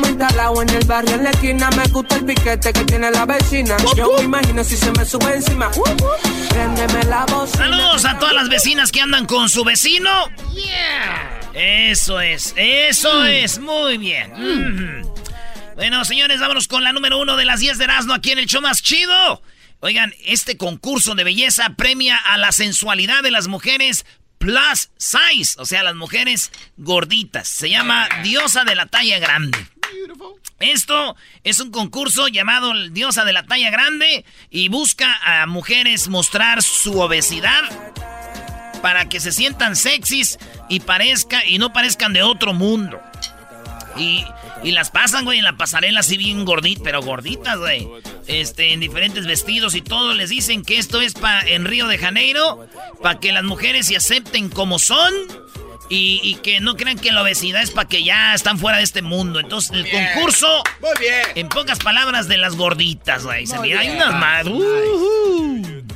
estamos instalados en el barrio en la esquina. Me gusta el piquete que tiene la vecina. Yo me imagino si se me sube encima. Préndeme la bocina. Saludos a todas las vecinas que andan con su vecino. Eso es, eso es, muy bien. Mm. Bueno, señores, vámonos con la número uno de las 10 de Erasmo aquí en el show más chido. Oigan, este concurso de belleza premia a la sensualidad de las mujeres plus size, o sea, las mujeres gorditas. Se llama Diosa de la Talla Grande. Esto es un concurso llamado Diosa de la Talla Grande y busca a mujeres mostrar su obesidad para que se sientan sexys y parezca y no parezcan de otro mundo. Y, y las pasan, güey, en la pasarela así bien gorditas, pero gorditas, güey. Este, en diferentes vestidos y todo. Les dicen que esto es pa, en Río de Janeiro, para que las mujeres se acepten como son. Y, y que no crean que la obesidad es para que ya están fuera de este mundo. Entonces, el Bien. concurso, Muy bien. en pocas palabras, de las gorditas, güey. Se Muy mira, hay unas más.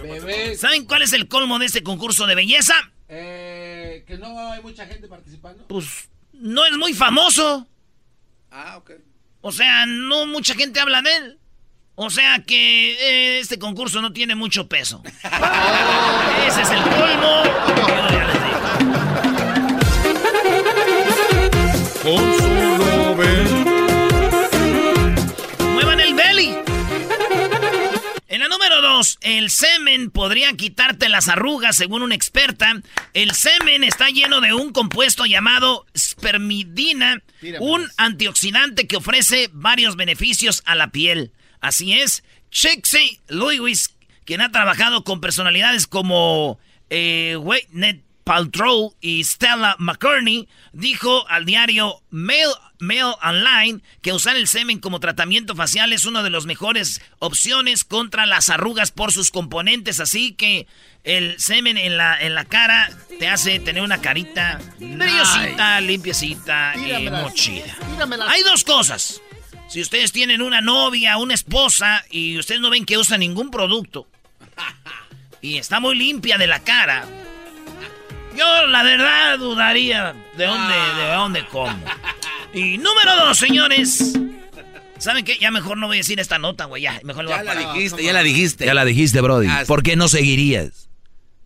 Bebés. ¿Saben cuál es el colmo de este concurso de belleza? Eh, que no hay mucha gente participando. Pues no es muy famoso. Ah, ok. O sea, no mucha gente habla de él. O sea que eh, este concurso no tiene mucho peso. Ese es el colmo. Yo ya les digo. Con dos, el semen podría quitarte las arrugas, según una experta. El semen está lleno de un compuesto llamado spermidina, un antioxidante que ofrece varios beneficios a la piel. Así es, Chexey Lewis, quien ha trabajado con personalidades como eh, Gwyneth Paltrow y Stella McCartney, dijo al diario Mail, Mail Online que usar el semen como tratamiento facial es una de las mejores opciones contra las arrugas por sus componentes. Así que el semen en la, en la cara te hace tener una carita brillosita, limpiecita y Tíramelas. muy chida. Tíramelas. Hay dos cosas. Si ustedes tienen una novia, una esposa y ustedes no ven que usa ningún producto y está muy limpia de la cara, yo la verdad dudaría de dónde, de dónde como. Y número dos, señores. ¿Saben qué? Ya mejor no voy a decir esta nota, güey. Ya, mejor lo voy Ya a la parar. dijiste, ya la dijiste. Ya la dijiste, Brody. Ah, ¿Por qué no seguirías?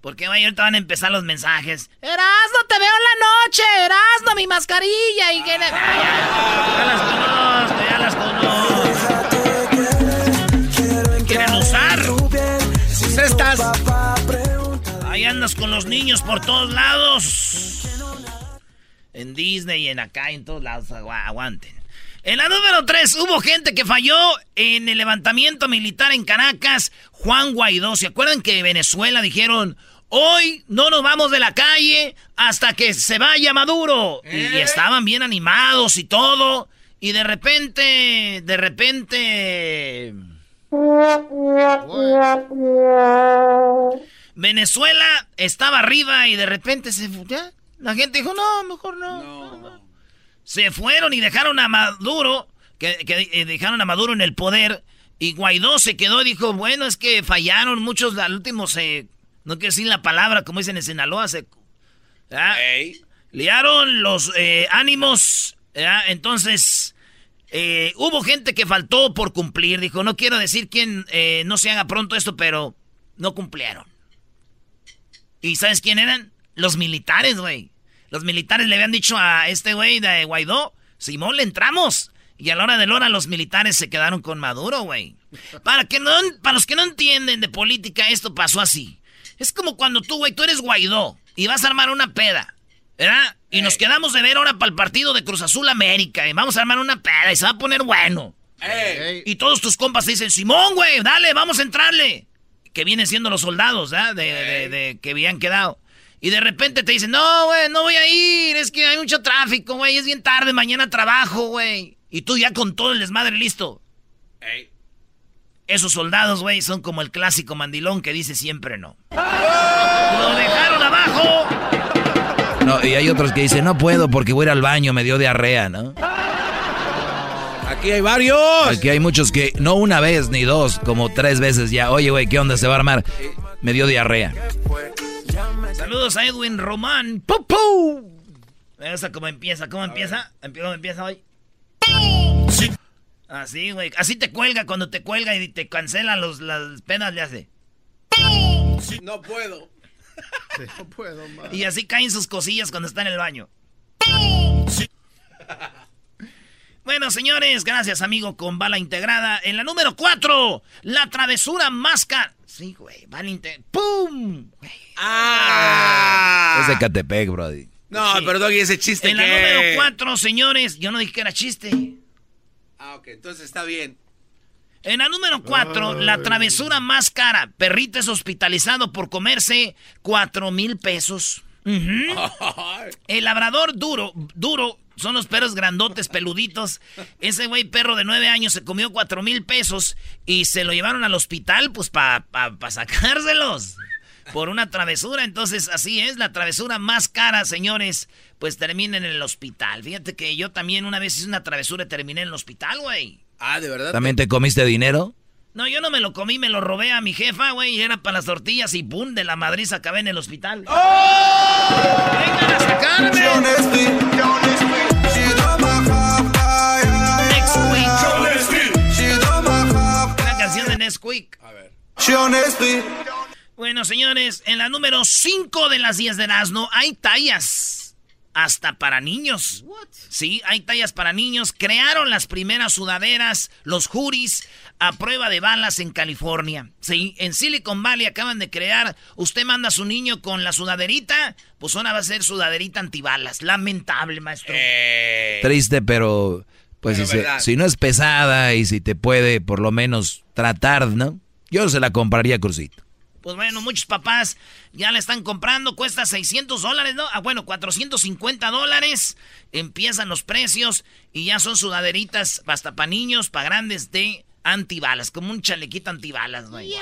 Porque güey, ahorita van a empezar los mensajes. Erasno, te veo en la noche. Erasno, mi mascarilla. Y que... Ah, ya, ya las conozco, andas con los niños por todos lados. En Disney y en acá, en todos lados. Agua- Aguanten. En la número 3, hubo gente que falló en el levantamiento militar en Caracas. Juan Guaidó. ¿Se acuerdan que Venezuela dijeron, hoy no nos vamos de la calle hasta que se vaya Maduro? Y, y estaban bien animados y todo. Y de repente, de repente... Venezuela estaba arriba y de repente se ya, La gente dijo, no, mejor no. no, no". Se fueron y dejaron a Maduro, que, que, eh, dejaron a Maduro en el poder. Y Guaidó se quedó y dijo, bueno, es que fallaron muchos, al último se... No quiero decir la palabra, como dicen en Sinaloa, se... Liaron los eh, ánimos, entonces Eh, hubo gente que faltó por cumplir. Dijo, no quiero decir quién eh, no se haga pronto esto, pero no cumplieron. ¿Y sabes quién eran? Los militares, güey. Los militares le habían dicho a este güey de Guaidó, Simón, le entramos. Y a la hora de la hora los militares se quedaron con Maduro, güey. Para, que no, para los que no entienden de política, esto pasó así. Es como cuando tú, güey, tú eres Guaidó y vas a armar una peda, ¿verdad? Y nos quedamos de ver ahora para el partido de Cruz Azul América y vamos a armar una peda y se va a poner bueno. Y todos tus compas te dicen, Simón, güey, dale, vamos a entrarle. Que vienen siendo los soldados, ¿verdad? De, de- de- que habían quedado. Y de repente te dicen, no, güey, no voy a ir, es que hay mucho tráfico, güey, es bien tarde, mañana trabajo, güey. Y tú ya con todo el desmadre listo. Esos soldados, güey, son como el clásico mandilón que dice siempre no. ¡Lo dejaron abajo! No, y hay otros que dicen, no puedo porque voy a ir al baño, me dio diarrea, ¿no? Aquí hay varios. Aquí hay muchos que, no una vez ni dos, como tres veces ya. Oye, güey, ¿qué onda se va a armar? Me dio diarrea. Saludos a Edwin Román. ¡Pum, pum! Esa cómo empieza, ¿cómo empieza? Empie- ¿Cómo empieza hoy? Así, güey. Así te cuelga cuando te cuelga y te cancela los, las penas, le hace. No puedo. No puedo más. Y así caen sus cosillas cuando está en el baño. Bueno, señores, gracias, amigo, con bala integrada. En la número 4, la travesura máscara. Sí, güey, bala integrada. ¡Pum! Ah. Es de Catepec, brody. No, pero Doggy, ese chiste En la número 4, señores, yo no dije que era chiste. Ah, ok, entonces está bien. En la número 4, la travesura más cara. Perrito es hospitalizado por comerse 4 mil pesos. El labrador duro, duro, son los perros grandotes, peluditos. Ese güey perro de 9 años se comió 4 mil pesos y se lo llevaron al hospital, pues para sacárselos. Por una travesura, entonces así es, la travesura más cara, señores, pues termina en el hospital. Fíjate que yo también una vez hice una travesura y terminé en el hospital, güey. Ah, ¿de verdad? ¿También te comiste dinero? No, yo no me lo comí, me lo robé a mi jefa, güey, y era para las tortillas y ¡pum! De la Madrid acabé en el hospital. ¡Vengan a sacarme! Nesquik. A ver. Bueno, señores, en la número 5 de las 10 de Erasmo hay tallas. Hasta para niños. Sí, hay tallas para niños. Crearon las primeras sudaderas, los juris, a prueba de balas en California. Sí, en Silicon Valley acaban de crear. Usted manda a su niño con la sudaderita, pues ahora va a ser sudaderita antibalas. Lamentable, maestro. Triste, pero pues si, se- si no es pesada y si te puede por lo menos tratar, ¿no? Yo se la compraría, Crucito. Pues bueno, muchos papás ya la están comprando, cuesta 600 dólares, ¿no? Ah, bueno, 450 dólares. Empiezan los precios y ya son sudaderitas hasta para niños, para grandes de antibalas, como un chalequito antibalas, güey.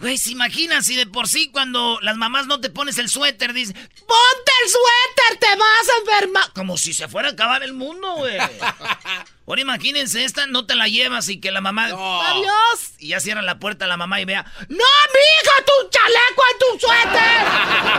Güey, ¿se imaginan si de por sí cuando las mamás no te pones el suéter, dicen, ponte el suéter, te vas a enfermar? Como si se fuera a acabar el mundo, güey. Ahora imagínense esta, no te la llevas y que la mamá, adiós. Y ya cierra la puerta la mamá y vea, no, mija, tu chaleco en tu suéter.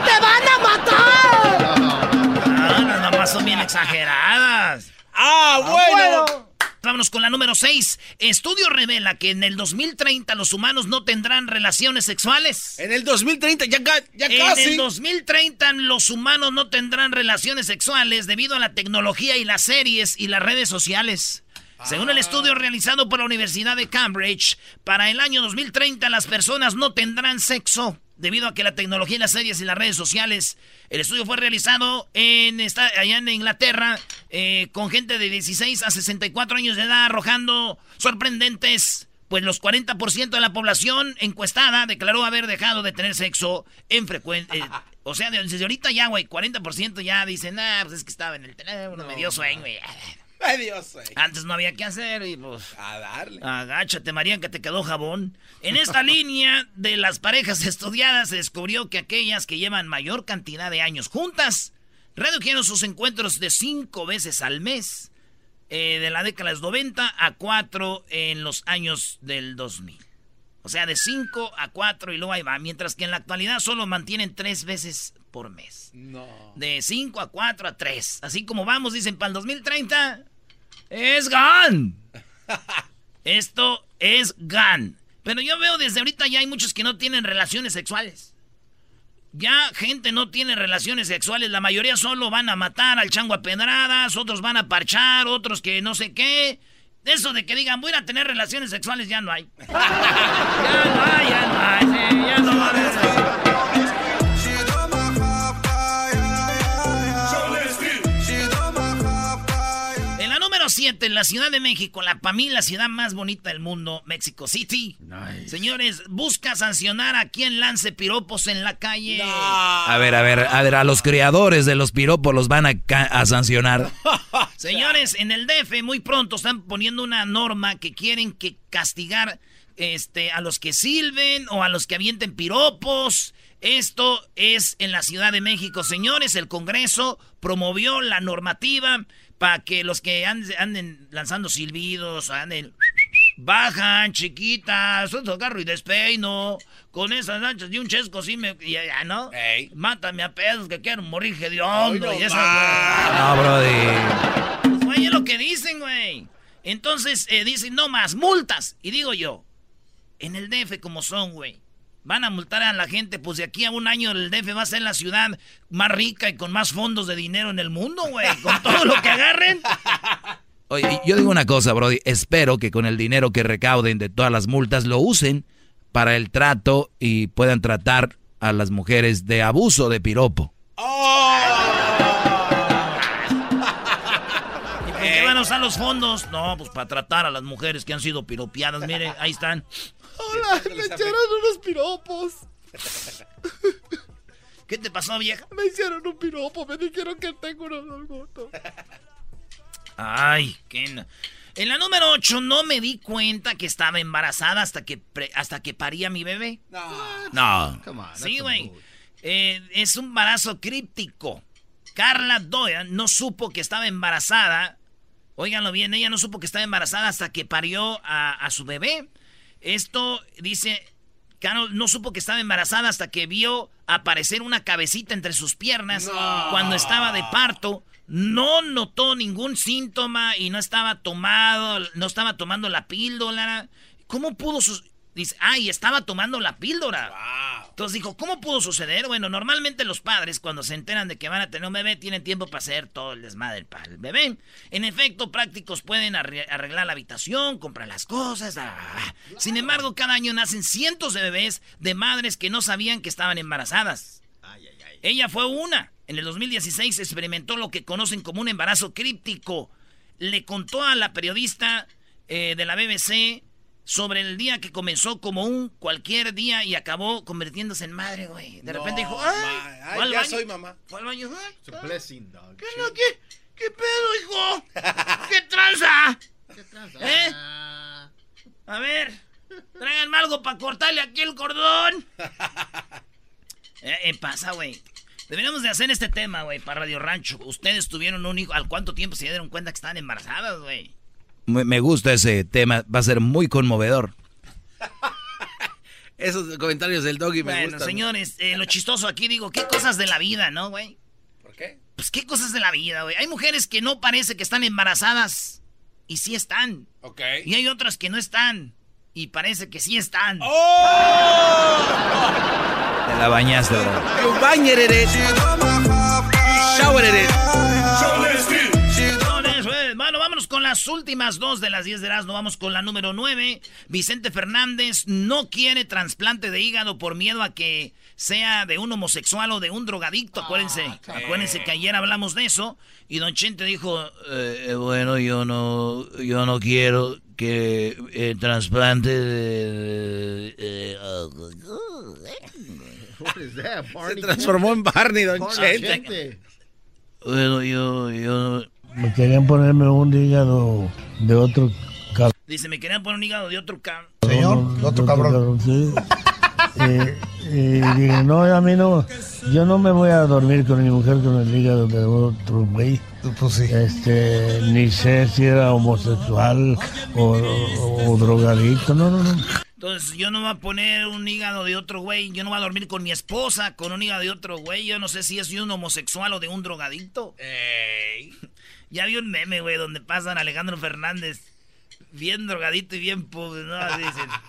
Te van a matar. Ah, las mamás son bien exageradas. Ah, bueno. Vámonos con la número 6. Estudio revela que en el 2030 los humanos no tendrán relaciones sexuales. En el 2030, ya, ya En casi. el 2030 los humanos no tendrán relaciones sexuales debido a la tecnología y las series y las redes sociales. Según el estudio realizado por la Universidad de Cambridge, para el año 2030 las personas no tendrán sexo debido a que la tecnología y las series y las redes sociales. El estudio fue realizado en esta- allá en Inglaterra eh, con gente de 16 a 64 años de edad arrojando sorprendentes pues los 40% de la población encuestada declaró haber dejado de tener sexo en frecuente. o sea, desde ahorita ya, güey, 40% ya dicen, ah, pues es que estaba en el teléfono, me dio sueño, güey. Ay, Dios. Antes no había que hacer y pues... A darle. Agáchate, María, que te quedó jabón. En esta línea de las parejas estudiadas se descubrió que aquellas que llevan mayor cantidad de años juntas redujeron sus encuentros de cinco veces al mes eh, de la década de los 90 a 4 en los años del 2000. O sea, de 5 a 4 y luego ahí va. Mientras que en la actualidad solo mantienen tres veces por mes. No. De 5 a 4 a 3. Así como vamos, dicen, para el 2030. Es GAN. Esto es GAN. Pero yo veo desde ahorita ya hay muchos que no tienen relaciones sexuales. Ya gente no tiene relaciones sexuales, la mayoría solo van a matar al chango a pedradas, otros van a parchar, otros que no sé qué. Eso de que digan, voy a tener relaciones sexuales, ya no hay. ya no hay, ya no hay, ya no va a haber. La número 7, en la Ciudad de México, la para mí la ciudad más bonita del mundo, Mexico City. Señores, busca sancionar a quien lance piropos en la calle. A ver, a ver, a ver, a los creadores de los piropos los van a sancionar. Señores, en el DF muy pronto están poniendo una norma que quieren que castigar este, a los que silben o a los que avienten piropos. Esto es en la Ciudad de México, señores. El Congreso promovió la normativa para que los que anden, anden lanzando silbidos, anden... Bajan, chiquitas, otro agarro y despeino. Con esas anchas y un chesco sí me... Ya, ya, ¿no? Mátame a pedos que quiero morir hediondo y eso. No, Brody. Pues, güey, es lo que dicen, güey. Entonces, eh, dicen, no más, multas. Y digo yo, en el DF como son, güey. Van a multar a la gente, pues de aquí a un año el DF va a ser la ciudad más rica y con más fondos de dinero en el mundo, güey. Con todo lo que agarren. Oye, yo digo una cosa, Brody. Espero que con el dinero que recauden de todas las multas lo usen para el trato y puedan tratar a las mujeres de abuso de piropo. ¿Y por qué van a usar los fondos? No, pues para tratar a las mujeres que han sido piropeadas. Mire, ahí están. Hola, me echaron unos piropos. ¿Qué te pasó, vieja? Me hicieron un piropo, me dijeron que tengo unos orgotos. Ay, qué... no- En la número 8 no me di cuenta que estaba embarazada hasta que, pre- hasta que paría mi bebé. No. Sí, güey. Eh, es un embarazo críptico. Carla Doyle no supo que estaba embarazada. Óiganlo bien, ella no supo que estaba embarazada hasta que parió a, a su bebé. Esto dice, Carol no supo que estaba embarazada hasta que vio aparecer una cabecita entre sus piernas cuando estaba de parto. No notó ningún síntoma y no estaba tomado, no estaba tomando la píldora. ¿Cómo pudo sus Dice, ay, estaba tomando la píldora. Entonces dijo, ¿cómo pudo suceder? Bueno, normalmente los padres cuando se enteran de que van a tener un bebé tienen tiempo para hacer todo el desmadre para el bebé. En efecto, prácticos pueden arre- arreglar la habitación, comprar las cosas. ah, ah, ah. Sin embargo, cada año nacen cientos de bebés de madres que no sabían que estaban embarazadas. Ella fue una. En el 2016 experimentó lo que conocen como un embarazo críptico. Le contó a la periodista eh, de la BBC sobre el día que comenzó como un cualquier día y acabó convirtiéndose en madre, güey. De repente dijo, ¡ay! Ya baño, soy mamá. Al baño, ¡ay! It's a blessing, dog. ¿Qué, no, qué, qué pedo, hijo? ¿Qué tranza? ¿Eh? A ver, tráiganme algo para cortarle aquí el cordón. Eh, eh, pasa, güey. Deberíamos de hacer este tema, güey, para Radio Rancho. Ustedes tuvieron un hijo. ¿Al cuánto tiempo se dieron cuenta que estaban embarazadas, güey? Me me gusta ese tema, va a ser muy conmovedor. Esos comentarios del doggy me Bueno, gustan. señores, eh, lo chistoso aquí digo, qué cosas de la vida, ¿no, güey? ¿Por qué? Pues qué cosas de la vida, güey. Hay mujeres que no parece que están embarazadas y sí están. Ok. Y hay otras que no están y parece que sí están. ¡Oh! Te la bañaste, bro. Bañed it. Las últimas dos de las 10 de Erasmo. Vamos con la número 9. Vicente Fernández no quiere trasplante de hígado por miedo a que sea de un homosexual o de un drogadicto. Acuérdense, acuérdense que ayer hablamos de eso. Y Don Chente dijo, Eh, eh, bueno, yo no, yo no quiero que el trasplante de... eh, What is that, Se transformó en Barney, Don. Chente. bueno, yo, yo... Me querían ponerme un hígado de otro cabrón. dice, me querían poner un hígado de otro can. Señor, de otro cabrón. Sí. Eh, y dije, no, a mí no. Yo no me voy a dormir con mi mujer con el hígado de otro güey. Pues sí. Este, ni sé si era homosexual o, o- o drogadicto. No, no, no. Entonces, yo no voy a poner un hígado de otro güey. Yo no voy a dormir con mi esposa con un hígado de otro güey. Yo no sé si es de un homosexual o de un drogadicto. Ya vi un meme, güey, donde pasan a Alejandro Fernández bien drogadito y bien pobre, ¿no? Así dicen.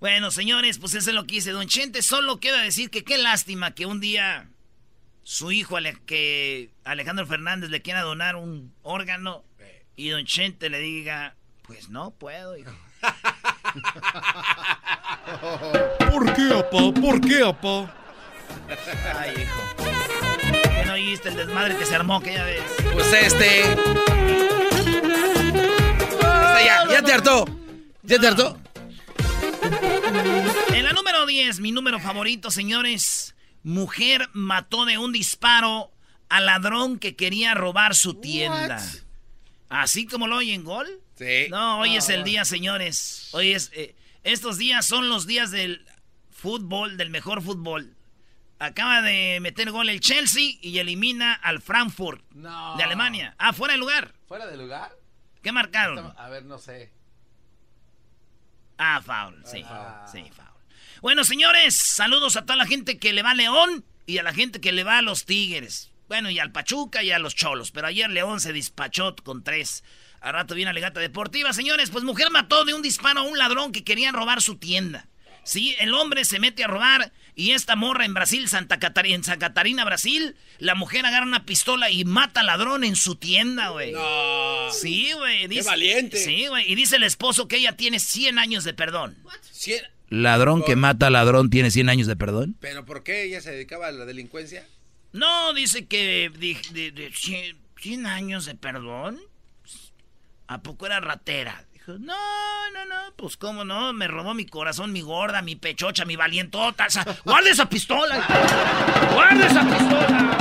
Bueno, señores, pues eso es lo que dice Don Chente. Solo queda decir que qué lástima que un día su hijo, Ale- que Alejandro Fernández, le quiera donar un órgano y Don Chente le diga, pues no puedo, hijo. ¿Por qué, apá? ¿Por qué, apá? Ay, hijo. ¿Qué no oíste el desmadre que se armó aquella vez? Pues este. Este ya, ya te hartó. ¿Ya te hartó? En la número 10, mi número favorito, señores. Mujer mató de un disparo al ladrón que quería robar su tienda. Así como lo oyen, gol. Sí. No, hoy Ah, es el bueno. día, señores. Hoy es. eh, estos días son los días del fútbol, del mejor fútbol. Acaba de meter gol el Chelsea y elimina al Frankfurt No. de Alemania. Ah, fuera de lugar. ¿Fuera de lugar? ¿Qué marcaron? Estamos- A ver, no sé. Ah, foul, sí, Ah. sí, foul. Bueno, señores, saludos a toda la gente que le va a León y a la gente que le va a los Tigres. Bueno, y al Pachuca y a los Cholos. Pero ayer León se dispachó con tres. A rato viene Alegata Deportiva. Señores, pues mujer mató de un disparo a un ladrón que quería robar su tienda. Sí, el hombre se mete a robar y esta morra en Brasil, Santa Catarina, en Santa Catarina, Brasil, la mujer agarra una pistola y mata al ladrón en su tienda, güey. No. Sí, güey. dice- valiente. Sí, güey. Y dice el esposo que ella tiene 100 años de perdón. Cien- Ladrón que mata a ladrón tiene 100 años de perdón. ¿Pero por qué ella se dedicaba a la delincuencia? No, dice que de, de- de 100, 100 años de perdón. ¿A poco era ratera? Dijo, no, no, no, pues cómo no, me robó mi corazón, mi gorda, mi pechocha, mi valientota. O sea, guarda esa pistola. Guarda esa pistola.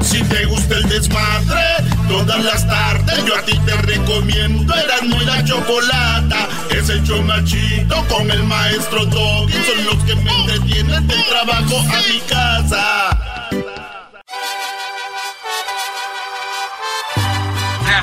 Si te gusta el desmadre, todas las tardes yo a ti te recomiendo Eran muy la chocolata. Es el chido con el maestro Doggy. Son los que me entretienen del trabajo a mi casa.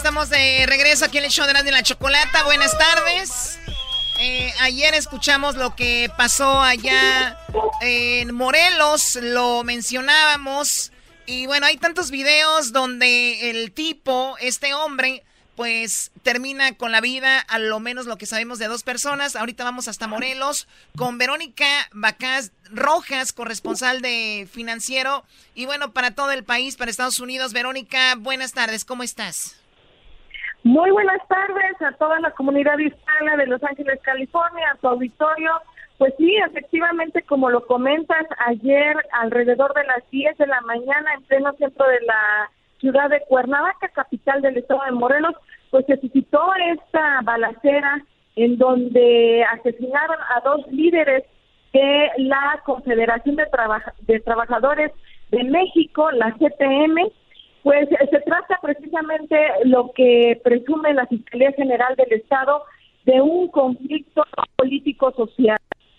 estamos de regreso aquí en el show de la Chocolata. Buenas tardes. Eh, ayer escuchamos lo que pasó allá en Morelos, lo mencionábamos. Y bueno, hay tantos videos donde el tipo, este hombre, pues termina con la vida, a lo menos lo que sabemos de dos personas. Ahorita vamos hasta Morelos con Verónica Bacás Rojas, corresponsal de Financiero. Y bueno, para todo el país, para Estados Unidos. Verónica, buenas tardes, ¿cómo estás? Muy buenas tardes a toda la comunidad hispana de Los Ángeles, California, a tu auditorio. Pues sí, efectivamente, como lo comentas, ayer alrededor de las 10 de la mañana, en pleno centro de la ciudad de Cuernavaca, capital del estado de Morelos, pues se suscitó esta balacera en donde asesinaron a dos líderes de la Confederación de, Trabaja- de Trabajadores de México, la CTM, pues eh, se trata precisamente lo que presume la Fiscalía General del Estado de un conflicto político-social.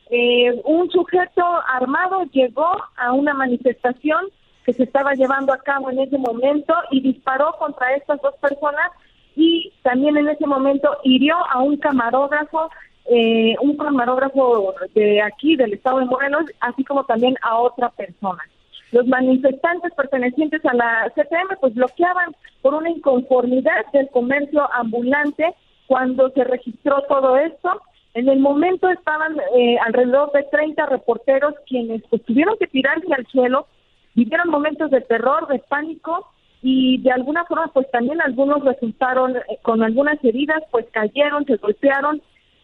Eh, un sujeto armado llegó a una manifestación que se estaba llevando a cabo en ese momento y disparó contra estas dos personas y también en ese momento hirió a un camarógrafo, eh, un camarógrafo de aquí, del estado de Morelos, así como también a otra persona. Los manifestantes pertenecientes a la CTM pues bloqueaban por una inconformidad del comercio ambulante cuando se registró todo esto. En el momento estaban eh, alrededor de 30 reporteros quienes pues, tuvieron que tirarse al suelo, vivieron momentos de terror, de pánico y de alguna forma pues también algunos resultaron eh, con algunas heridas, pues cayeron, se golpearon.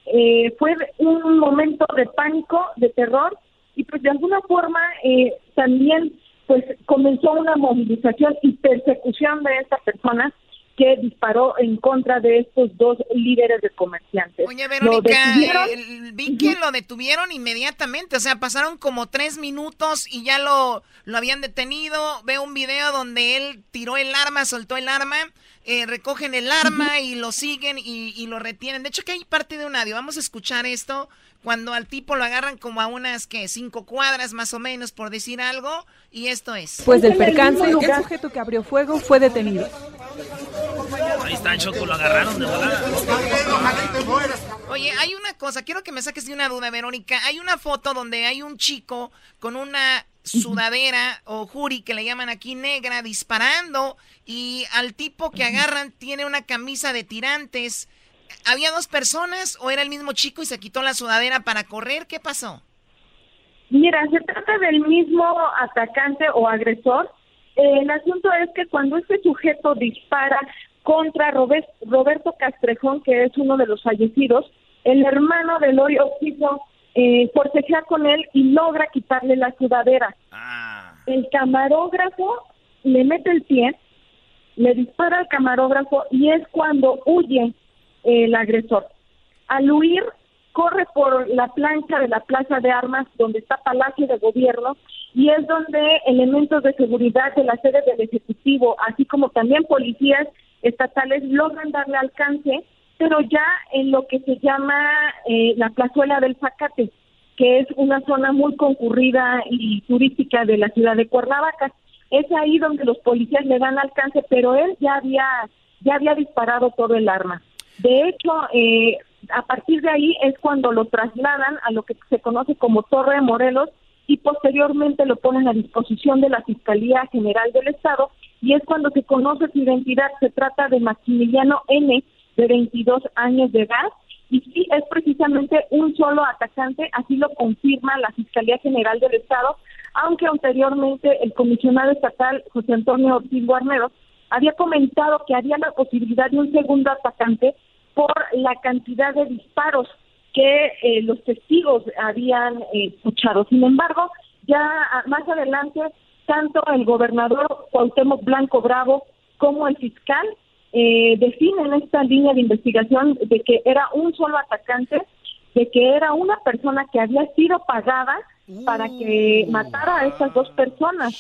Eh, fue un momento de pánico, de terror y pues de alguna forma eh, también pues comenzó una movilización y persecución de esta persona que disparó en contra de estos dos líderes de comerciantes. Oye, Verónica, el- vi que lo detuvieron inmediatamente, o sea, pasaron como tres minutos y ya lo, lo habían detenido. Veo un video donde él tiró el arma, soltó el arma, eh, recogen el arma y lo siguen y, y, lo retienen. De hecho, que hay parte de un audio. Vamos a escuchar esto cuando al tipo lo agarran como a unas que cinco cuadras más o menos, por decir algo. Y esto es. Pues del percance, el sujeto que abrió fuego fue detenido. Ahí está Choco, lo agarraron de volada. Oye, hay una cosa, quiero que me saques de una duda, Verónica. Hay una foto donde hay un chico con una sudadera o juri que le llaman aquí negra disparando y al tipo que agarran tiene una camisa de tirantes. ¿Había dos personas o era el mismo chico y se quitó la sudadera para correr? ¿Qué pasó? Mira, se trata del mismo atacante o agresor. el asunto es que cuando este sujeto dispara contra Roberto Castrejón, que es uno de los fallecidos, el hermano de Lori Oxiso eh, forcejea con él y logra quitarle la sudadera. Ah. El camarógrafo le mete el pie, le dispara al camarógrafo y es cuando huye el agresor. Al huir, corre por la plancha de la Plaza de Armas, donde está Palacio de Gobierno, y es donde elementos de seguridad de la sede del Ejecutivo, así como también policías estatales, logran darle alcance, pero ya en lo que se llama eh, la plazuela del Zacate, que es una zona muy concurrida y turística de la ciudad de Cuernavaca. Es ahí donde los policías le dan alcance, pero él ya había ya había disparado todo el arma. De hecho, eh, a partir de ahí es cuando lo trasladan a lo que se conoce como Torre de Morelos y posteriormente lo ponen a disposición de la Fiscalía General del Estado y es cuando se conoce su identidad. Se trata de Maximiliano N, de 22 años de edad, y sí es precisamente un solo atacante, así lo confirma la Fiscalía General del Estado, aunque anteriormente el comisionado estatal José Antonio Ortiz Guarneros había comentado que había la posibilidad de un segundo atacante por la cantidad de disparos que eh, los testigos habían eh, escuchado. Sin embargo, ya más adelante, tanto el gobernador Cuauhtémoc Blanco Bravo como el fiscal eh, definen esta línea de investigación de que era un solo atacante, de que era una persona que había sido pagada para que uh. matara a estas dos personas.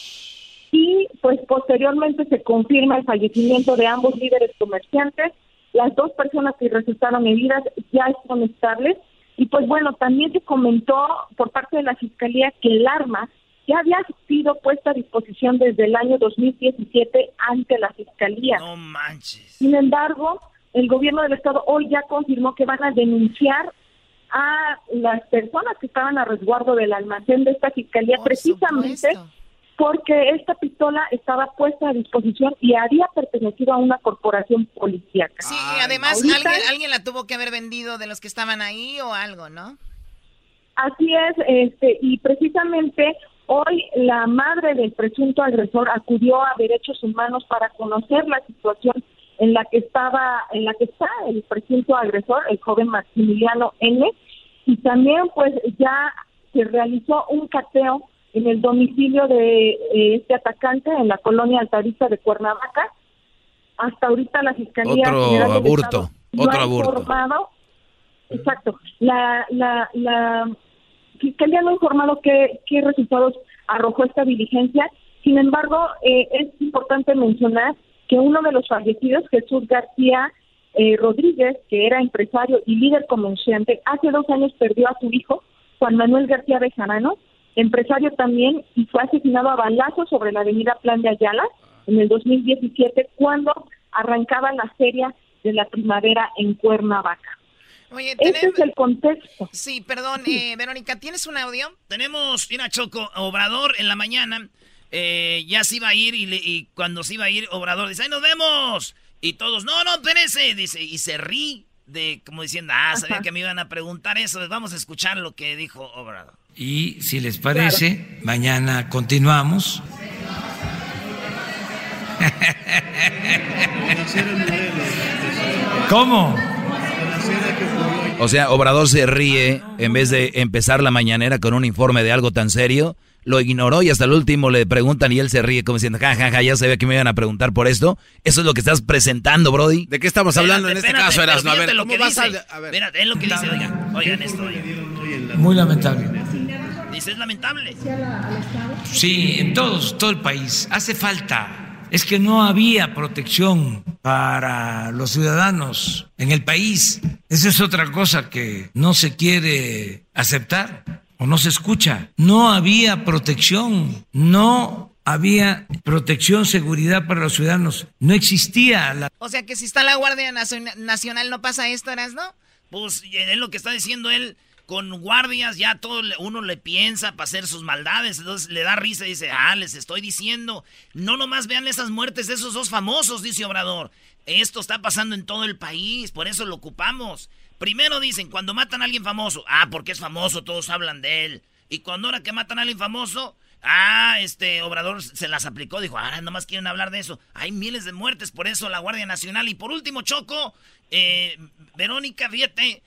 Y pues posteriormente se confirma el fallecimiento de ambos líderes comerciantes las dos personas que resultaron heridas ya están estables y pues bueno, también se comentó por parte de la Fiscalía que el arma ya había sido puesta a disposición desde el año 2017 ante la Fiscalía. No manches. Sin embargo, el gobierno del Estado hoy ya confirmó que van a denunciar a las personas que estaban a resguardo del almacén de esta Fiscalía precisamente porque esta pistola estaba puesta a disposición y había pertenecido a una corporación policíaca. Sí, además alguien, la tuvo que haber vendido de los que estaban ahí o algo, ¿no? Así es, este, y precisamente hoy la madre del presunto agresor acudió a Derechos Humanos para conocer la situación en la que estaba, en la que está el presunto agresor, el joven Maximiliano N, y también pues ya se realizó un cateo en el domicilio de eh, este atacante en la colonia Altavista de Cuernavaca. Hasta ahorita la Fiscalía otro aborto, otro aborto. Informado, exacto. La, la, la No ha informado qué, qué resultados arrojó esta diligencia. Sin embargo, eh, es importante mencionar que uno de los fallecidos, Jesús García eh, Rodríguez, que era empresario y líder comerciante, hace dos años perdió a su hijo, Juan Manuel García Bejarano, empresario también, y fue asesinado a balazos sobre la avenida Plan de Ayala en el 2017, cuando arrancaba la feria de la primavera en Cuernavaca. Oye, Este es el contexto. Sí, perdón, Eh, Verónica, ¿tienes un audio? Tenemos, mira, Choco, Obrador en la mañana eh, ya se iba a ir y, y, cuando se iba a ir, Obrador dice, ¡ay, nos vemos! Y todos, no, no, espérese, dice, y se ríe de como diciendo, ah, sabía que me iban a preguntar eso, vamos a escuchar lo que dijo Obrador. Y si les parece, mañana continuamos. ¿Cómo? O sea, Obrador se ríe en vez de empezar la mañanera con un informe de algo tan serio. Lo ignoró y hasta el último le preguntan y él se ríe como diciendo, ja, ja, ja, ya sabía que me iban a preguntar por esto. Eso es lo que estás presentando, Brody. ¿De qué estamos hablando en este caso, Erasmo? A ver, lo que dice. A, ver. es lo que dice, oigan, oigan esto. Muy lamentable. Dice, es lamentable. Sí, en todos, todo el país. Hace falta es que no había protección para los ciudadanos en el país. Esa es otra cosa que no se quiere aceptar o no se escucha. No había protección, no había protección, seguridad para los ciudadanos. No existía la... O sea que si está la Guardia Nacional no pasa esto, ¿no? Pues es lo que está diciendo él con guardias ya todo uno le piensa para hacer sus maldades, entonces le da risa y dice, ah, les estoy diciendo, no nomás vean esas muertes de esos dos famosos, dice Obrador, esto está pasando en todo el país, por eso lo ocupamos. Primero dicen, cuando matan a alguien famoso, ah, porque es famoso, todos hablan de él. Y cuando ahora que matan a alguien famoso, ah, este Obrador se las aplicó, dijo, ahora nomás quieren hablar de eso. Hay miles de muertes, por eso la Guardia Nacional. Y por último, Choco, eh, Verónica, fíjate,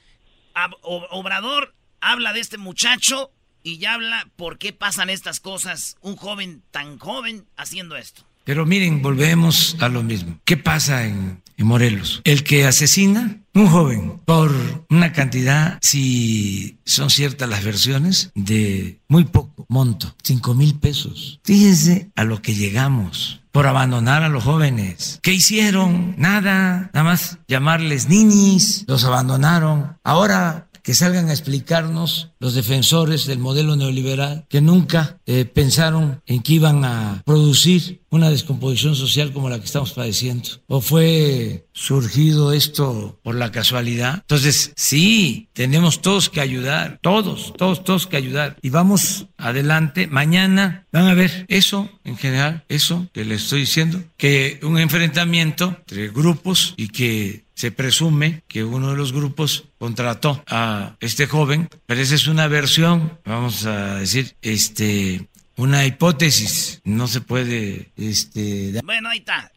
Obrador habla de este muchacho y ya habla por qué pasan estas cosas, un joven tan joven haciendo esto. Pero miren, volvemos a lo mismo. ¿Qué pasa en, Morelos? El que asesina un joven por una cantidad, si son ciertas las versiones, de muy poco monto, cinco mil pesos. Fíjense a lo que llegamos por abandonar a los jóvenes. ¿Qué hicieron? Nada, nada más llamarles niñis, los abandonaron. Ahora que salgan a explicarnos los defensores del modelo neoliberal que nunca eh, pensaron en que iban a producir una descomposición social como la que estamos padeciendo. ¿O fue surgido esto por la casualidad? Entonces, sí, tenemos todos que ayudar, todos, todos, todos que ayudar. Y vamos adelante. Mañana van a ver eso en general, eso que les estoy diciendo, que un enfrentamiento entre grupos y que se presume que uno de los grupos contrató a este joven, pero esa es una versión, vamos a decir, este, una hipótesis, no se puede, este... Bueno, ahí está.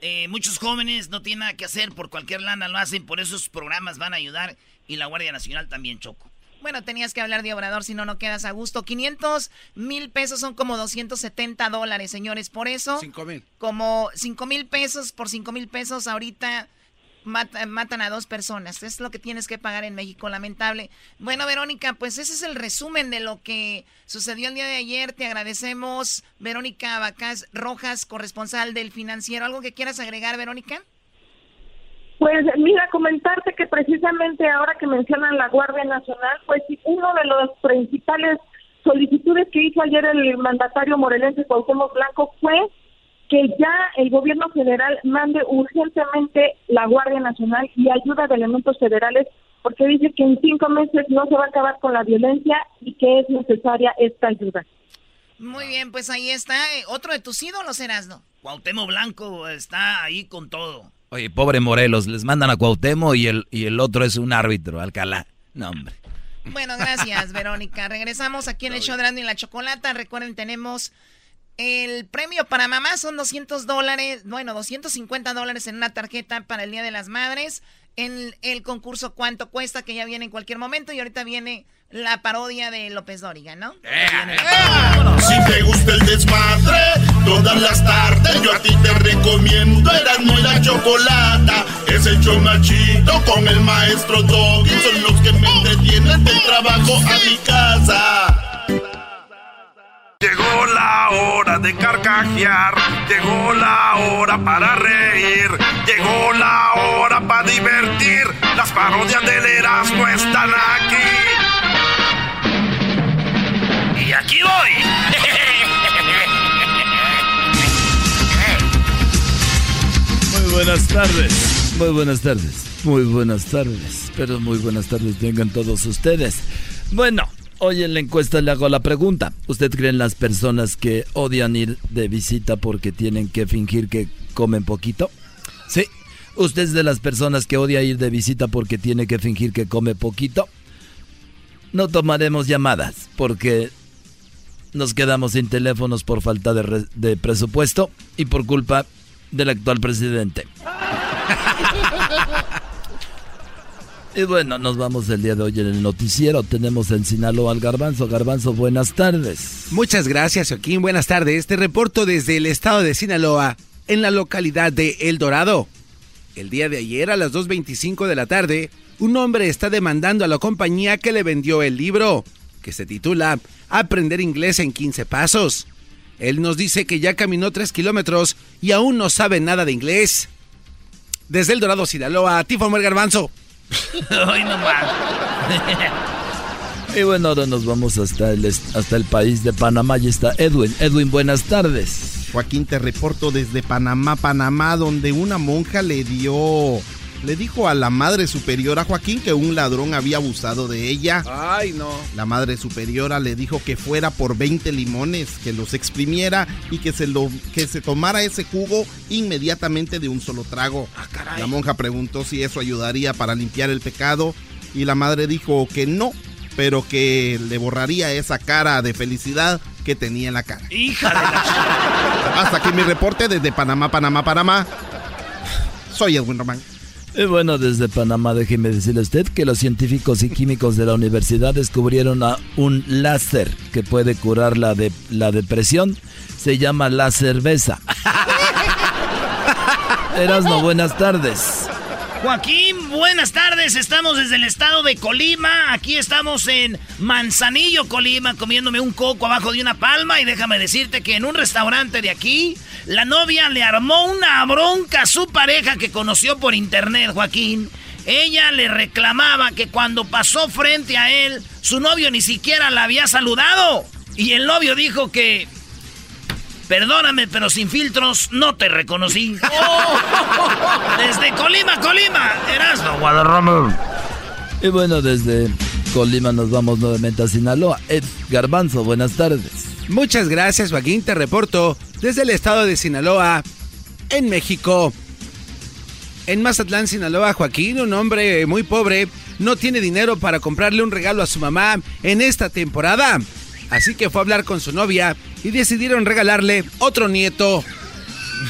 Eh, muchos jóvenes no tienen nada que hacer, por cualquier lana lo hacen, por esos programas van a ayudar y la Guardia Nacional también, Choco. Bueno, tenías que hablar de Obrador, si no, no quedas a gusto. 500 mil pesos son como 270 dólares, señores. Por eso... 5 mil. Como 5 mil pesos por 5 mil pesos ahorita matan a dos personas. Es lo que tienes que pagar en México, lamentable. Bueno, Verónica, pues ese es el resumen de lo que sucedió el día de ayer. Te agradecemos, Verónica Abacás Rojas, corresponsal del financiero. ¿Algo que quieras agregar, Verónica? Pues mira, comentarte que precisamente ahora que mencionan la Guardia Nacional, pues uno de los principales solicitudes que hizo ayer el mandatario morelense Cuauhtémoc Blanco fue que ya el gobierno federal mande urgentemente la Guardia Nacional y ayuda de elementos federales porque dice que en cinco meses no se va a acabar con la violencia y que es necesaria esta ayuda. Muy bien, pues ahí está. Eh, otro de tus ídolos, Erasno. Cuauhtémoc Blanco está ahí con todo. Oye, pobre Morelos, les mandan a Cuauhtémoc y el, y el otro es un árbitro, Alcalá. No, hombre. Bueno, gracias, Verónica. Regresamos aquí en el show de y la Chocolata. Recuerden, tenemos el premio para mamá son 200 dólares, bueno, 250 dólares en una tarjeta para el Día de las Madres. En el concurso ¿Cuánto cuesta? que ya viene en cualquier momento y ahorita viene la parodia de López Dóriga, ¿no? Eh, eh, si te gusta el desmadre, todas las tardes yo a ti te recomiendo Erasmo y la Chocolata. Es el show machito con el maestro Doggy, son los que me entretienen del trabajo a mi casa. Llegó la hora de carcajear, llegó la hora para reír, llegó la hora para divertir. Las parodias del Erasmo están aquí. Y aquí voy. Muy buenas tardes, muy buenas tardes, muy buenas tardes, pero muy buenas tardes tengan todos ustedes. Bueno, Hoy en la encuesta le hago la pregunta. ¿Usted cree en las personas que odian ir de visita porque tienen que fingir que comen poquito? Sí. ¿Usted es de las personas que odia ir de visita porque tiene que fingir que come poquito? No tomaremos llamadas porque nos quedamos sin teléfonos por falta de, de presupuesto y por culpa del actual presidente. Y bueno, nos vamos el día de hoy en el noticiero. Tenemos en Sinaloa al Garbanzo. Garbanzo, buenas tardes. Muchas gracias, Joaquín. Buenas tardes. Este reporto desde el estado de Sinaloa, en la localidad de El Dorado. El día de ayer, a las 2.25 de la tarde, un hombre está demandando a la compañía que le vendió el libro, que se titula Aprender inglés en 15 pasos. Él nos dice que ya caminó 3 kilómetros y aún no sabe nada de inglés. Desde El Dorado, Sinaloa, Tifo el Garbanzo. Hoy nomás. y bueno, ahora nos vamos hasta el, hasta el país de Panamá. Y está Edwin. Edwin, buenas tardes. Joaquín, te reporto desde Panamá, Panamá, donde una monja le dio le dijo a la madre superiora Joaquín que un ladrón había abusado de ella. Ay, no. La madre superiora le dijo que fuera por 20 limones, que los exprimiera y que se, lo, que se tomara ese jugo inmediatamente de un solo trago. Ah, la monja preguntó si eso ayudaría para limpiar el pecado y la madre dijo que no, pero que le borraría esa cara de felicidad que tenía en la cara. Hija de la... Hasta aquí mi reporte desde Panamá, Panamá, Panamá. Soy Edwin Román. Y bueno, desde Panamá déjeme decirle a usted que los científicos y químicos de la universidad descubrieron a un láser que puede curar la, de, la depresión. Se llama la cerveza. Erasmo, buenas tardes. Joaquín, buenas tardes. Estamos desde el estado de Colima. Aquí estamos en Manzanillo, Colima, comiéndome un coco abajo de una palma. Y déjame decirte que en un restaurante de aquí, la novia le armó una bronca a su pareja que conoció por internet, Joaquín. Ella le reclamaba que cuando pasó frente a él, su novio ni siquiera la había saludado. Y el novio dijo que Perdóname, pero sin filtros no te reconocí. Desde Colima, Colima, Erasmo Guadarrama. Y bueno, desde Colima nos vamos nuevamente a Sinaloa. Ed Garbanzo, buenas tardes. Muchas gracias, Joaquín. Te reporto desde el estado de Sinaloa, en México. En Mazatlán, Sinaloa, Joaquín, un hombre muy pobre, no tiene dinero para comprarle un regalo a su mamá en esta temporada. Así que fue a hablar con su novia y decidieron regalarle otro nieto.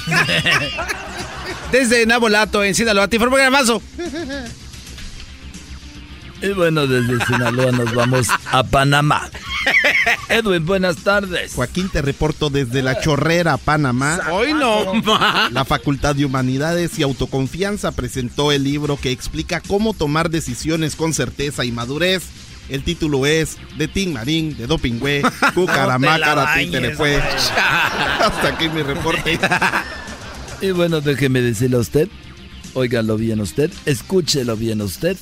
desde Nabolato, en Sinaloa, te informo Gramazo. Y bueno, desde Sinaloa nos vamos a Panamá. Edwin, buenas tardes. Joaquín, te reporto desde La Chorrera, Panamá. Hoy no. La Facultad de Humanidades y Autoconfianza presentó el libro que explica cómo tomar decisiones con certeza y madurez el título es De Tim Marín, de Dopingüe, Cucaramácara, le fue. Hasta aquí mi reporte. y bueno, déjeme decirle a usted, óigalo bien usted, escúchelo bien usted.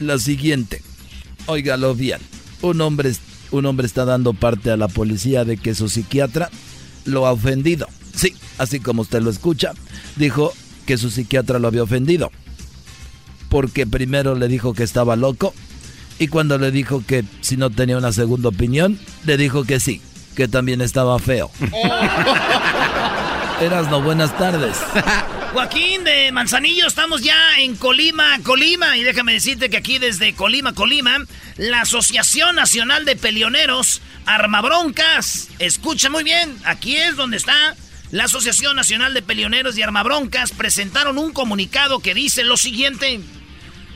Lo siguiente, óigalo bien. Un hombre, un hombre está dando parte a la policía de que su psiquiatra lo ha ofendido. Sí, así como usted lo escucha, dijo que su psiquiatra lo había ofendido. Porque primero le dijo que estaba loco y cuando le dijo que si no tenía una segunda opinión, le dijo que sí, que también estaba feo. Eras no, buenas tardes. Joaquín de Manzanillo, estamos ya en Colima, Colima. Y déjame decirte que aquí desde Colima, Colima, la Asociación Nacional de Pelioneros Armabroncas. Escucha muy bien, aquí es donde está la Asociación Nacional de Pelioneros y Armabroncas. Presentaron un comunicado que dice lo siguiente.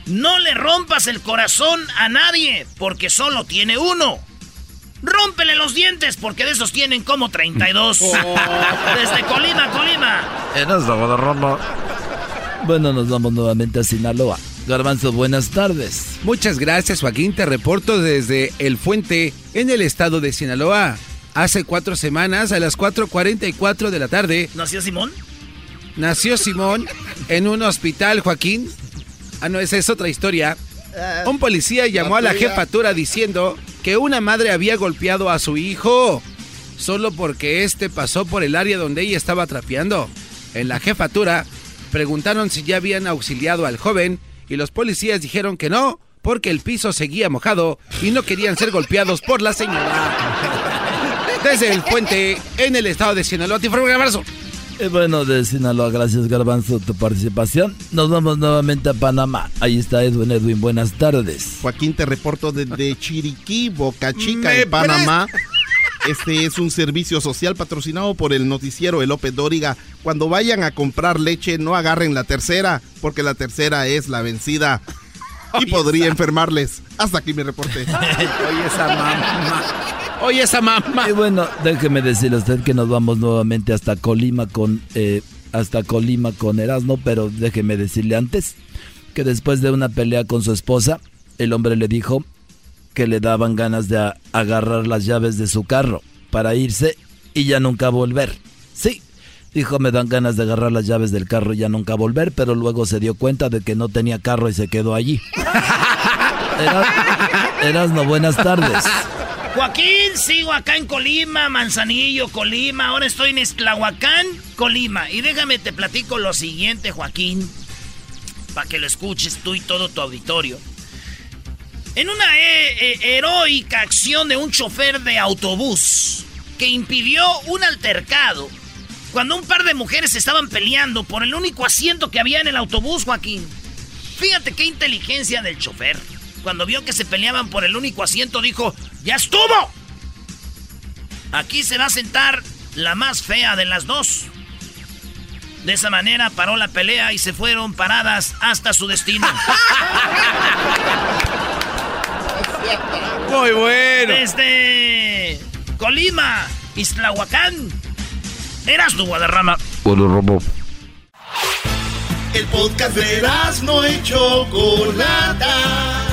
No le rompas el corazón a nadie, porque solo tiene uno. Rómpele los dientes, porque de esos tienen como 32. Desde Colima, Colima. Bueno, nos vamos nuevamente a Sinaloa. Garbanzo, buenas tardes. Muchas gracias, Joaquín. Te reporto desde El Fuente, en el estado de Sinaloa. Hace cuatro semanas, a las 4.44 de la tarde. ¿Nació Simón? Nació Simón en un hospital, Joaquín. Ah, no, esa es otra historia. Ah. Un policía llamó a la jefatura diciendo que una madre había golpeado a su hijo solo porque este pasó por el área donde ella estaba trapeando. En la jefatura preguntaron si ya habían auxiliado al joven y los policías dijeron que no, porque el piso seguía mojado y no querían ser golpeados por la señora. Desde el puente en el estado de Sinaloa, te un abrazo. Y bueno, de Sinaloa, gracias Garbanzo tu participación. Nos vamos nuevamente a Panamá. Ahí está Edwin. Edwin, buenas tardes. Joaquín, te reporto desde Chiriquí, Boca Chica, en Panamá. Este es un servicio social patrocinado por el noticiero El López Dóriga. Cuando vayan a comprar leche, no agarren la tercera, porque la tercera es la vencida y podría enfermarles. Hasta aquí mi reporte. Oye, esa mamá. Oye, esa mamá. Y bueno, déjeme decirle a usted que nos vamos nuevamente hasta Colima con eh, hasta Colima con Erasmo, pero déjeme decirle antes que después de una pelea con su esposa, el hombre le dijo que le daban ganas de agarrar las llaves de su carro para irse y ya nunca volver. Sí, Dijo, me dan ganas de agarrar las llaves del carro y ya nunca volver, pero luego se dio cuenta de que no tenía carro y se quedó allí. Eras, no buenas tardes. Joaquín, sigo acá en Colima, Manzanillo, Colima. Ahora estoy en Esclahuacán, Colima. Y déjame te platico lo siguiente, Joaquín, para que lo escuches tú y todo tu auditorio. En una eh, eh, heroica acción de un chofer de autobús que impidió un altercado cuando un par de mujeres estaban peleando por el único asiento que había en el autobús, Joaquín. Fíjate qué inteligencia del chofer. Cuando vio que se peleaban por el único asiento, dijo, ¡Ya estuvo! Aquí se va a sentar la más fea de las dos. De esa manera paró la pelea y se fueron paradas hasta su destino. Muy bueno. Desde Colima, Islahuacán, eras tu Guadarrama. El podcast de no y Chocolata.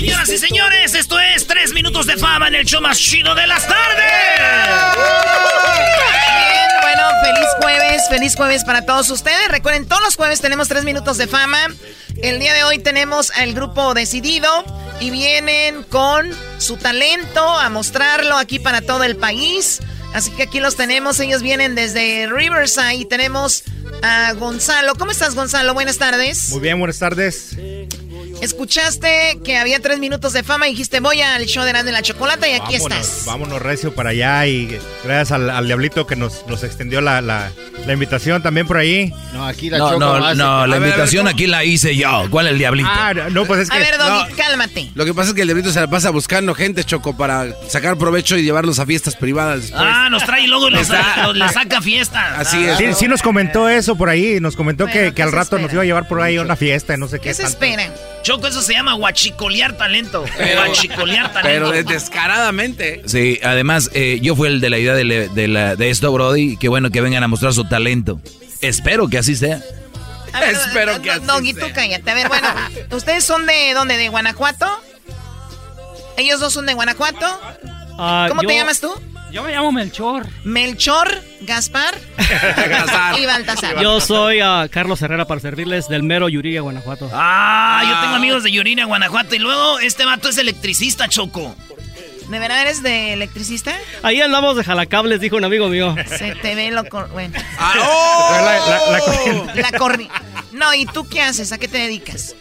Señoras y señores, esto es 3 minutos de fama en el show más chido de las tardes. Bien, bueno, feliz jueves, feliz jueves para todos ustedes. Recuerden, todos los jueves tenemos 3 minutos de fama. El día de hoy tenemos al grupo Decidido y vienen con su talento a mostrarlo aquí para todo el país. Así que aquí los tenemos, ellos vienen desde Riverside y tenemos a Gonzalo. ¿Cómo estás, Gonzalo? Buenas tardes. Muy bien, buenas tardes. Escuchaste que había tres minutos de fama y dijiste voy al show de Grande la Chocolata y aquí estás. Vámonos recio para allá y gracias al, Diablito que nos, nos extendió la, la, invitación también por ahí. No, aquí la No, no, no, la invitación aquí la hice yo. ¿Cuál es el Diablito? Ah, no, pues es que... A ver, Doggy, cálmate. Lo que pasa es que el Diablito se la pasa buscando gente, Choco, para sacar provecho y llevarlos a fiestas privadas después. Ah, nos trae y luego les, saca fiestas. Así es. Sí, sí, nos comentó eso por ahí, nos comentó que, que al rato nos iba a llevar por ahí a una fiesta y no sé qué. ¿Qué se esperan? Choco, eso se llama guachicolear talento. guachicolear talento. Pero descaradamente. Sí, además, eh, yo fui el de la idea de, la, de esto, Brody. Qué bueno que vengan a mostrar su talento. Espero que así sea. Espero que así Doggy, tú cállate. A ver, bueno, ¿ustedes son de dónde? ¿De Guanajuato? ¿Ellos dos son de Guanajuato? Ah, ¿Cómo te llamas tú? Yo me llamo Melchor. Melchor, Gaspar y Baltasar. Yo soy a Carlos Herrera para servirles del mero Yuriria, Guanajuato. Ah, yo tengo amigos de Yuriria, Guanajuato. Y luego este vato es electricista, Choco. ¿De verdad eres de electricista? Ahí andamos de jalacables, dijo un amigo mío. Se te ve lo... Bueno. Ah, oh. La, corriente. No, ¿y tú qué haces? ¿A qué te dedicas?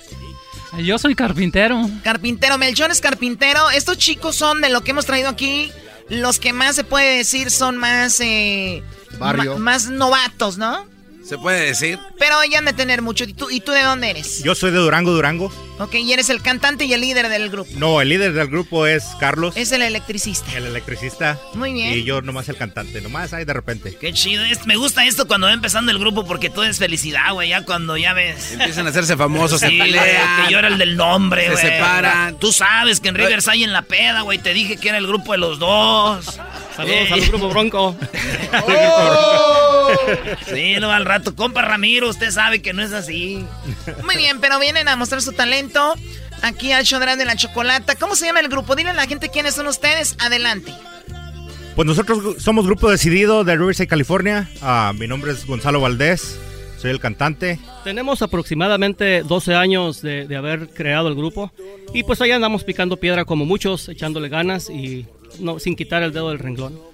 Yo soy carpintero. Carpintero, Melchor es carpintero. Estos chicos son de lo que hemos traído aquí los que más se puede decir son más... Eh, más novatos, ¿no? Se puede decir. Pero ya han de tener mucho. ¿Y tú, ¿Y tú de dónde eres? Yo soy de Durango, Durango. Ok, y eres el cantante y el líder del grupo. No, el líder del grupo es Carlos. Es el electricista. El electricista. Muy bien. Y yo nomás el cantante, nomás ahí de repente. Qué chido. me gusta esto cuando va empezando el grupo porque todo es felicidad, güey. Ya cuando ya ves. Empiezan a hacerse famosos, sí, se pelean. Que yo era el del nombre, güey. Se separan. Tú sabes que en Rivers hay en la peda, güey. Te dije que era el grupo de los dos. Saludos al grupo Bronco. Oh. sí, no al rato. Compa Ramiro, usted sabe que no es así. Muy bien, pero vienen a mostrar su talento aquí al show de la chocolata. ¿Cómo se llama el grupo? Dile a la gente quiénes son ustedes. Adelante. Pues nosotros somos Grupo Decidido de Riverside, California. Ah, mi nombre es Gonzalo Valdés. Soy el cantante. Tenemos aproximadamente 12 años de, de haber creado el grupo. Y pues ahí andamos picando piedra como muchos, echándole ganas y no, sin quitar el dedo del renglón.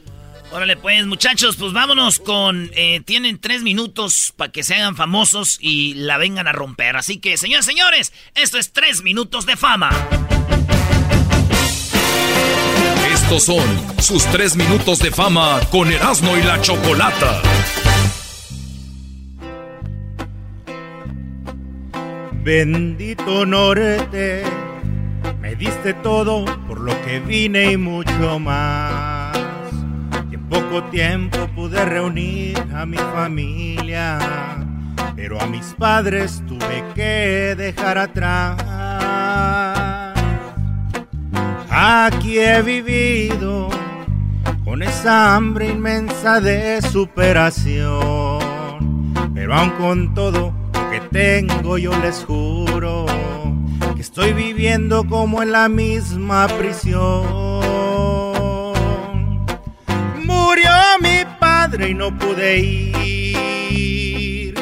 Órale, pues, muchachos, pues vámonos con. Eh, tienen tres minutos para que se hagan famosos y la vengan a romper. Así que, señores, señores, esto es tres minutos de fama. Estos son sus tres minutos de fama con Erasmo y la Chocolata. Bendito norte me diste todo por lo que vine y mucho más. Poco tiempo pude reunir a mi familia, pero a mis padres tuve que dejar atrás. Aquí he vivido con esa hambre inmensa de superación, pero aun con todo lo que tengo yo les juro que estoy viviendo como en la misma prisión. Y no pude ir.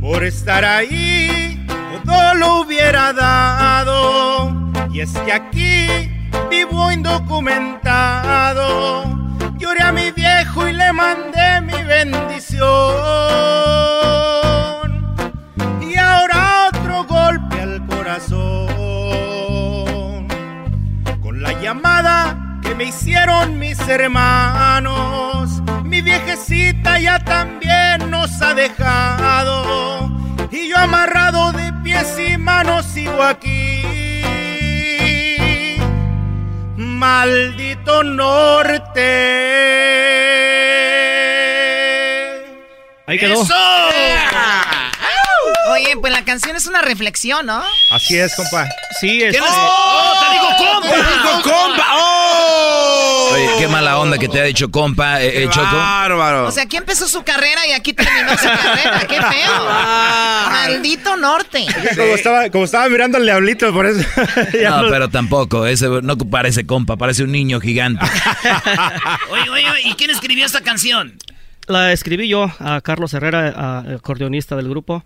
Por estar ahí, todo lo hubiera dado. Y es que aquí vivo indocumentado. Lloré a mi viejo y le mandé mi bendición. Y ahora otro golpe al corazón. Con la llamada que me hicieron mis hermanos. Mi viejecita ya también nos ha dejado. Y yo amarrado de pies y manos sigo aquí. Maldito norte. Ahí quedó. Canción es una reflexión, ¿no? Así es, compa. Sí, es. ¡Oh! ¡Te digo compa! ¡Te digo compa! ¡Oh! Oye, qué mala onda que te ha dicho compa, eh, eh, Choco. Bárbaro. O sea, aquí empezó su carrera y aquí terminó su carrera. ¡Qué feo! Maldito norte. Como, estaba, como estaba mirando al diablito, por eso. No, no- pero tampoco, ese no parece compa, parece un niño gigante. Oye, oye, oye, ¿y quién escribió esta canción? La escribí yo a Carlos Herrera, acordeonista del grupo.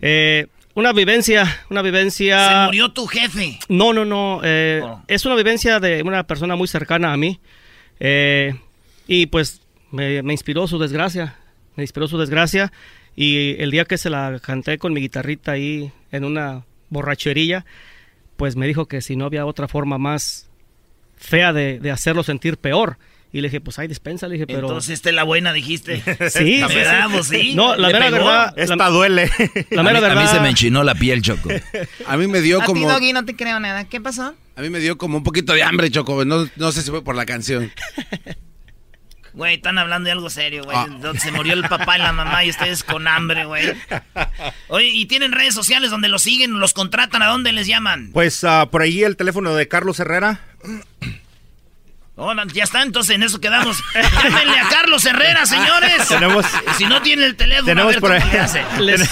Eh, una vivencia, una vivencia... Se murió tu jefe. No, no, no. eh, Oh. Es una vivencia de una persona muy cercana a mí. eh, y pues me, me inspiró su desgracia. Me inspiró su desgracia. Y el día que se la canté con mi guitarrita ahí en una borracherilla, pues me dijo que si no había otra forma más fea de, de hacerlo sentir peor. Y le dije, pues ay, dispensa, le dije, pero... Entonces, esta es la buena, dijiste. Sí, La sí, verdad, sí. pues, sí. No, la mera pegó. verdad... Esta la- duele. La a, mera mí, a mí verdad- se me enchinó la piel, Choco. A mí me dio A ti, como Doggy, no te creo nada. ¿Qué pasó? a mí me dio como un poquito de hambre, Choco. No, no sé si fue por la canción. Güey, están hablando de algo serio, güey. Ah. Donde Se murió el papá y la mamá y ustedes con hambre, güey. Oye, ¿y tienen redes sociales donde los siguen, los contratan? ¿A dónde les llaman? Pues ah, por ahí el teléfono de Carlos Herrera. Oh, ya está, entonces en eso quedamos. Llámenle a Carlos Herrera, señores. Tenemos- Si no tiene el teléfono, Tenemos a ver por cómo ahí- le hace. Les,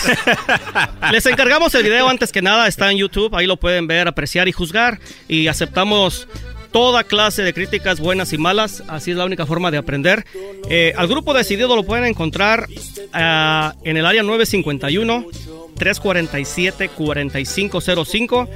les encargamos el video antes que nada, está en YouTube, ahí lo pueden ver, apreciar y juzgar. Y aceptamos toda clase de críticas buenas y malas, así es la única forma de aprender. Eh, al grupo decidido lo pueden encontrar ah, en el área 951. 347-4505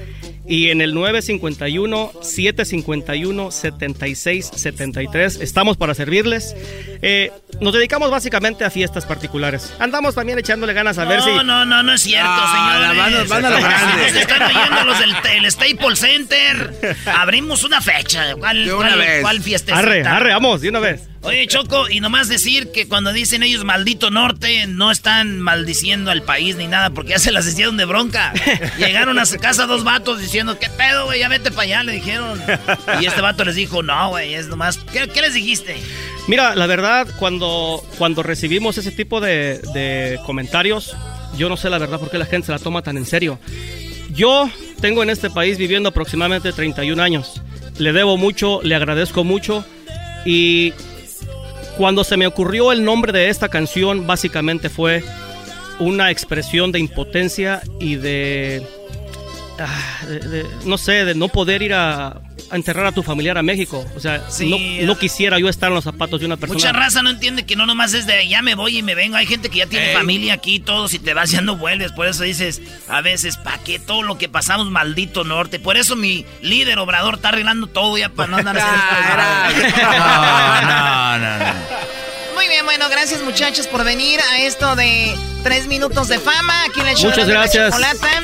y en el 951-751-7673. Estamos para servirles. Eh, nos dedicamos básicamente a fiestas particulares. Andamos también echándole ganas a ver no, si... no, no, no es cierto, Ah, señores. van a- van a lo grande. Se están oyendo los del el Staples Center. Abrimos una fecha. ¿Cuál, De una cuál, vez. cuál fiestecita? Arre, arre, vamos, de una vez. Oye, Choco, y nomás decir que cuando dicen ellos maldito norte, no están maldiciendo al país ni nada, porque ya se las hicieron de bronca. Llegaron a su casa dos vatos diciendo, ¿qué pedo, güey? Ya vete para allá, le dijeron. Y este vato les dijo, no, güey, es nomás. ¿Qué, qué les dijiste? Mira, la verdad, cuando, cuando recibimos ese tipo de, de comentarios, yo no sé la verdad por qué la gente se la toma tan en serio. Yo tengo en este país viviendo aproximadamente 31 años. Le debo mucho, le agradezco mucho y cuando se me ocurrió el nombre de esta canción, básicamente fue una expresión de impotencia y de, ah, de- de- no sé, de no poder ir a, a enterrar a tu familiar a México. O sea, Sí. no, no quisiera yo estar en los zapatos de una persona. Mucha raza no entiende que no nomás es de ya me voy y me vengo. Hay gente que ya tiene Ey. familia aquí, todo. Si te vas ya no vuelves. Por eso dices, a veces, ¿pa' qué todo lo que pasamos, maldito norte? Por eso mi líder Obrador está arreglando todo ya para no andar haciendo. No, no, no. Muy bien, bueno, gracias muchachos por venir a esto de tres minutos de fama aquí en el show Muchas gracias.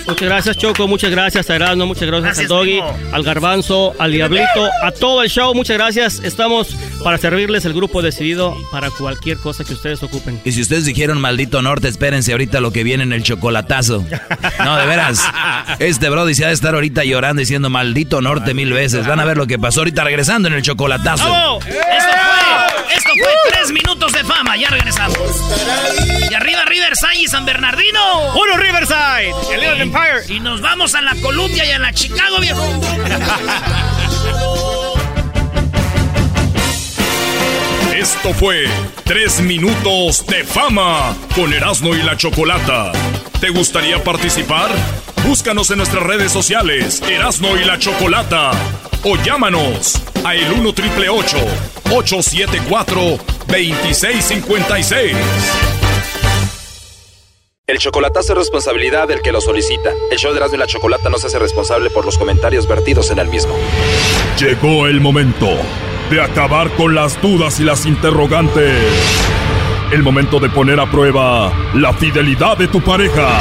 Muchas gracias, Choco. Muchas gracias, a Erasmo. Muchas gracias, Gracias, al Doggy, primo. al Garbanzo, al Diablito, a todo el show. Muchas gracias. Estamos para servirles el grupo decidido para cualquier cosa que ustedes ocupen. Y si ustedes dijeron maldito norte, espérense ahorita lo que viene en el chocolatazo. No, de veras. Este Brody se ha de estar ahorita llorando diciendo maldito norte mil veces. Van a ver lo que pasó ahorita regresando en el chocolatazo. ¡Bravo! Esto fue, esto fue tres minutos de fama. Ya regresamos. Y arriba Riverside y San Bernardino. ¡Uno Riverside! El Little Empire. Y nos vamos a la Columbia y a la Chicago, viejo. Esto fue Tres Minutos de Fama con Erasmo y la Chocolata. ¿Te gustaría participar? Búscanos en nuestras redes sociales, Erasmo y la Chocolata. O llámanos a el 1 triple 874 2656. El chocolatazo es responsabilidad del que lo solicita. El show de Erasmo y la Chocolata no se hace responsable por los comentarios vertidos en el mismo. Llegó el momento de acabar con las dudas y las interrogantes. El momento de poner a prueba la fidelidad de tu pareja.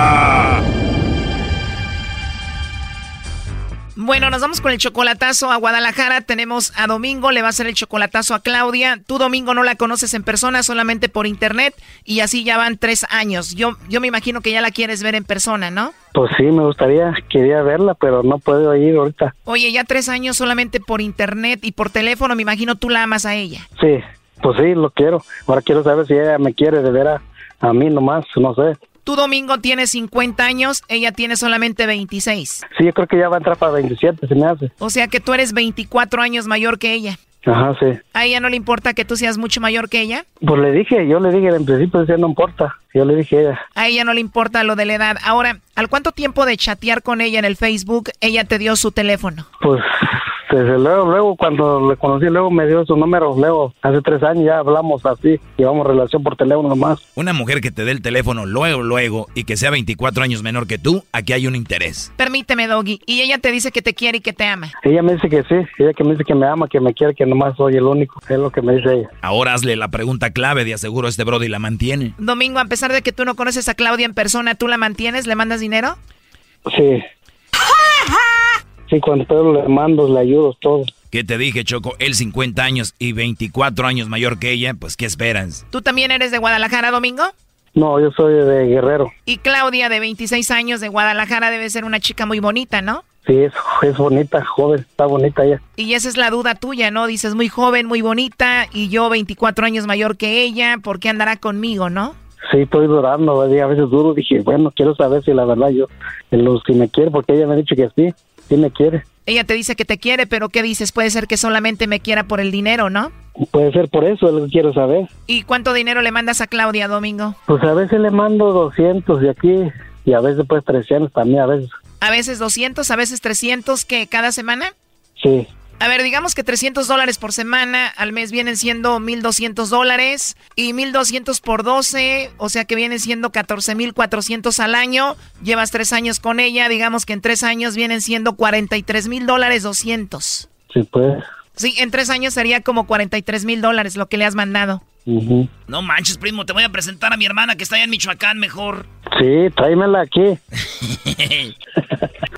Bueno, nos vamos con el chocolatazo a Guadalajara. Tenemos a Domingo, le va a hacer el chocolatazo a Claudia. Tú, Domingo, no la conoces en persona, solamente por internet. Y así ya van tres años. Yo, yo me imagino que ya la quieres ver en persona, ¿no? Pues sí, me gustaría, quería verla, pero no puedo ir ahorita. Oye, ya tres años solamente por internet y por teléfono, me imagino tú la amas a ella. Sí, pues sí, lo quiero. Ahora quiero saber si ella me quiere de veras a mí nomás, no sé. Tú, Domingo, tienes 50 años, ella tiene solamente 26. Sí, yo creo que ya va a entrar para 27, se me hace. O sea que tú eres 24 años mayor que ella. Ajá, sí. ¿A ella no le importa que tú seas mucho mayor que ella? Pues le dije, yo le dije en principio, decía, no importa. Yo le dije a ella. A ella no le importa lo de la edad. Ahora, ¿al cuánto tiempo de chatear con ella en el Facebook ella te dio su teléfono? Pues desde luego, luego cuando le conocí, luego me dio su número, luego hace tres años ya hablamos así, llevamos relación por teléfono nomás. Una mujer que te dé el teléfono luego, luego, y que sea 24 años menor que tú, aquí hay un interés. Permíteme, Doggy. Y ella te dice que te quiere y que te ama. Ella me dice que sí, ella que me dice que me ama, que me quiere, que nomás soy el único, es lo que me dice ella. Ahora hazle la pregunta clave, de aseguro este Brody la mantiene. Domingo, a pesar de que tú no conoces a Claudia en persona, ¿tú la mantienes? ¿Le mandas dinero? Sí. Sí, cuando puedo le mando, le ayudo, todo. ¿Qué te dije, Choco? Él 50 años y 24 años mayor que ella, pues ¿qué esperas? ¿Tú también eres de Guadalajara, Domingo? No, yo soy de Guerrero. Y Claudia, de 26 años de Guadalajara, debe ser una chica muy bonita, ¿no? Sí, es, es bonita, joven, está bonita ella. Y esa es la duda tuya, ¿no? Dices, muy joven, muy bonita, y yo 24 años mayor que ella, ¿por qué andará conmigo, no? Sí, estoy durando, a veces duro, dije, bueno, quiero saber si la verdad yo, en los que me quiere, porque ella me ha dicho que sí, sí me quiere. Ella te dice que te quiere, pero ¿qué dices? Puede ser que solamente me quiera por el dinero, ¿no? Puede ser por eso, es lo que quiero saber. ¿Y cuánto dinero le mandas a Claudia, Domingo? Pues a veces le mando 200 de aquí y a veces pues 300 también, a veces. A veces 200, a veces 300, ¿qué? ¿Cada semana? Sí. A ver, digamos que 300 dólares por semana al mes vienen siendo 1.200 dólares y 1.200 por 12, o sea que vienen siendo 14.400 al año. Llevas tres años con ella, digamos que en tres años vienen siendo 43 mil dólares 200. Sí, pues. Sí, en tres años sería como 43 mil dólares lo que le has mandado. No manches, primo, te voy a presentar a mi hermana que está allá en Michoacán mejor. Sí, tráemela aquí.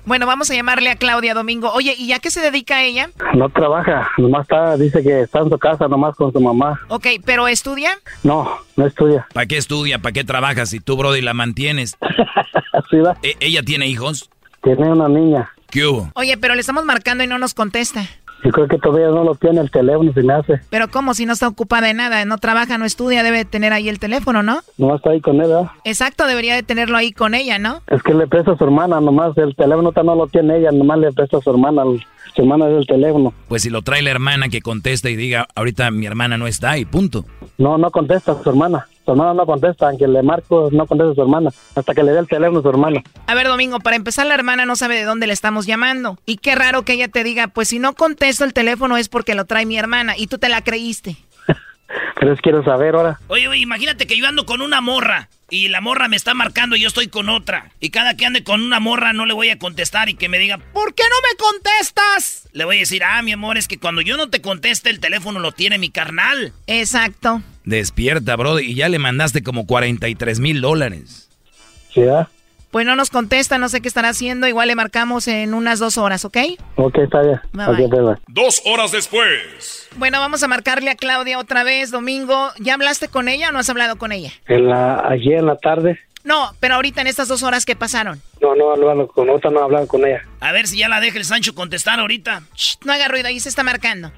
bueno, vamos a llamarle a Claudia Domingo. Oye, ¿y a qué se dedica ella? No trabaja, nomás está, dice que está en su casa nomás con su mamá. Ok, ¿pero estudia? No, no estudia. ¿Para qué estudia? ¿Para qué trabaja si tú, Brody, la mantienes? ¿Sí va? ¿E ¿Ella tiene hijos? Tiene una niña. ¿Qué hubo? Oye, pero le estamos marcando y no nos contesta. Yo creo que todavía no lo tiene el teléfono, se me hace. Pero ¿cómo? Si no está ocupada de nada, no trabaja, no estudia, debe tener ahí el teléfono, ¿no? No está ahí con él. Exacto, debería de tenerlo ahí con ella, ¿no? Es que le presta a su hermana, nomás el teléfono no lo tiene ella, nomás le presta a su hermana, su hermana es el teléfono. Pues si lo trae la hermana que conteste y diga, ahorita mi hermana no está y punto. No, no contesta a su hermana. Su hermana no contesta, aunque le marco, no contesta a su hermana, hasta que le dé el teléfono a su hermana. A ver, Domingo, para empezar, la hermana no sabe de dónde le estamos llamando. Y qué raro que ella te diga, pues si no contesto el teléfono es porque lo trae mi hermana, y tú te la creíste. Pero es quiero saber ahora. Oye, oye, imagínate que yo ando con una morra y la morra me está marcando y yo estoy con otra. Y cada que ande con una morra no le voy a contestar y que me diga, ¿por qué no me contestas? Le voy a decir, ah, mi amor, es que cuando yo no te conteste el teléfono lo tiene mi carnal. Exacto. Despierta, bro, y ya le mandaste como 43 mil dólares. Sí, ¿ah? Pues no nos contesta, no sé qué estará haciendo. Igual le marcamos en unas dos horas, ¿ok? Ok, está bien. Bye, Dos horas después. Bueno, vamos a marcarle a Claudia otra vez, domingo. ¿Ya hablaste con ella o no has hablado con ella? En la, ayer en la tarde. No, pero ahorita en estas dos horas que pasaron. No, no hablado con otra, no he hablado con ella. A ver si ya la deja el Sancho contestar ahorita. Shh, no haga ruido, ahí se está marcando.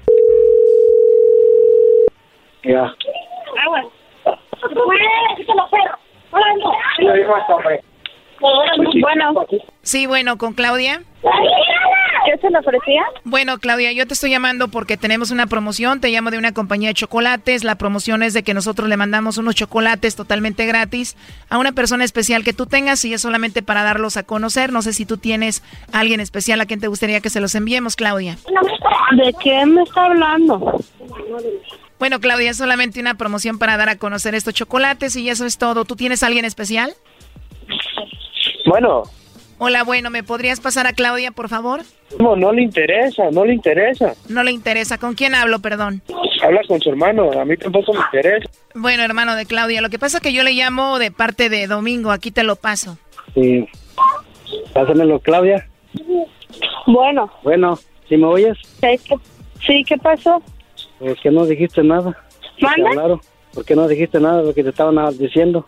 Ya. Bueno. Sí, bueno, con Claudia. ¿Qué se le ofrecía? Bueno, Claudia, yo te estoy llamando porque tenemos una promoción. Te llamo de una compañía de chocolates. La promoción es de que nosotros le mandamos unos chocolates totalmente gratis a una persona especial que tú tengas y es solamente para darlos a conocer. No sé si tú tienes a alguien especial a quien te gustaría que se los enviemos, Claudia. ¿De qué me está hablando? Bueno, Claudia, es solamente una promoción para dar a conocer estos chocolates y eso es todo. ¿Tú tienes a alguien especial? Bueno, Hola, bueno, ¿me podrías pasar a Claudia, por favor? no, no le interesa, no le interesa. No le interesa. ¿Con quién hablo, perdón? Habla con su hermano, a mí tampoco me interesa. Bueno, hermano de Claudia, lo que pasa es que yo le llamo de parte de Domingo. Aquí te lo paso. Sí. Pásamelo, Claudia. Bueno, Bueno, ¿sí me oyes? ¿qué- qué- sí, ¿qué pasó? ¿Por qué no dijiste nada? ¿Te ¿Manda? hablaron? ¿Por qué no dijiste nada de lo que te estaban ah, diciendo?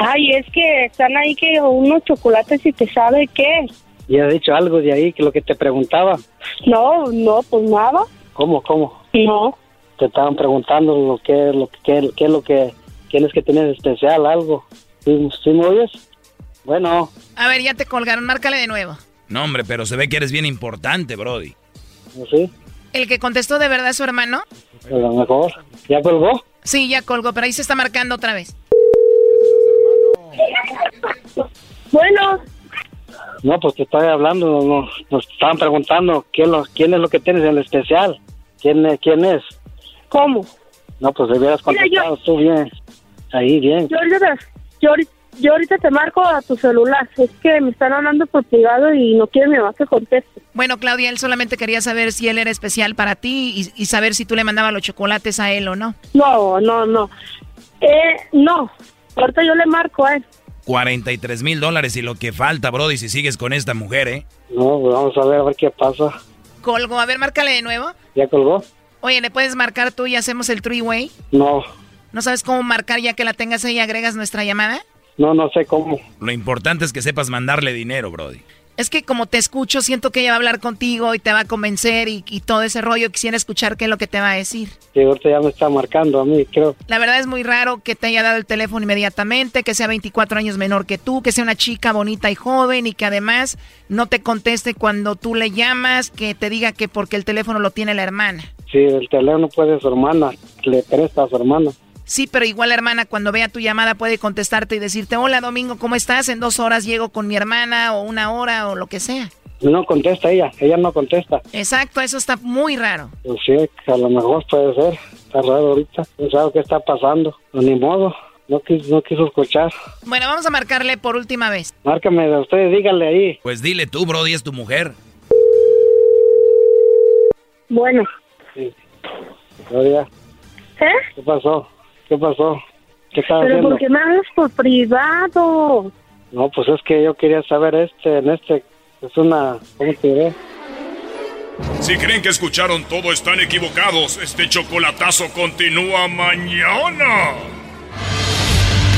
Ay, es que están ahí que unos chocolates y te sabe qué. Y has dicho algo de ahí, que lo que te preguntaba. No, no, pues nada. ¿Cómo, cómo? No. Te estaban preguntando lo que, lo que, qué, qué es lo que tienes que tener especial, algo. ¿Sí, sí me oyes? Bueno, A ver, ya te colgaron. Márcale de nuevo. No, hombre, pero se ve que eres bien importante, Brody. ¿sí? ¿El que contestó de verdad es su hermano? A lo mejor. ¿Ya colgó? Sí, ya colgó, pero ahí se está marcando otra vez. Bueno, No, pues te estoy hablando, no, nos estaban preguntando quién, lo, quién es lo que tienes en el especial. ¿Quién, es- quién es? ¿cómo? No, pues debieras Mira, yo- contestado tú bien. Ahí, bien. Yo ahorita, yo, ahorita- yo ahorita te marco a tu celular. Es que me están hablando por privado y no quiero mi mamá que conteste. Bueno, Claudia, él solamente quería saber si él era especial para ti y, y saber si tú le mandabas los chocolates a él o no. No, no, no. Eh, no. Ahorita yo le marco a él. 43 mil dólares y lo que falta, Brody, si sigues con esta mujer, ¿eh? No, pues vamos a ver, a ver qué pasa. Colgó. A ver, márcale de nuevo. ¿Ya colgó? Oye, ¿le puedes marcar tú y hacemos el three-way? No, ¿No sabes cómo marcar ya que la tengas ahí y agregas nuestra llamada? No, no sé cómo. Lo importante es que sepas mandarle dinero, Brody. Es que como te escucho, siento que ella va a hablar contigo y te va a convencer y, y todo ese rollo. Quisiera escuchar qué es lo que te va a decir. Sí, ahorita ya me está marcando a mí, creo. La verdad es muy raro que te haya dado el teléfono inmediatamente, que sea 24 años menor que tú, que sea una chica bonita y joven y que además no te conteste cuando tú le llamas, que te diga que porque el teléfono lo tiene la hermana. Sí, el teléfono puede su hermana, le presta a su hermana. Sí, pero igual la hermana cuando vea tu llamada puede contestarte y decirte, hola Domingo, ¿cómo estás? En dos horas llego con mi hermana o una hora o lo que sea. No contesta ella, ella no contesta. Exacto, eso está muy raro. Pues sí, a lo mejor puede ser. Está raro ahorita. No sabe qué está pasando. Pues ni modo. No quiso, no quiso escuchar. Bueno, vamos a marcarle por última vez. Márcame de ustedes, díganle ahí. Pues dile tú, Brody, es tu mujer. Bueno. Sí. Gloria, ¿Eh? ¿qué pasó? ¿Qué pasó? ¿Qué estás Pero haciendo? ¿por qué me hablas por privado? No, pues es que yo quería saber este, en este, es una, ¿cómo te diré? Si creen que escucharon todo, están equivocados. Este chocolatazo continúa mañana.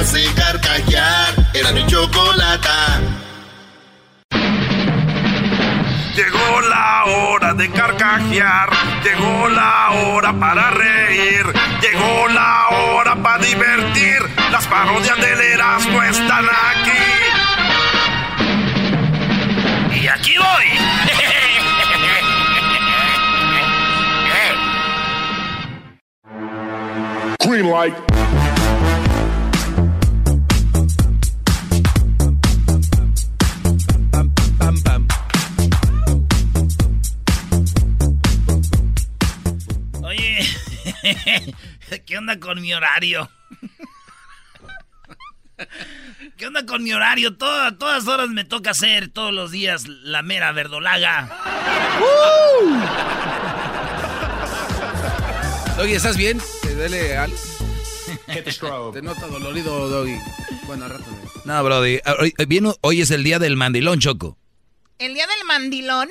hace carcajear. Era mi chocolata. Llegó la hora de carcajear, llegó la hora para reír, llegó la hora para divertir. Las parodias del Erasmo están aquí. Y aquí voy. Green light. Onda con mi horario? ¿Qué onda con mi horario? Todas, todas horas me toca hacer todos los días la mera verdolaga. Doggy, ¿estás bien? ¿Te duele algo? Te nota dolorido, Doggy. Bueno, al rato. No, Brody. Hoy, hoy- hoy es el día del mandilón, Choco. El día del mandilón.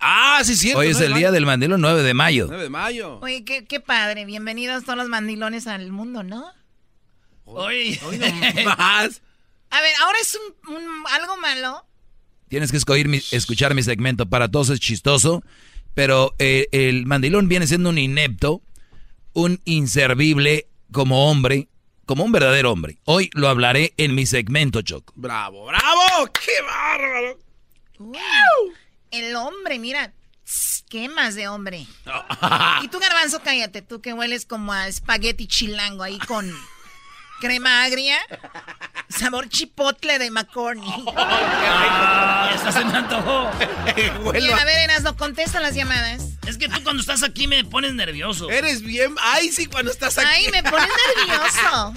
Ah, sí, cierto. Hoy es 9 el de día del mandilón, 9 de mayo. 9 de mayo. Oye, qué, qué padre. Bienvenidos todos los mandilones al mundo, ¿no? Hoy. Hoy no más. A ver, ahora es un, un- algo malo. Tienes que escoger mi- escuchar mi segmento. Para todos es chistoso, pero eh, el mandilón viene siendo un inepto, un inservible como hombre, como un verdadero hombre. Hoy lo hablaré en mi segmento, Choco. Bravo, bravo. ¡Qué bárbaro! Uy, el hombre, mira. Quemas de hombre. Y tú, Garbanzo, cállate. Tú que hueles como a espagueti chilango ahí con crema agria. Sabor chipotle de McCorney. Ah, esta se me antojó. Bien, a ver, Erasno, contesta las llamadas. Es que tú cuando estás aquí me pones nervioso. Eres bien. Ay, sí, cuando estás aquí. Ay, me pones nervioso.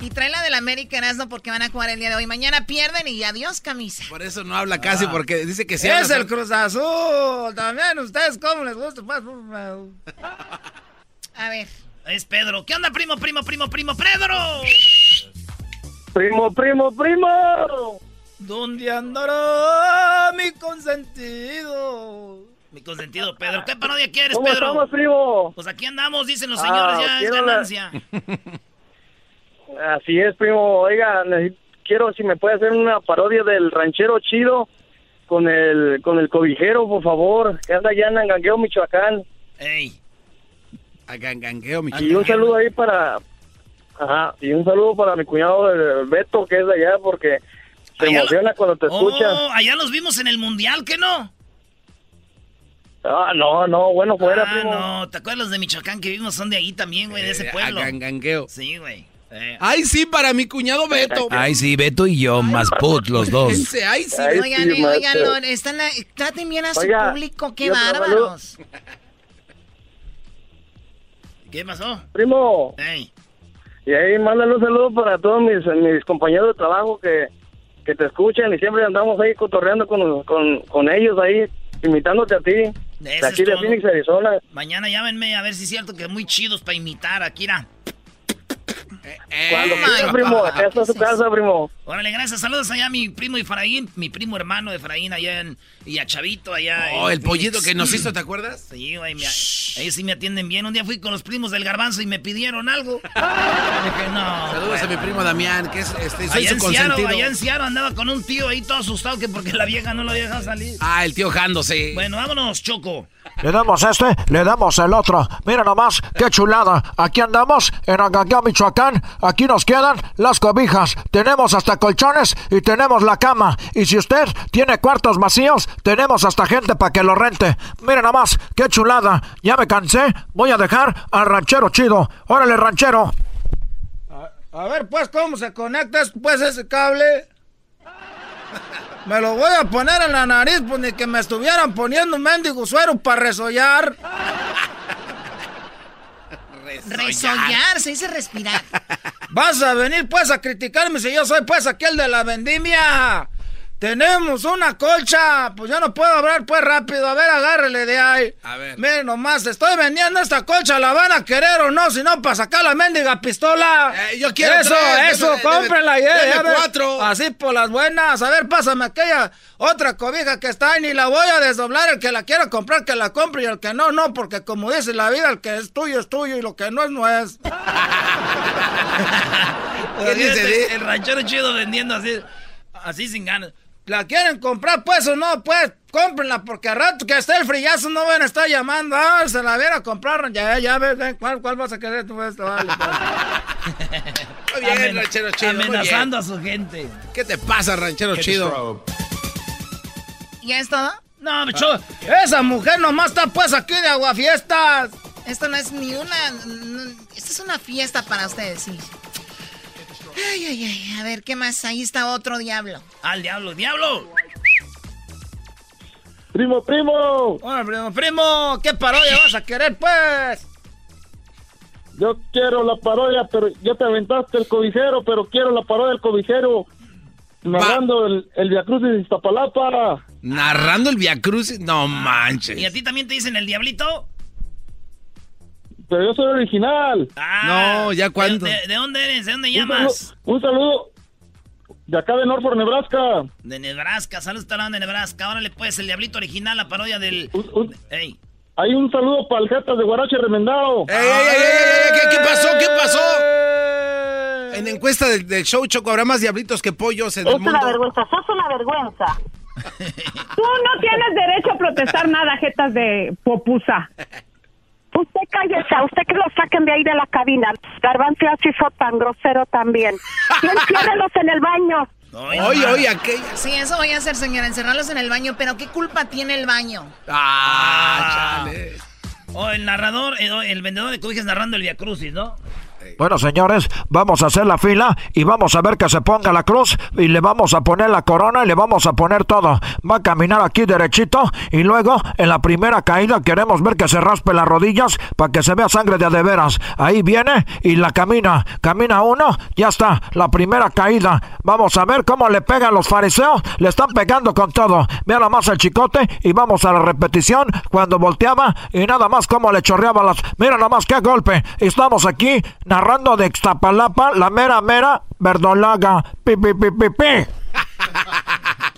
Y trae la del América Erasno porque van a jugar el día de hoy. Mañana pierden y adiós, camisa. Por eso no habla casi, Ah. porque dice que sí. es el Cruz Azul. También ustedes, ¿cómo les gusta? Pues, A ver. Es Pedro. ¿Qué onda, primo, primo, primo, primo, Pedro? Primo, primo, primo. ¿Dónde andará mi consentido? Mi consentido, Pedro. ¿Qué parodia quieres, ¿Cómo Pedro? estamos, primo? Pues aquí andamos, dicen los Ah, señores, ya es la- ganancia. Así es, primo. Oiga, quiero si me puede hacer una parodia del ranchero chido con el con el cobijero, por favor, que anda allá en Angangueo, Michoacán. Ey. A gangangueo, mi Y un saludo ahí para Ajá, y un saludo para mi cuñado eh, Beto, que es de allá, porque se Allá lo- emociona cuando te escucha. Oh, allá los vimos en el mundial, ¿qué no? Ah, no, no, bueno, fuera, ah, primo. no, ¿te acuerdas los de Michoacán que vimos? Son de ahí también, güey, de ese Eh, pueblo. a gangangueo. Sí, güey. Eh. Ay, sí, para mi cuñado Beto. Ay, sí, Beto y yo, más put, los dos. Ay, sí. Ay, Oigan, sí, eh, oigan, están, la- traten bien a su Oiga, público, qué bárbaros. ¿Qué pasó? Primo, y ahí mándale un saludo para todos mis, mis compañeros de trabajo que, que te escuchan y siempre andamos ahí cotorreando con, con, con ellos ahí, imitándote a ti, Eso de aquí de todo. Phoenix, Arizona. Mañana llámenme a ver si es cierto que muy chidos para imitar. Akira. Cuando my quieras, primo, God. acá está su casa, primo. Órale, gracias. Saludos allá a mi primo Efraín, mi primo hermano Efraín allá en... Y a Chavito allá Oh, en el pollito que nos hizo, ¿te acuerdas? Sí, güey, me- ellos sí me atienden bien. Un día fui con los primos del garbanzo y me pidieron algo. Dije, no. Saludos a mi primo Damián, que es este, soy Allá su consentido. allá en Seattle andaba con un tío ahí todo asustado que porque la vieja no lo había dejado salir. Ah, el tío Jándose. Bueno, vámonos, Choco. Le damos este, le damos el otro. Mira nomás, qué chulada. Aquí andamos en Angangueo, Michoacán. Aquí nos quedan las cobijas. Tenemos hasta colchones y tenemos la cama. Y si usted tiene cuartos vacíos, tenemos hasta gente para que lo rente. Mira nomás, qué chulada. Ya me cansé. Voy a dejar al ranchero chido. Órale, ranchero. A ver, pues, ¿cómo se conecta pues ese cable? Me lo voy a poner en la nariz, pues ni que me estuvieran poniendo un mendigo suero para resollar. Resollar, se dice respirar. Vas a venir pues a criticarme si yo soy pues aquel de la vendimia. Tenemos una colcha. Pues yo no puedo hablar pues rápido. A ver, agárrele de ahí. A ver. Miren nomás, estoy vendiendo esta colcha. ¿La van a querer o no? Si no, para sacar la mendiga pistola. Eh, yo quiero Eso, tres, eso, deme- cómprenla. deme- ya, deme ya ve. cuatro. Así por las buenas. A ver, pásame aquella otra cobija que está ahí. Ni la voy a desdoblar. El que la quiera comprar, que la compre. Y el que no, no. Porque como dice la vida, el que es tuyo es tuyo y lo que no es, no es. ¿Qué dice, di? El ranchero chido vendiendo así, así sin ganas. ¿La quieren comprar pues o no? Pues cómprenla porque al rato que esté el frillazo no van a estar llamando. Ah, se la viera a comprar. Ya, ya ves, ven, ¿cuál, cuál vas a querer tú esto? Vale, pues. Muy bien, Amen- ranchero chido. Amenazando a su gente. ¿Qué te pasa, ranchero chido? ¿Ya es todo? No, bicho, esa mujer nomás está pues aquí de aguafiestas. Esto no es ni una... n- Esto es una fiesta para ustedes, sí. Ay, ay, ay. A ver, ¿qué más? Ahí está otro diablo. Al diablo, diablo. Primo, primo. Hola, primo, primo, ¿qué parodia vas a querer pues? Yo quiero la parodia, pero ya te aventaste el cobijero, pero quiero la parodia del cobijero. Narrando el, el Via Crucis de Iztapalapa. Narrando el Via Crucis, no ¿Y manches. a ti también te dicen el diablito? Pero yo soy original. No, ya cuándo. ¿De, de dónde eres? ¿De dónde Un llamas? saludo, un saludo de acá de Norfolk, Nebraska. De Nebraska, saludos talón de Nebraska. Órale pues, el diablito original, la parodia del... Ey. Hay un saludo para el Jetas de Guarache Remendado. ¡Ey, ey, ey, ey, ey! ¿Qué, qué pasó? ¿Qué pasó? En la encuesta del, del show Choco habrá más diablitos que pollos en el Es una mundo. vergüenza, sos una vergüenza. Tú no tienes derecho a protestar nada, jetas de popusa. Usted cállese, a usted que lo saquen de ahí de la cabina. Garbanzo ya se hizo tan grosero también. Y enciérrelos en el baño. Oye, oye, aquella. Sí, eso voy a hacer, señora, encerrarlos en el baño, pero ¿qué culpa tiene el baño? Ah, chale. O el narrador, eh, el vendedor de cobijas narrando el Via Crucis, ¿no? Bueno, señores, vamos a hacer la fila y vamos a ver que se ponga la cruz y le vamos a poner la corona y le vamos a poner todo. Va a caminar aquí derechito y luego en la primera caída queremos ver que se raspe las rodillas para que se vea sangre de de veras. Ahí viene y la camina. Camina uno, ya está, la primera caída. Vamos a ver cómo le pegan los fariseos. Le están pegando con todo. Vea nada más el chicote y vamos a la repetición cuando volteaba y nada más cómo le chorreaba las... Mira nada más qué golpe. Estamos aquí narrando de Ixtapalapa, la mera mera verdolaga. Pi, pi, pi, pi, pi.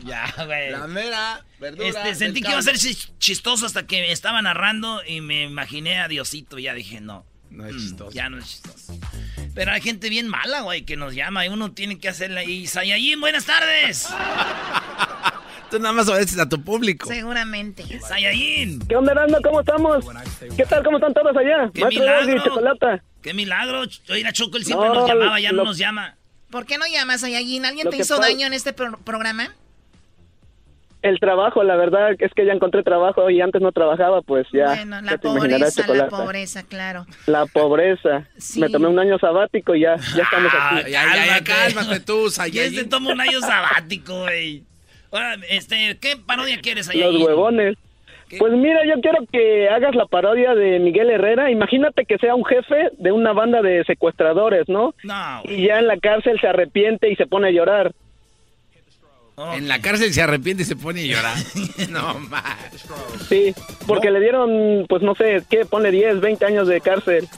Ya, güey. La mera verdura Este, sentí que iba a ser chistoso hasta que me estaba narrando y me imaginé a Diosito y ya dije, no. No es mm, chistoso. Ya no es chistoso. Pero hay gente bien mala, güey, que nos llama y uno tiene que hacerle ahí. Sayayin, buenas tardes. Tú nada más obedeces a tu público. Seguramente. Sayayin. ¿Qué onda, Erasmo? ¿Cómo estamos? ¿Qué tal? ¿Cómo están todos allá? ¡Qué Maestro milagro! Chocolata. ¡Qué milagro! Oye, la Choco, él siempre No, nos llamaba, ya no nos llama. ¿Por qué no llamas a Yayin? ¿Alguien Lo te hizo daño en este pro- programa? El trabajo, la verdad es que ya encontré trabajo y antes no trabajaba, pues ya. bueno, la ya te imaginarás, pobreza, la pobreza, claro. La pobreza. Sí. Me tomé un año sabático y ya, ya estamos Ah, aquí. Ya, ya, ya, cálmate tú, ¿Quién se Sayayin. toma un año sabático, güey? Ahora, este, ¿qué parodia quieres, Los Sayayin? huevones. Pues mira, yo quiero que hagas la parodia de Miguel Herrera. Imagínate que sea un jefe de una banda de secuestradores, ¿no? No. Y ya en la cárcel se arrepiente y se pone a llorar. En la cárcel se arrepiente y se pone a llorar. no más. Sí, porque le dieron, pues no sé, ¿qué? Ponle 10, 20 años de cárcel.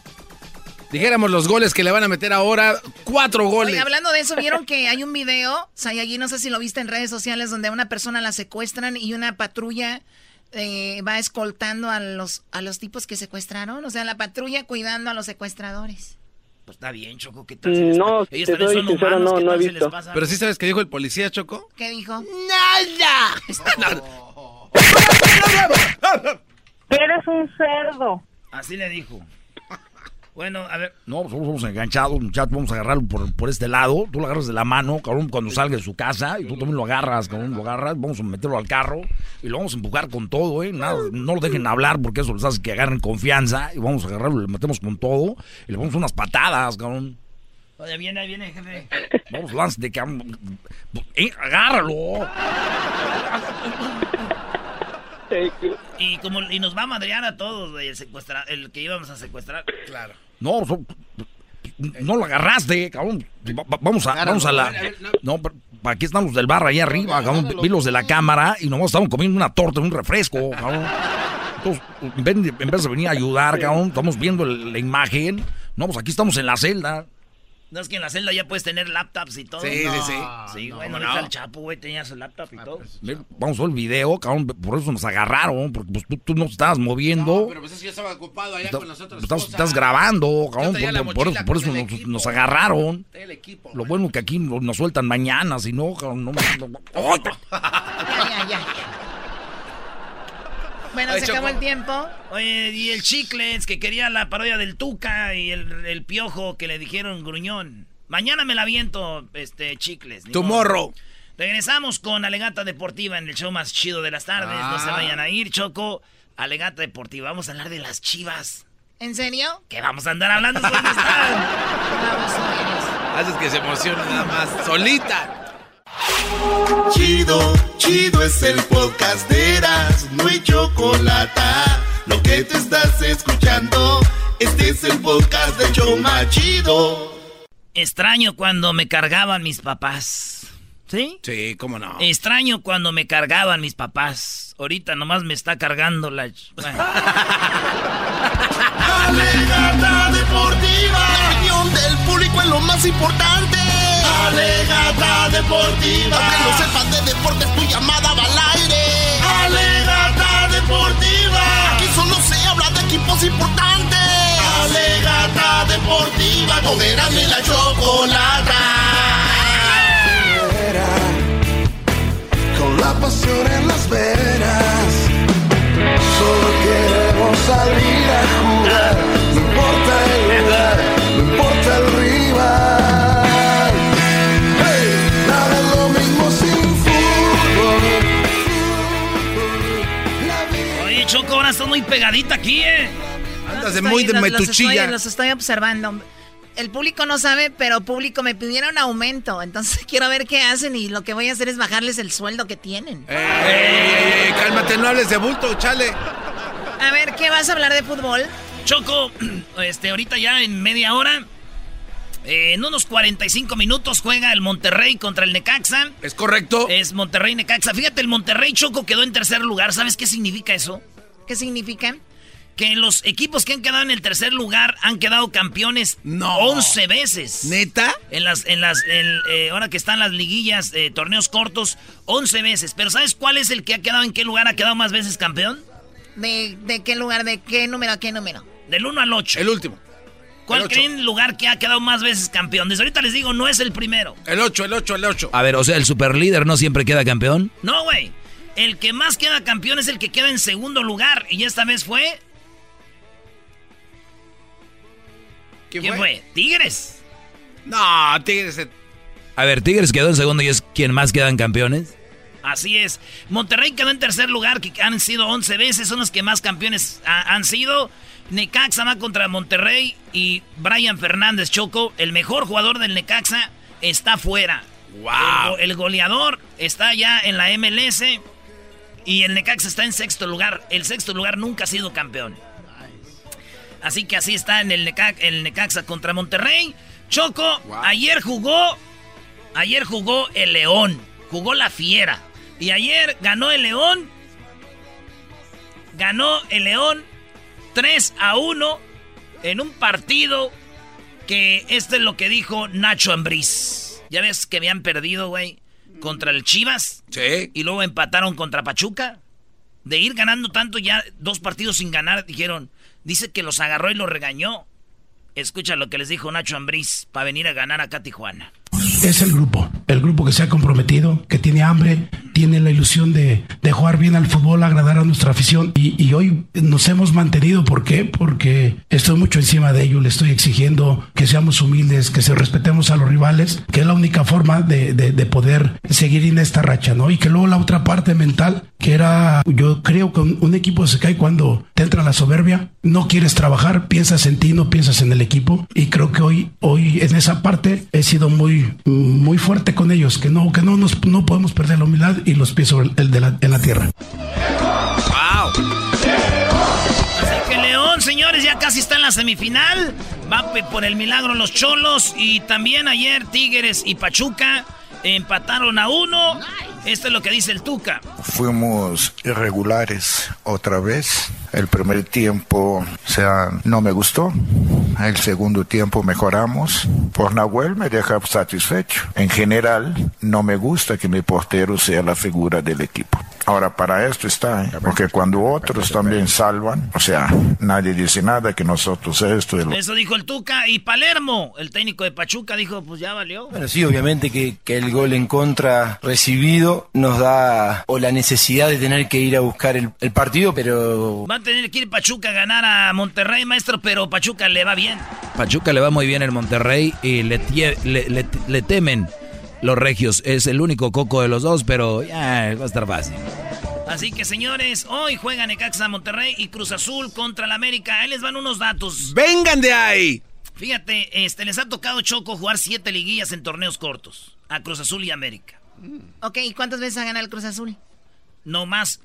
Dijéramos los goles que le van a meter ahora. Cuatro goles. Oye, hablando de eso, ¿vieron que hay un video, Sayayin, no sé si lo viste en redes sociales, donde a una persona la secuestran y una patrulla eh, va escoltando a los, a los tipos que secuestraron? O sea, la patrulla cuidando a los secuestradores. Pues está bien, Choco, ¿qué tal? se les Mm, No, te Ellos también soy sincero, humanos, no, ¿qué no he visto. Pero sí sabes que dijo el policía, Choco. ¿Qué dijo? ¡Nada! Eres un cerdo. Así le dijo. Bueno, a ver. No, pues somos enganchados, muchachos. Vamos a agarrarlo por, por este lado. Tú lo agarras de la mano, cabrón, cuando salga de su casa. Y tú también lo agarras, cabrón, lo agarras. Vamos a meterlo al carro y lo vamos a empujar con todo, ¿eh? Nada, no lo dejen hablar porque eso les hace que agarren confianza. Y vamos a agarrarlo, le metemos con todo. Y le ponemos unas patadas, cabrón. Oye, viene, ahí viene, jefe. Vamos, lánzate, cabrón. Eh, agárralo. Y como y nos va a madrear a todos, güey, el secuestra, el que íbamos a secuestrar. Claro. No, so- no lo agarraste, cabrón. Va- va- Vamos a, vamos a la. No, pero aquí estamos del bar ahí arriba, cabrón. Vi los de la cámara y nomás estamos comiendo una torta, un refresco, cabrón. Entonces, en vez, de, en vez de venir a ayudar, cabrón, estamos viendo el- la imagen. No, pues aquí estamos en la celda. No es que en la celda ya puedes tener laptops y todo. Sí, sí, sí. Sí, güey, ¿Cómo no, no? el Chapo, güey, tenía su laptop y todo. Ve, Vamos a ver el video, cabrón. Por eso nos agarraron, porque pues, tú, tú no te estabas moviendo. Pero pues es que yo estaba ocupado allá Está- con las otras estás, estás grabando, cabrón. Por, por eso, por eso nos, equipo. nos agarraron. El equipo. Lo bueno que aquí nos, nos sueltan mañana, si no, cabrón, no. no- no- ¡Ay! Ya, ya, ya. Bueno, Ay, se acabó el tiempo. Oye, y el Chicles, que quería la parodia del Tuca y el, el Piojo que le dijeron gruñón. Mañana me la aviento, este, Chicles. Tu morro. Regresamos con Alegata Deportiva en el show más chido de las tardes. No se Ah. vayan a ir, Choco. Alegata Deportiva. Vamos a hablar de las chivas. ¿En serio? ¿Qué vamos a andar hablando? ¿Dónde están? Haces que se emocione nada más. Solita. Chido, chido es el podcast de Eras, no hay chocolate. Lo que te estás escuchando, Este es el podcast de Choma Chido. Extraño cuando me cargaban mis papás. ¿Sí? Sí, cómo no. Extraño cuando me cargaban mis papás. Ahorita nomás me está cargando la... Bueno. Alegata deportiva. La opinión del público es lo más importante. Alegata deportiva. Aunque no sepas de deportes, tu llamada va al aire. Alegata deportiva. Aquí solo se habla de equipos importantes. Alegata deportiva. Con y la chocolata. Con la pasión en las venas. Solo queremos salir a jugar. Ahora estás muy pegadita aquí, ¿eh? Andas de Estoy- muy de los- los metuchilla. estoy- Los estoy observando. El público no sabe, pero público me pidieron aumento. Entonces quiero ver qué hacen y lo que voy a hacer es bajarles el sueldo que tienen. Ey, ey, ey, cálmate, no hables de bulto, chale. A ver, ¿qué vas a hablar de fútbol? Choco, este, ahorita ya en media hora, eh, en unos 45 minutos juega el Monterrey contra el Necaxa. ¿Es correcto? Es Monterrey-Necaxa. Fíjate, el Monterrey Choco quedó en tercer lugar. ¿Sabes qué significa eso? ¿Qué significa? Que los equipos que han quedado en el tercer lugar han quedado campeones 11 veces. ¿Neta? En las, en las, en, eh, ahora que están las liguillas, eh, torneos cortos, 11 veces. Pero ¿sabes cuál es el que ha quedado en qué lugar ha quedado más veces campeón? ¿De, de qué lugar? ¿De qué número a qué número? Del 1 al 8. El último. ¿Cuál creen lugar que ha quedado más veces campeón? Desde ahorita les digo, no es el primero. El 8, el 8, el 8. A ver, o sea, el superlíder no siempre queda campeón. No, güey. El que más queda campeón es el que queda en segundo lugar. Y esta vez fue. ¿Quién, fue? Tigres. No, Tigres. A ver, Tigres quedó en segundo y es quien más quedan campeones. Así es. Monterrey quedó en tercer lugar, que han sido 11 veces, son los que más campeones ha- han sido. Necaxa va contra Monterrey y Brian Fernández Choco, el mejor jugador del Necaxa, está fuera. Wow. El, el goleador está ya en la MLS y el Necaxa está en sexto lugar. El sexto lugar nunca ha sido campeón. Así que así está en el, Neca- el Necaxa contra Monterrey. Choco, ayer jugó, ayer jugó el León, jugó la Fiera. Y ayer ganó el León, ganó el León 3 a 1 en un partido que este es lo que dijo Nacho Ambriz. Ya ves que habían perdido, güey, contra el Chivas. Sí. Y luego empataron contra Pachuca. De ir ganando tanto ya dos partidos sin ganar, dijeron, dice que los agarró y los regañó. Escucha lo que les dijo Nacho Ambriz para venir a ganar acá a Tijuana. Es el grupo, el grupo que se ha comprometido, que tiene hambre, tiene la ilusión de, de jugar bien al fútbol, agradar a nuestra afición. Y, y hoy nos hemos mantenido, ¿por qué? Porque estoy mucho encima de ello, le estoy exigiendo que seamos humildes, que se respetemos a los rivales, que es la única forma de, de- de poder seguir en esta racha, ¿no? Y que luego la otra parte mental, que era, yo creo que un, equipo se cae cuando te entra la soberbia, no quieres trabajar, piensas en ti, no piensas en el equipo. Y creo que hoy, hoy en esa parte he sido muy, muy fuerte con ellos, que no, que no nos, no podemos perder la humildad y los pies sobre el de la, en la tierra. León, señores, ya casi está en la semifinal. Va por el milagro los Cholos. Y también ayer Tigres y Pachuca empataron a uno. Esto es lo que dice el Tuca. Fuimos irregulares otra vez. El primer tiempo, o sea, no me gustó. El segundo tiempo mejoramos. Por Nahuel me deja satisfecho. En general, no me gusta que mi portero sea la figura del equipo. Ahora, para esto está, ¿eh? porque cuando otros también salvan, o sea, nadie dice nada que nosotros esto y lo Eso dijo el Tuca. Y Palermo, el técnico de Pachuca, dijo, pues ya valió. Bueno, sí, obviamente que, que el gol en contra recibido nos da o la necesidad de tener que ir a buscar el, el partido, pero Va a tener que ir Pachuca a ganar a Monterrey, maestro, pero Pachuca le va bien. Pachuca le va muy bien el Monterrey y le, tie- le, le- le temen los regios. Es el único coco de los dos, pero ya va a estar fácil. Así que, señores, hoy juegan Necaxa Monterrey y Cruz Azul contra el América. Ahí les van unos datos. ¡Vengan de ahí! Fíjate, este, les ha tocado Choco jugar siete liguillas en torneos cortos. A Cruz Azul y América. Ok, ¿y cuántas veces ha ganado el Cruz Azul? No más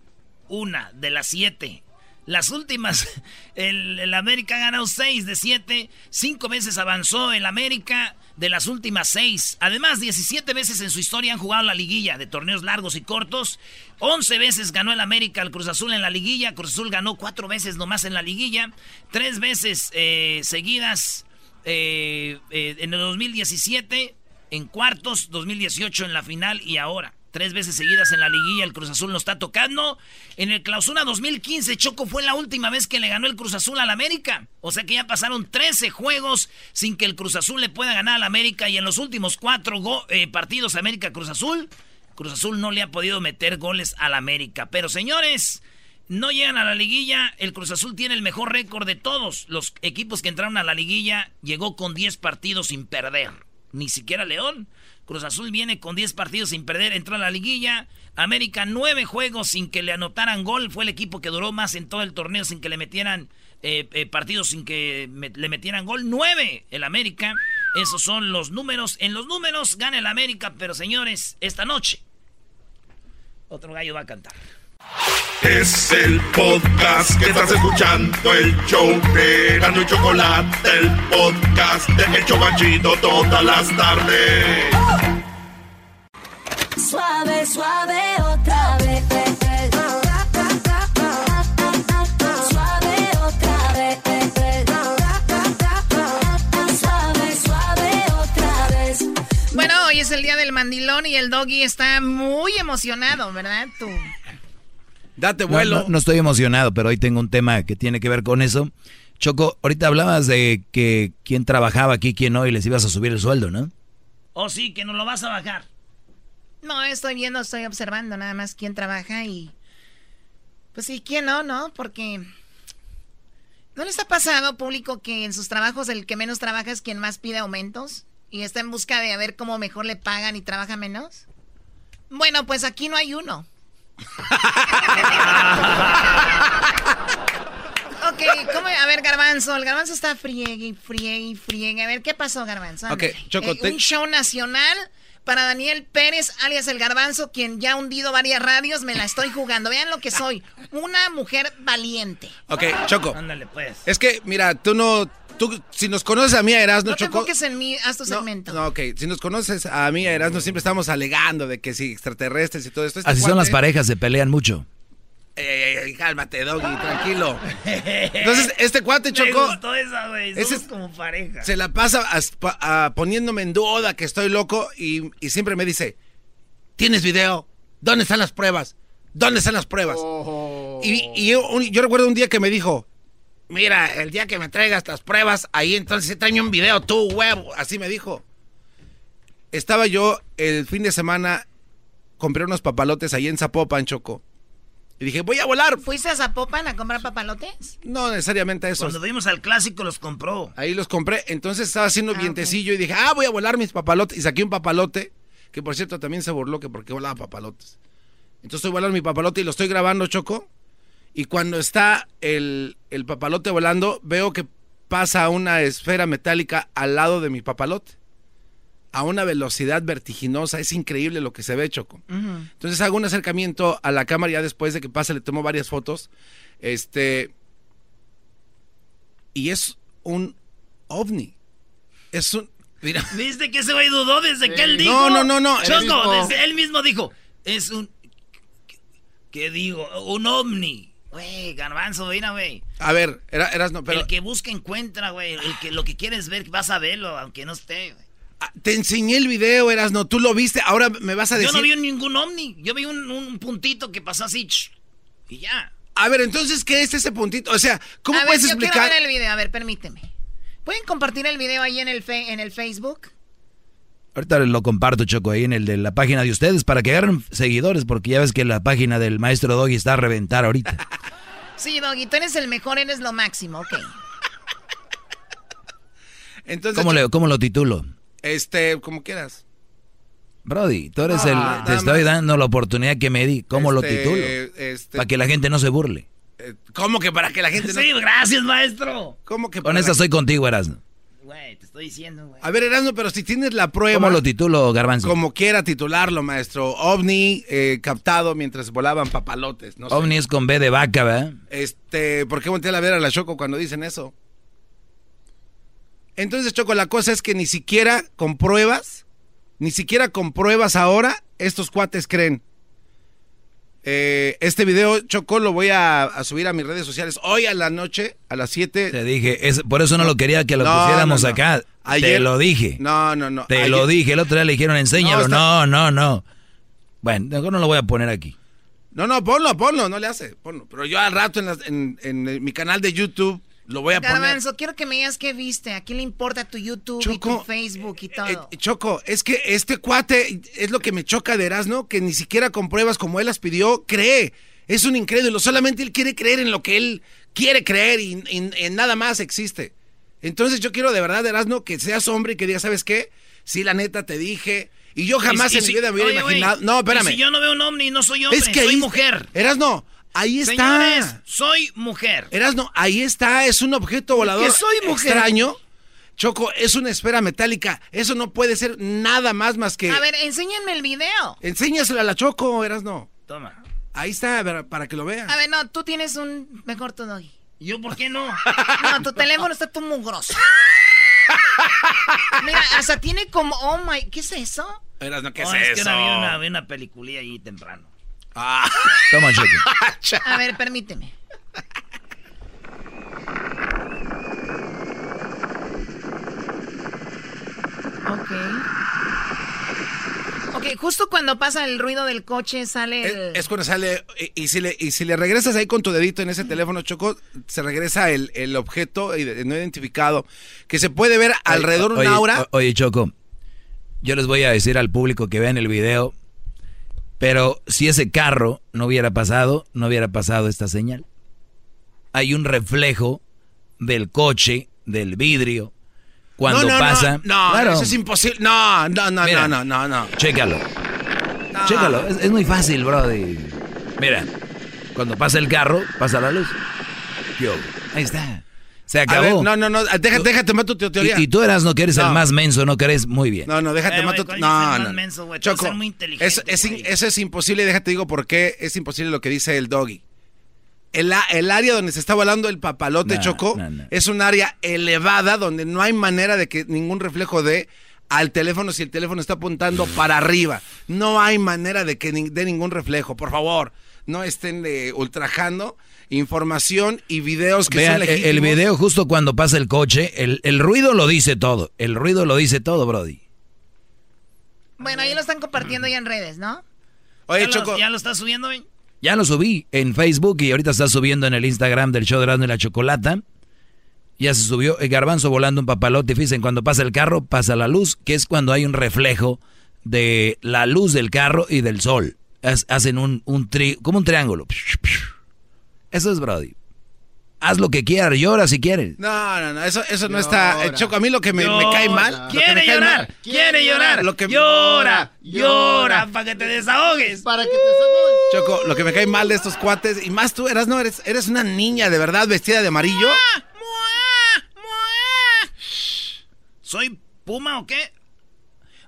una de las siete. Las últimas, el, el América ha ganado 6 de 7. Cinco veces avanzó el América de las últimas 6. Además, 17 veces en su historia han jugado la liguilla de torneos largos y cortos. 11 veces ganó el América al Cruz Azul en la liguilla. Cruz Azul ganó 4 veces nomás en la liguilla. 3 veces eh, seguidas eh, eh, en el 2017, en cuartos, 2018 en la final y ahora. Tres veces seguidas en la liguilla el Cruz Azul lo está tocando. En el clausura 2015, Choco fue la última vez que le ganó el Cruz Azul al América. O sea que ya pasaron 13 juegos sin que el Cruz Azul le pueda ganar al América. Y en los últimos cuatro eh, partidos América-Cruz Azul, Cruz Azul no le ha podido meter goles al América. Pero señores, no llegan a la liguilla. El Cruz Azul tiene el mejor récord de todos los equipos que entraron a la liguilla. Llegó con 10 partidos sin perder. Ni siquiera León. Cruz Azul viene con 10 partidos sin perder, entró a la liguilla. América 9 juegos sin que le anotaran gol. Fue el equipo que duró más en todo el torneo sin que le metieran eh, eh, partidos sin que le metieran gol. 9 el América. Esos son los números. En los números gana el América, pero señores, esta noche otro gallo va a cantar. Es el podcast que estás escuchando, el show de Gano y Chocolate, el podcast de El Chocachito todas las tardes. Suave, suave, otra vez. Suave, otra vez. Suave, suave, otra vez. Bueno, hoy es el día del mandilón y el doggy está muy emocionado, ¿verdad? Tú. Date No, vuelo. No, no estoy emocionado, pero hoy tengo un tema que tiene que ver con eso. Choco, ahorita hablabas de que quién trabajaba aquí, quién no, y les ibas a subir el sueldo, ¿no? Oh, sí, que nos lo vas a bajar. No, estoy viendo, estoy observando nada más quién trabaja y... Pues sí, quién no, ¿no? Porque... ¿No les ha pasado, público, que en sus trabajos el que menos trabaja es quien más pide aumentos? Y está en busca de a ver cómo mejor le pagan y trabaja menos? Bueno, pues aquí no hay uno. Ok, ¿cómo? A ver, Garbanzo, el Garbanzo está friegue y friegue y friegue. A ver, ¿qué pasó, Garbanzo? Ok. Choco, Eh, te- Un show nacional para Daniel Pérez, alias el Garbanzo, quien ya ha hundido varias radios, me la estoy jugando. Vean lo que soy, una mujer valiente. Ok, Choco. Ándale, pues. Es que, mira, tú no. Tú, si nos conoces a mí, a Erasno, No te Choco. enfoques en mí, haz tu segmento. No, ok. Si nos conoces a mí, a Erasno, siempre estamos alegando de que si extraterrestres y todo esto. Este Así son las parejas, se pelean mucho. Cálmate, Doggy, tranquilo. Entonces, este cuate, gustó esa, güey. Ese Somos es- como pareja. Se la pasa a- poniéndome en duda que estoy loco y, y siempre me dice, ¿tienes video? ¿Dónde están las pruebas? ¿Dónde están las pruebas? Y, y yo, un- yo recuerdo un día que me dijo, mira, el día que me traigas las pruebas, ahí entonces tráeme un video tú, huevo. Así me dijo. Estaba yo el fin de semana, compré unos papalotes ahí en Zapopan, Choco. Y dije, voy a volar. ¿Fuiste a Zapopan a comprar papalotes? No necesariamente eso. Cuando fuimos al clásico los compró. Ahí los compré. Entonces estaba haciendo vientecillo y dije, ah, voy a volar mis papalotes. Y saqué un papalote, que por cierto también se burló que porque volaba papalotes. Entonces estoy volando mi papalote y lo estoy grabando, Choco. Y cuando está el, el papalote volando, veo que pasa una esfera metálica al lado de mi papalote. A una velocidad vertiginosa. Es increíble lo que se ve, Choco. Entonces hago un acercamiento a la cámara ya después de que pasa, le tomo varias fotos. Este. Y es un ovni. Es un. Mira. ¿Viste que ese güey dudó desde que él dijo? No, no, no, no. Choco, Él mismo- desde él mismo dijo. Es un. ¿Qué digo? Un ovni. Güey, garbanzo, mira, güey. A ver, era, eras no, pero El que busca encuentra, güey. El que lo que quieres ver, vas a verlo, aunque no esté, güey. te enseñé el video, eras no, tú lo viste, ahora me vas a Yo decir. no vi ningún ovni. Yo vi un, un puntito que pasó así. y ya. A ver, entonces, ¿qué es ese puntito? O sea, ¿cómo a puedes ver, yo explicar? quiero ver el video, a ver, permíteme. ¿Pueden compartir el video ahí en el, fe- en el Facebook? Ahorita lo comparto, Choco, ahí en el de la página de ustedes para que agarren seguidores, porque ya ves que la página del maestro Doggy está a reventar ahorita. Sí, Doggy, tú eres el mejor, eres lo máximo, ok. Entonces, ¿Cómo, le, ¿Cómo lo titulo? Este, como quieras. Brody, tú eres Ah, el... nada Te estoy más. dando la oportunidad que me di. ¿Cómo lo Este, titulo? este- Para que la gente no se burle. ¿Cómo que para que la gente no... Sí, gracias, maestro. ¿Cómo que Con para esa la- soy contigo, Erasmo. Güey, te estoy diciendo, güey. A ver, Erasmo, pero si tienes la prueba... ¿Cómo lo titulo, Garbanzo? Como quiera titularlo, maestro. OVNI eh, captado mientras volaban papalotes. No sé. OVNI es con B de vaca, ¿verdad? Este, ¿por qué volteé a ver a la Choco cuando dicen eso? Entonces, Choco, la cosa es que ni siquiera con pruebas, ni siquiera con pruebas ahora, estos cuates creen. Eh, este video, Choco, lo voy a, a subir a mis redes sociales hoy a la noche, a las 7. Te dije, es, por eso no lo quería que lo No, pusiéramos no, no. acá. Te Ayer- lo dije. No, no, no. Te Ayer- lo dije. El otro día le dijeron, enséñalo. No, No, está- no, no. Bueno, mejor no lo voy a poner aquí. No, no, ponlo, ponlo, no le hace, ponlo. Pero yo al rato en, las- en- en mi canal de YouTube lo voy a poner. Garbanzo, quiero que me digas qué viste. ¿A quién le importa tu YouTube y tu Facebook y todo? Eh, Choco, es que este cuate es lo que me choca de Erasmo, que ni siquiera con pruebas como él las pidió, cree. Es un incrédulo, solamente él quiere creer en lo que él quiere creer y, y- en nada más existe. Entonces yo quiero de verdad, Erasmo, que seas hombre y que digas, ¿sabes qué? Sí, la neta te dije. Y yo jamás Y- y en mi si- vida me hubiera oye, imaginado. No, espérame. Si yo no veo un ovni, no soy hombre, es que soy ahí, mujer. Erasmo, ahí está. Señores, soy mujer. Erasno, ahí está, es un objeto volador Que soy mujer. extraño. Choco, es una esfera metálica. Eso no puede ser nada más más que. A ver, enséñenme el video. Enséñaselo a la Choco, Erasno. Toma. Ahí está, a ver, para que lo vea. A ver, no, tú tienes un mejor doggy. ¿Yo por qué no? No, tu teléfono está todo mugroso. Mira, hasta tiene como, oh my, ¿qué es eso? Erasno, ¿qué No, es, que eso? ahora vi una, vi una peliculilla ahí temprano. Ah. Toma, Choco. A ver, permíteme. Ok. Ok, justo cuando pasa el ruido del coche sale el... Es cuando sale. Y, y si le, y si le regresas ahí con tu dedito en ese teléfono, Choco, se regresa el, el objeto no identificado que se puede ver alrededor Oye, una aura. o- Oye, Choco, yo les voy a decir al público que vean el video, pero si ese carro no hubiera pasado, no hubiera pasado esta señal. Hay un reflejo del coche, del vidrio, cuando no, no, pasa. No, no, Claro. eso es imposible. No, no, no, Mira. no, no, no, no. Chécalo. Chécalo. Es, es muy fácil, brody. Mira, cuando pasa el carro, pasa la luz. Yo, ahí está. Se A acabó. ver, no, no, no, déjate, déjate mato tu teoría. Y, y tú eras, no que eres el más menso, no que eres muy bien. No, no, déjate Eh, mato. ¿cuál No, no. menso, Choco, muy inteligente, eso es, in- güey. eso es imposible. Déjate digo por qué es imposible lo que dice el doggy. El, área donde se está volando el papalote No, Choco no, no. es un área elevada donde no hay manera de que ningún reflejo dé al teléfono si el teléfono está apuntando para arriba. No hay manera de que ni- dé ningún reflejo. Por favor, no estén eh, ultrajando información y videos que Vean, son legítimos. el video justo cuando pasa el coche, el, el ruido lo dice todo. El ruido lo dice todo, Brody. Bueno, ahí lo están compartiendo ya en redes, ¿no? Oye, ¿Ya lo- Choco. ¿Ya lo estás subiendo? Ya lo subí en Facebook y ahorita está subiendo en el Instagram del show de Erasmo y la Chocolata. Ya se subió el garbanzo volando un papalote. Fíjense, cuando pasa el carro, pasa la luz, que es cuando hay un reflejo de la luz del carro y del sol. Hacen un, un tri, como un triángulo. Eso es Brody. Haz lo que quieras, llora si quieres. No, no, no, eso, eso no está. eh, Choco, a mí lo que me, me cae mal. Quiere llorar, mal- quiere llorar. Lo que- Llora, llora, para que te desahogues. Para que te desahogues. Choco, lo que me cae mal de estos cuates, y más tú eras, no, eres, eres una niña de verdad vestida de amarillo. ¿Soy Puma o qué?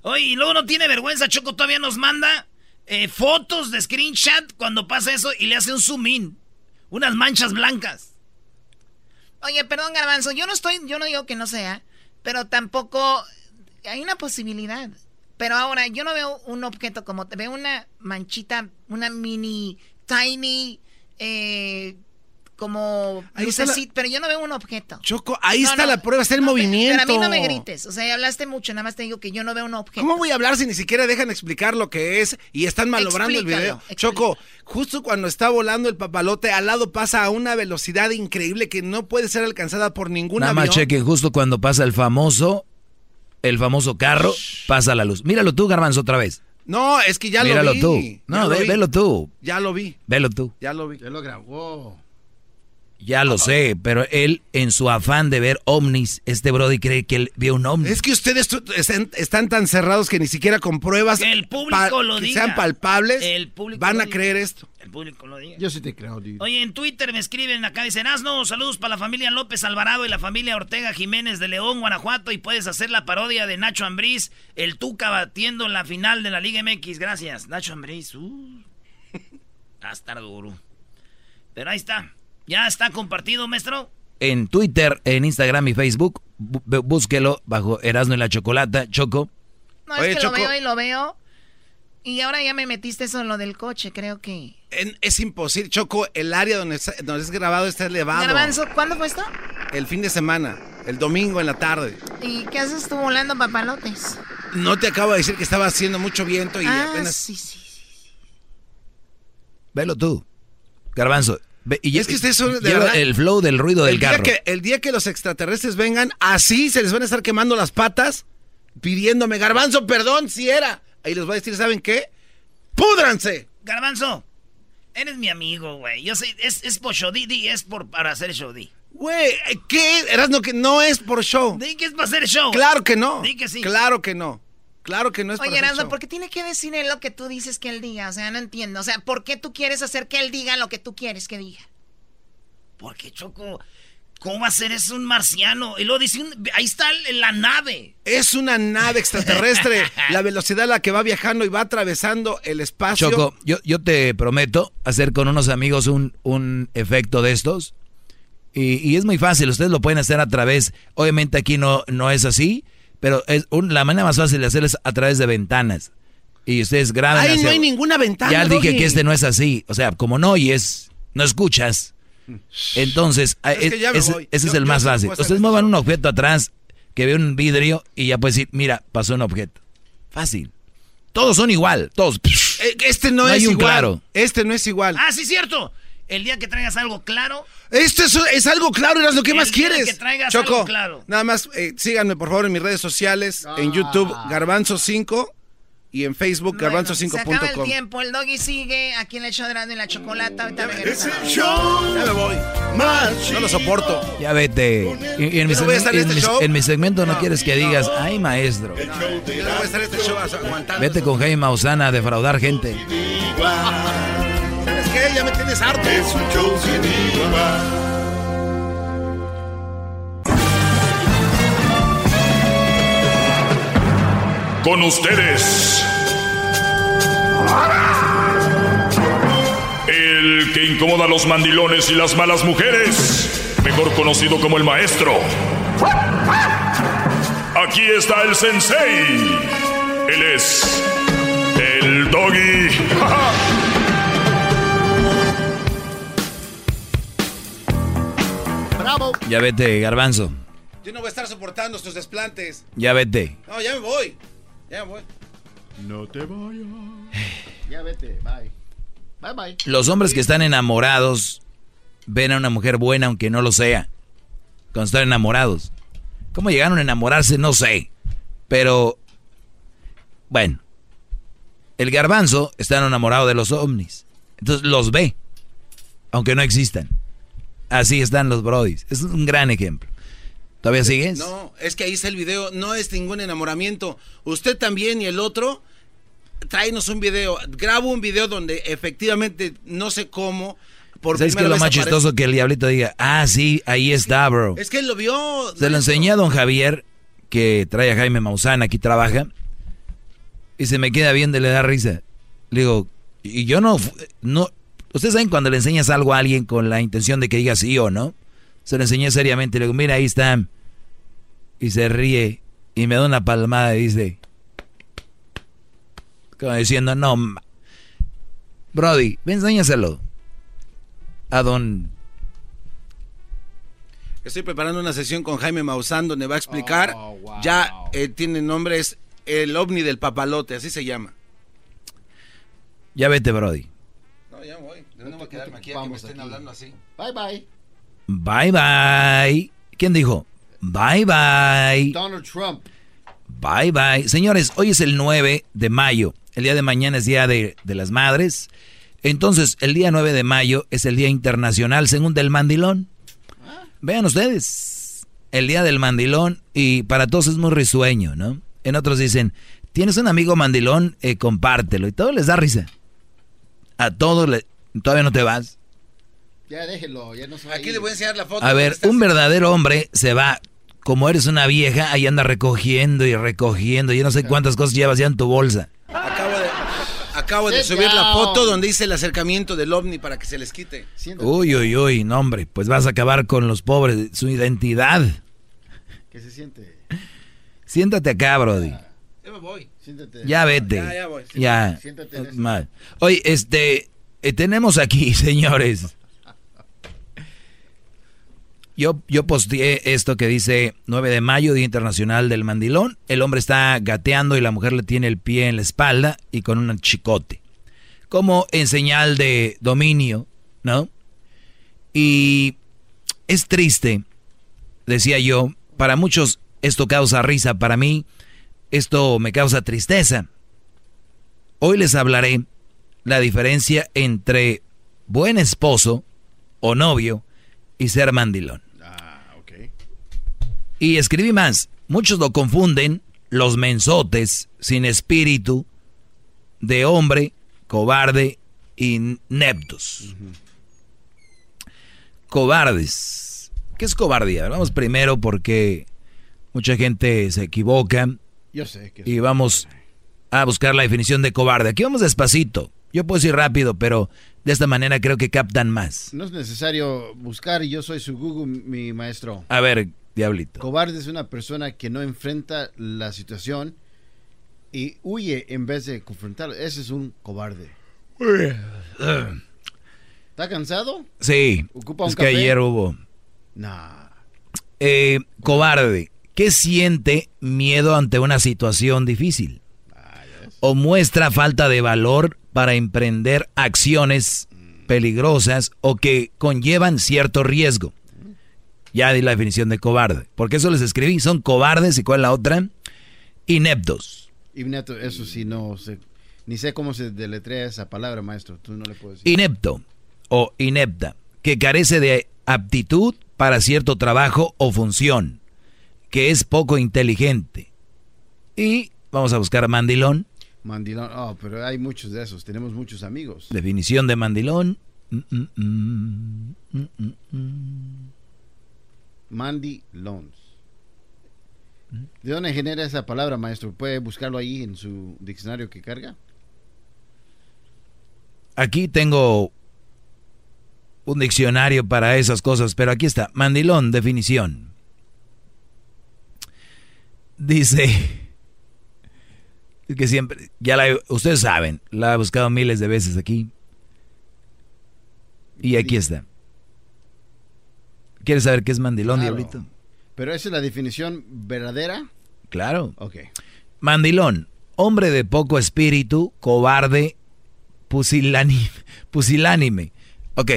Oye, y luego no tiene vergüenza, Choco todavía nos manda eh, fotos de screenshot cuando pasa eso y le hace un zoom in. Unas manchas blancas. Oye, perdón, Garbanzo, yo no estoy, yo no digo que no sea, pero tampoco hay una posibilidad. Pero ahora, yo no veo un objeto como, veo una manchita, una mini, tiny, eh, como Ahí está la- lucecita, pero yo no veo un objeto. Choco, ahí No, está no, la prueba, está el no, movimiento. Pero a mí no me grites, o sea, hablaste mucho, nada más te digo que yo no veo un objeto. ¿Cómo voy a hablar si ni siquiera dejan explicar lo que es y están malobrando el Explícalo, video? Choco, justo cuando está volando el papalote, al lado pasa a una velocidad increíble que no puede ser alcanzada por ningún Nada más chequen justo cuando pasa el famoso, el famoso carro, pasa la luz. Míralo tú, garbanzo, otra vez. No, es que ya Míralo lo vi. tú. Ya No, ve- vi. velo tú. Ya lo vi, Velo tú. ya lo vi. Ya lo grabó. Ya lo sé, pero él, en su afán de ver ovnis, este Brody cree que él vio un ovni. Es que ustedes están, están tan cerrados que ni siquiera con pruebas Que el público lo que diga. sean palpables El público van lo a diga. creer esto. El público lo diga. Yo sí te creo, dude. Oye, en Twitter me escriben acá, dicen, Asno, saludos para la familia López Alvarado y la familia Ortega Jiménez de León, Guanajuato, y puedes hacer la parodia de Nacho Ambriz, el Tuca batiendo en la final de la Liga MX. Gracias, Nacho Ambriz. Uh. Va a estar duro. Pero ahí está. ¿Ya está compartido, maestro? En Twitter, en Instagram y Facebook, bú- búsquelo bajo Erasmo y la Chocolata, Choco. No, Oye, es que Choco. lo veo y lo veo. Y ahora ya me metiste eso en lo del coche, creo que. En- es imposible, Choco, el área donde, está- donde es grabado está elevado. Garbanzo, ¿cuándo fue esto? El fin de semana, el domingo en la tarde. ¿Y qué haces tú volando papalotes? No te acabo de decir que estaba haciendo mucho viento y ah, apenas... sí, sí. Velo tú. Garbanzo. Y Es que ustedes son, de lleva verdad, el flow del ruido del el día carro. Que, el día que los extraterrestres vengan, así se les van a estar quemando las patas, pidiéndome, Garbanzo, perdón, si era. Ahí les voy a decir, ¿saben qué? ¡Púdranse! Garbanzo, eres mi amigo, güey. Yo sé, es, es por show, di, di, es por, para hacer show, di. Güey, ¿qué? Erasno, que no es por show. Di que es para hacer show. Claro que no. Di que sí. Claro que no. Claro que no es Oye, Erasmo. ¿por qué tiene que decir él lo que tú dices que él diga? O sea, no entiendo. O sea, ¿por qué tú quieres hacer que él diga lo que tú quieres que diga? Porque, Choco, ¿cómo va a ser eso un marciano? Y luego dice, un- ahí está la nave. Es una nave extraterrestre. la velocidad a la que va viajando y va atravesando el espacio. Choco, yo, yo te prometo hacer con unos amigos un, un efecto de estos. Y, y es muy fácil, ustedes lo pueden hacer a través, obviamente aquí no, no es así, pero es un- la manera más fácil de hacerlo es a través de ventanas. Y ustedes graban. Ahí no hay ninguna ventana. Ya dije que este no es así. O sea, como no oyes, no escuchas. Entonces, Es ese, es el más fácil. hacer Ustedes muevan un objeto atrás que ve un vidrio y ya puedes decir, mira, pasó un objeto. Fácil. Todos son igual, todos. Eh, Este no, No es hay un igual. claro. Este no es igual. Ah, sí, cierto. El día que traigas algo claro, Esto es, es algo claro, Eras lo que El más día quieres. que traigas Choco, algo claro. nada más eh, síganme por favor en mis redes sociales, en YouTube Garbanzo5 y en Facebook Bueno, se acaba el garbanzo5.com. tiempo, el doggy sigue aquí en el show de y la Chocolata. Ahorita. Ya me voy. No lo soporto. Ya vete. Y, y en, mi no voy a segmento, estar en en este mi- show. en mi segmento no, quieres que digas, ay maestro. Yo no voy a estar en este show aguantando. Vete con Jaime Maussan a defraudar gente. ¿Sabes qué? Ya me tienes harto. Es un show sin igual. Con ustedes. El que incomoda a los mandilones y las malas mujeres. Mejor conocido como el maestro. Aquí está el sensei. Él es el doggy. Bravo. Ya vete, garbanzo. Yo no voy a estar soportando estos desplantes. Ya vete. No, ya me voy. Ya me voy. No te vayas. Ya vete, bye. Bye bye. Los hombres que están enamorados ven a una mujer buena aunque no lo sea. Cuando están enamorados. ¿Cómo llegaron a enamorarse? No sé. Pero, bueno. El garbanzo está enamorado de los ovnis. Entonces los ve. Aunque no existan. Así están los brodis. Es un gran ejemplo. ¿Todavía sigues? No, es que ahí está el video. No es ningún enamoramiento. Usted también y el otro, tráenos un video. Grabo un video donde efectivamente no sé cómo. Por ¿Sabes primera lo más aparece- chistoso? Que el diablito diga, ah, sí, ahí está, bro. Es que él lo vio. Se lo enseñé a don Javier, que trae a Jaime Maussan, aquí trabaja, y se me queda bien de le da risa. Le digo, y yo no, no, ustedes saben cuando le enseñas algo a alguien con la intención de que diga sí o no, se lo enseñé seriamente, le digo, mira, ahí está, y se ríe, y me da una palmada y dice, como diciendo, no, ma- Brody, ven, enséñaselo a don Estoy preparando una sesión con Jaime Maussan donde va a explicar. Ya eh, tiene nombre, es el ovni del papalote, así se llama. Ya vete, Brody. No, ya voy. Yo no voy a quedarme aquí a que me estén hablando así. Bye bye. Bye bye. ¿Quién dijo? Bye bye. Donald Trump. Bye bye. Señores, hoy es el 9 de mayo. El día de mañana es Día de, de las Madres. Entonces, el día 9 de mayo es el Día Internacional, según del mandilón. Vean ustedes, el Día del Mandilón, y para todos es muy risueño, ¿no? En otros dicen, tienes un amigo mandilón, Eh, compártelo, y todo les da risa. A todos le... ¿Todavía no te vas? Ya déjelo, ya no se va Aquí le voy a enseñar la foto. A ver, un verdadero hombre se va, como eres una vieja, ahí anda recogiendo y recogiendo. Yo no sé cuántas cosas llevas ya en tu bolsa. Acabo de, acabo de subir la foto donde hice el acercamiento del ovni para que se les quite. Uy, uy, uy, no hombre, pues vas a acabar con los pobres, su identidad. Que se siente. Siéntate acá, Brody. Ya me voy. Siéntate. Ya vete. Ya, ya voy. Ya. Siéntate en eso. Mal. Oye, este, eh, tenemos aquí, señores. Yo, yo posteé esto que dice 9 de mayo, Día Internacional del Mandilón. El hombre está gateando y la mujer le tiene el pie en la espalda y con un chicote. Como en señal de dominio, ¿no? Y es triste, decía yo, para muchos esto causa risa, para mí esto me causa tristeza. Hoy les hablaré la diferencia entre buen esposo o novio y ser mandilón. Ah, ok. Y escribí más. Muchos lo confunden, los mensotes, sin espíritu, de hombre, cobarde y neptos. Cobardes. ¿Qué es cobardía? Vamos primero porque mucha gente se equivoca Yo sé que y vamos a buscar la definición de cobarde. Aquí vamos despacito. Yo puedo ir rápido, pero de esta manera creo que captan más. no es necesario buscar yo soy su Google, mi maestro. A ver, diablito. Cobarde es una persona que no enfrenta la situación y huye en vez de confrontarlo. Ese es un cobarde. ¿Está cansado? Sí, ¿Ocupa un es que ayer hubo. Nah. Eh, cobarde, ¿qué siente miedo ante una situación difícil? O muestra falta de valor para emprender acciones peligrosas o que conllevan cierto riesgo. Ya di la definición de cobarde. Porque eso les escribí. Son cobardes y cuál es la otra? Ineptos. Y neto, eso sí, no sé. Ni sé cómo se deletrea esa palabra, maestro. Tú no le puedes decir. Inepto o inepta, que carece de aptitud para cierto trabajo o función, que es poco inteligente. Y vamos a buscar mandilón. Mandilón. Oh, pero hay muchos de esos. Tenemos muchos amigos. Definición de mandilón. Mm, mm, Loans. ¿De dónde genera esa palabra, maestro? ¿Puede buscarlo ahí en su diccionario que carga? Aquí tengo un diccionario para esas cosas, pero aquí está. Mandilón, definición. Dice que siempre, ya la, ustedes saben, la he buscado miles de veces aquí. Y aquí está. ¿Quieres saber qué es mandilón, Claro. diablito? Pero esa es la definición verdadera. Claro. Ok. Mandilón, hombre de poco espíritu, cobarde, pusilánime. pusilánime. Ok.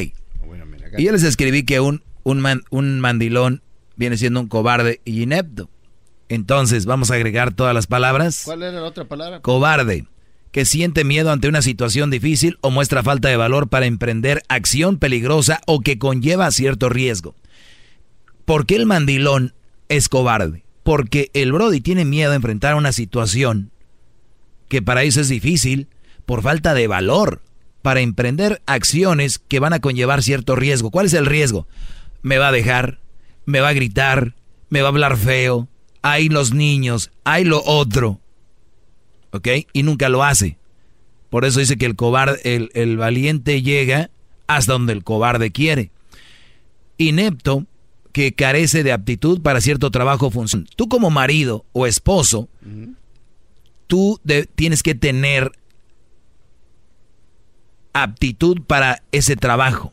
Y yo les escribí que un, un, man- un mandilón viene siendo un cobarde y inepto. Entonces, vamos a agregar todas las palabras. ¿Cuál era la otra palabra? Cobarde, que siente miedo ante una situación difícil o muestra falta de valor para emprender acción peligrosa o que conlleva cierto riesgo. ¿Por qué el mandilón es cobarde? Porque el Brody tiene miedo a enfrentar una situación que para eso es difícil por falta de valor para emprender acciones que van a conllevar cierto riesgo. ¿Cuál es el riesgo? Me va a dejar, me va a gritar, me va a hablar feo, hay los niños, hay lo otro. ¿Ok? Y nunca lo hace. Por eso dice que el cobarde, el, el valiente llega hasta donde el cobarde quiere. Inepto, que carece de aptitud para cierto trabajo o función. Tú como marido o esposo, tú de- tienes que tener aptitud para ese trabajo.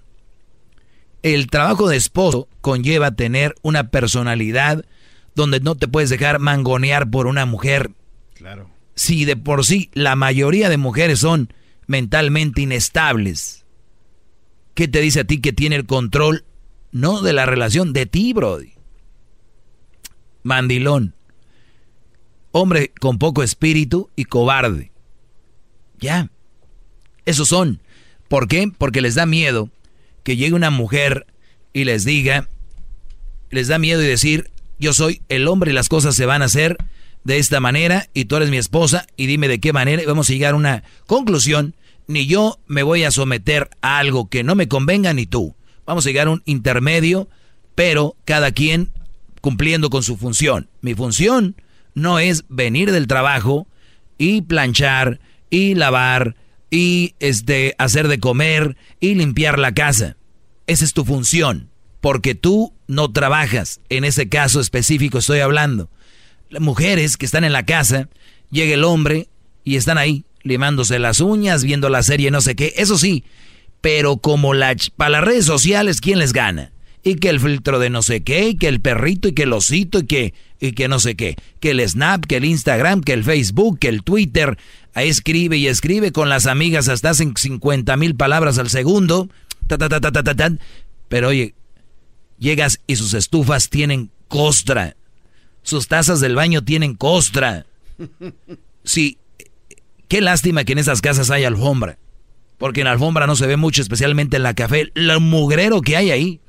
El trabajo de esposo conlleva tener una personalidad donde no te puedes dejar mangonear por una mujer. Claro. Si de por sí la mayoría de mujeres son mentalmente inestables, ¿qué te dice a ti que tiene el control no de la relación, de ti, Brody? Mandilón. Hombre con poco espíritu y cobarde. Ya. Esos son. ¿Por qué? Porque les da miedo que llegue una mujer y les diga, les da miedo y decir, yo soy el hombre y las cosas se van a hacer de esta manera y tú eres mi esposa y dime de qué manera y vamos a llegar a una conclusión. ni yo me voy a someter a algo que no me convenga ni tú. Vamos a llegar a un intermedio, pero cada quien cumpliendo con su función. Mi función no es venir del trabajo y planchar y lavar y este hacer de comer y limpiar la casa. Esa es tu función, porque tú no trabajas. En ese caso específico estoy hablando. Las mujeres que están en la casa, llega el hombre y están ahí limándose las uñas, viendo la serie no sé qué. Eso sí, pero como para las redes sociales, ¿quién les gana? Y que el filtro de no sé qué, y que el perrito, y que el osito, y que, y que no sé qué. Que el Snap, que el Instagram, que el Facebook, que el Twitter. Ahí escribe y escribe con las amigas hasta hacen 50 mil palabras al segundo. Ta, ta, ta, ta, ta, ta, Pero oye, llegas y sus estufas tienen costra. Sus tazas del baño tienen costra. Sí, qué lástima que en esas casas hay alfombra. Porque en la alfombra no se ve mucho, especialmente en la café. Lo mugrero que hay ahí.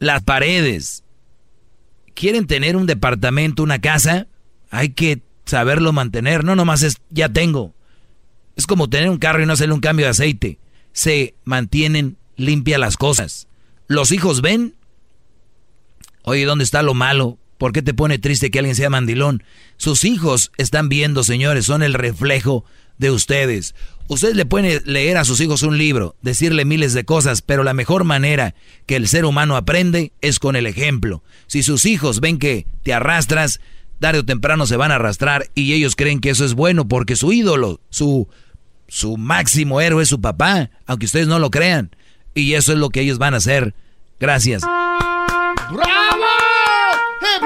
Las paredes. ¿Quieren tener un departamento, una casa? Hay que saberlo mantener. No nomás es, ya tengo. Es como tener un carro y no hacerle un cambio de aceite. Se mantienen limpias las cosas. Los hijos ven. Oye, ¿dónde está lo malo? ¿Por qué te pone triste que alguien sea mandilón? Sus hijos están viendo, señores, son el reflejo de ustedes. Ustedes le pueden leer a sus hijos un libro, decirle miles de cosas, pero la mejor manera que el ser humano aprende es con el ejemplo. Si sus hijos ven que te arrastras, tarde o temprano se van a arrastrar y ellos creen que eso es bueno porque su ídolo, su, su máximo héroe es su papá, aunque ustedes no lo crean. Y eso es lo que ellos van a hacer. Gracias. ¡Bravo! ¡Hip,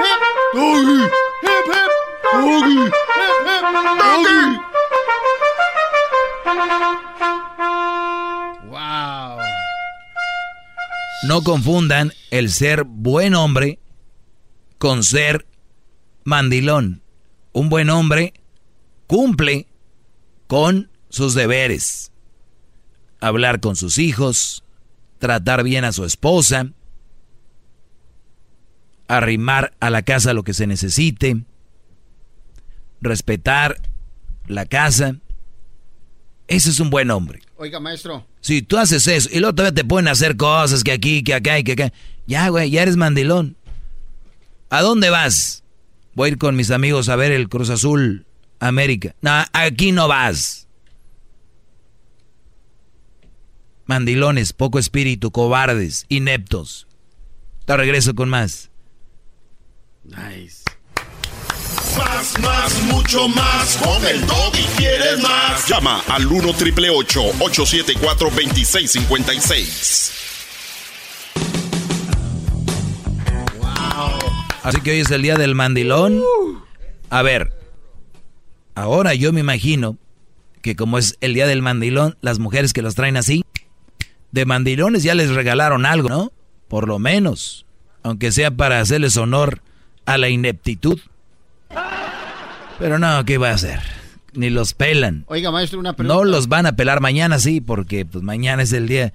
Wow. No confundan el ser buen hombre con ser mandilón. Un buen hombre cumple con sus deberes. Hablar con sus hijos, tratar bien a su esposa, arrimar a la casa lo que se necesite, respetar la casa. Ese es un buen hombre. Oiga, maestro. Si tú haces eso y luego todavía te pueden hacer cosas que aquí, que acá y que acá. Ya, güey, ya eres mandilón. ¿A dónde vas? Voy a ir con mis amigos a ver el Cruz Azul América. No, aquí no vas. Mandilones, poco espíritu, cobardes, ineptos. Te regreso con más. Nice. Más, más, mucho más. Con el y quieres más. Llama al 1 triple 874 2656. Wow. Así que hoy es el día del mandilón. A ver, ahora yo me imagino que como es el día del mandilón, las mujeres que los traen así, de mandilones ya les regalaron algo, ¿no? Por lo menos, aunque sea para hacerles honor a la ineptitud. Pero no, ¿qué va a hacer? Ni los pelan. Oiga, maestro, una pregunta. No los van a pelar mañana, sí, porque pues mañana es el día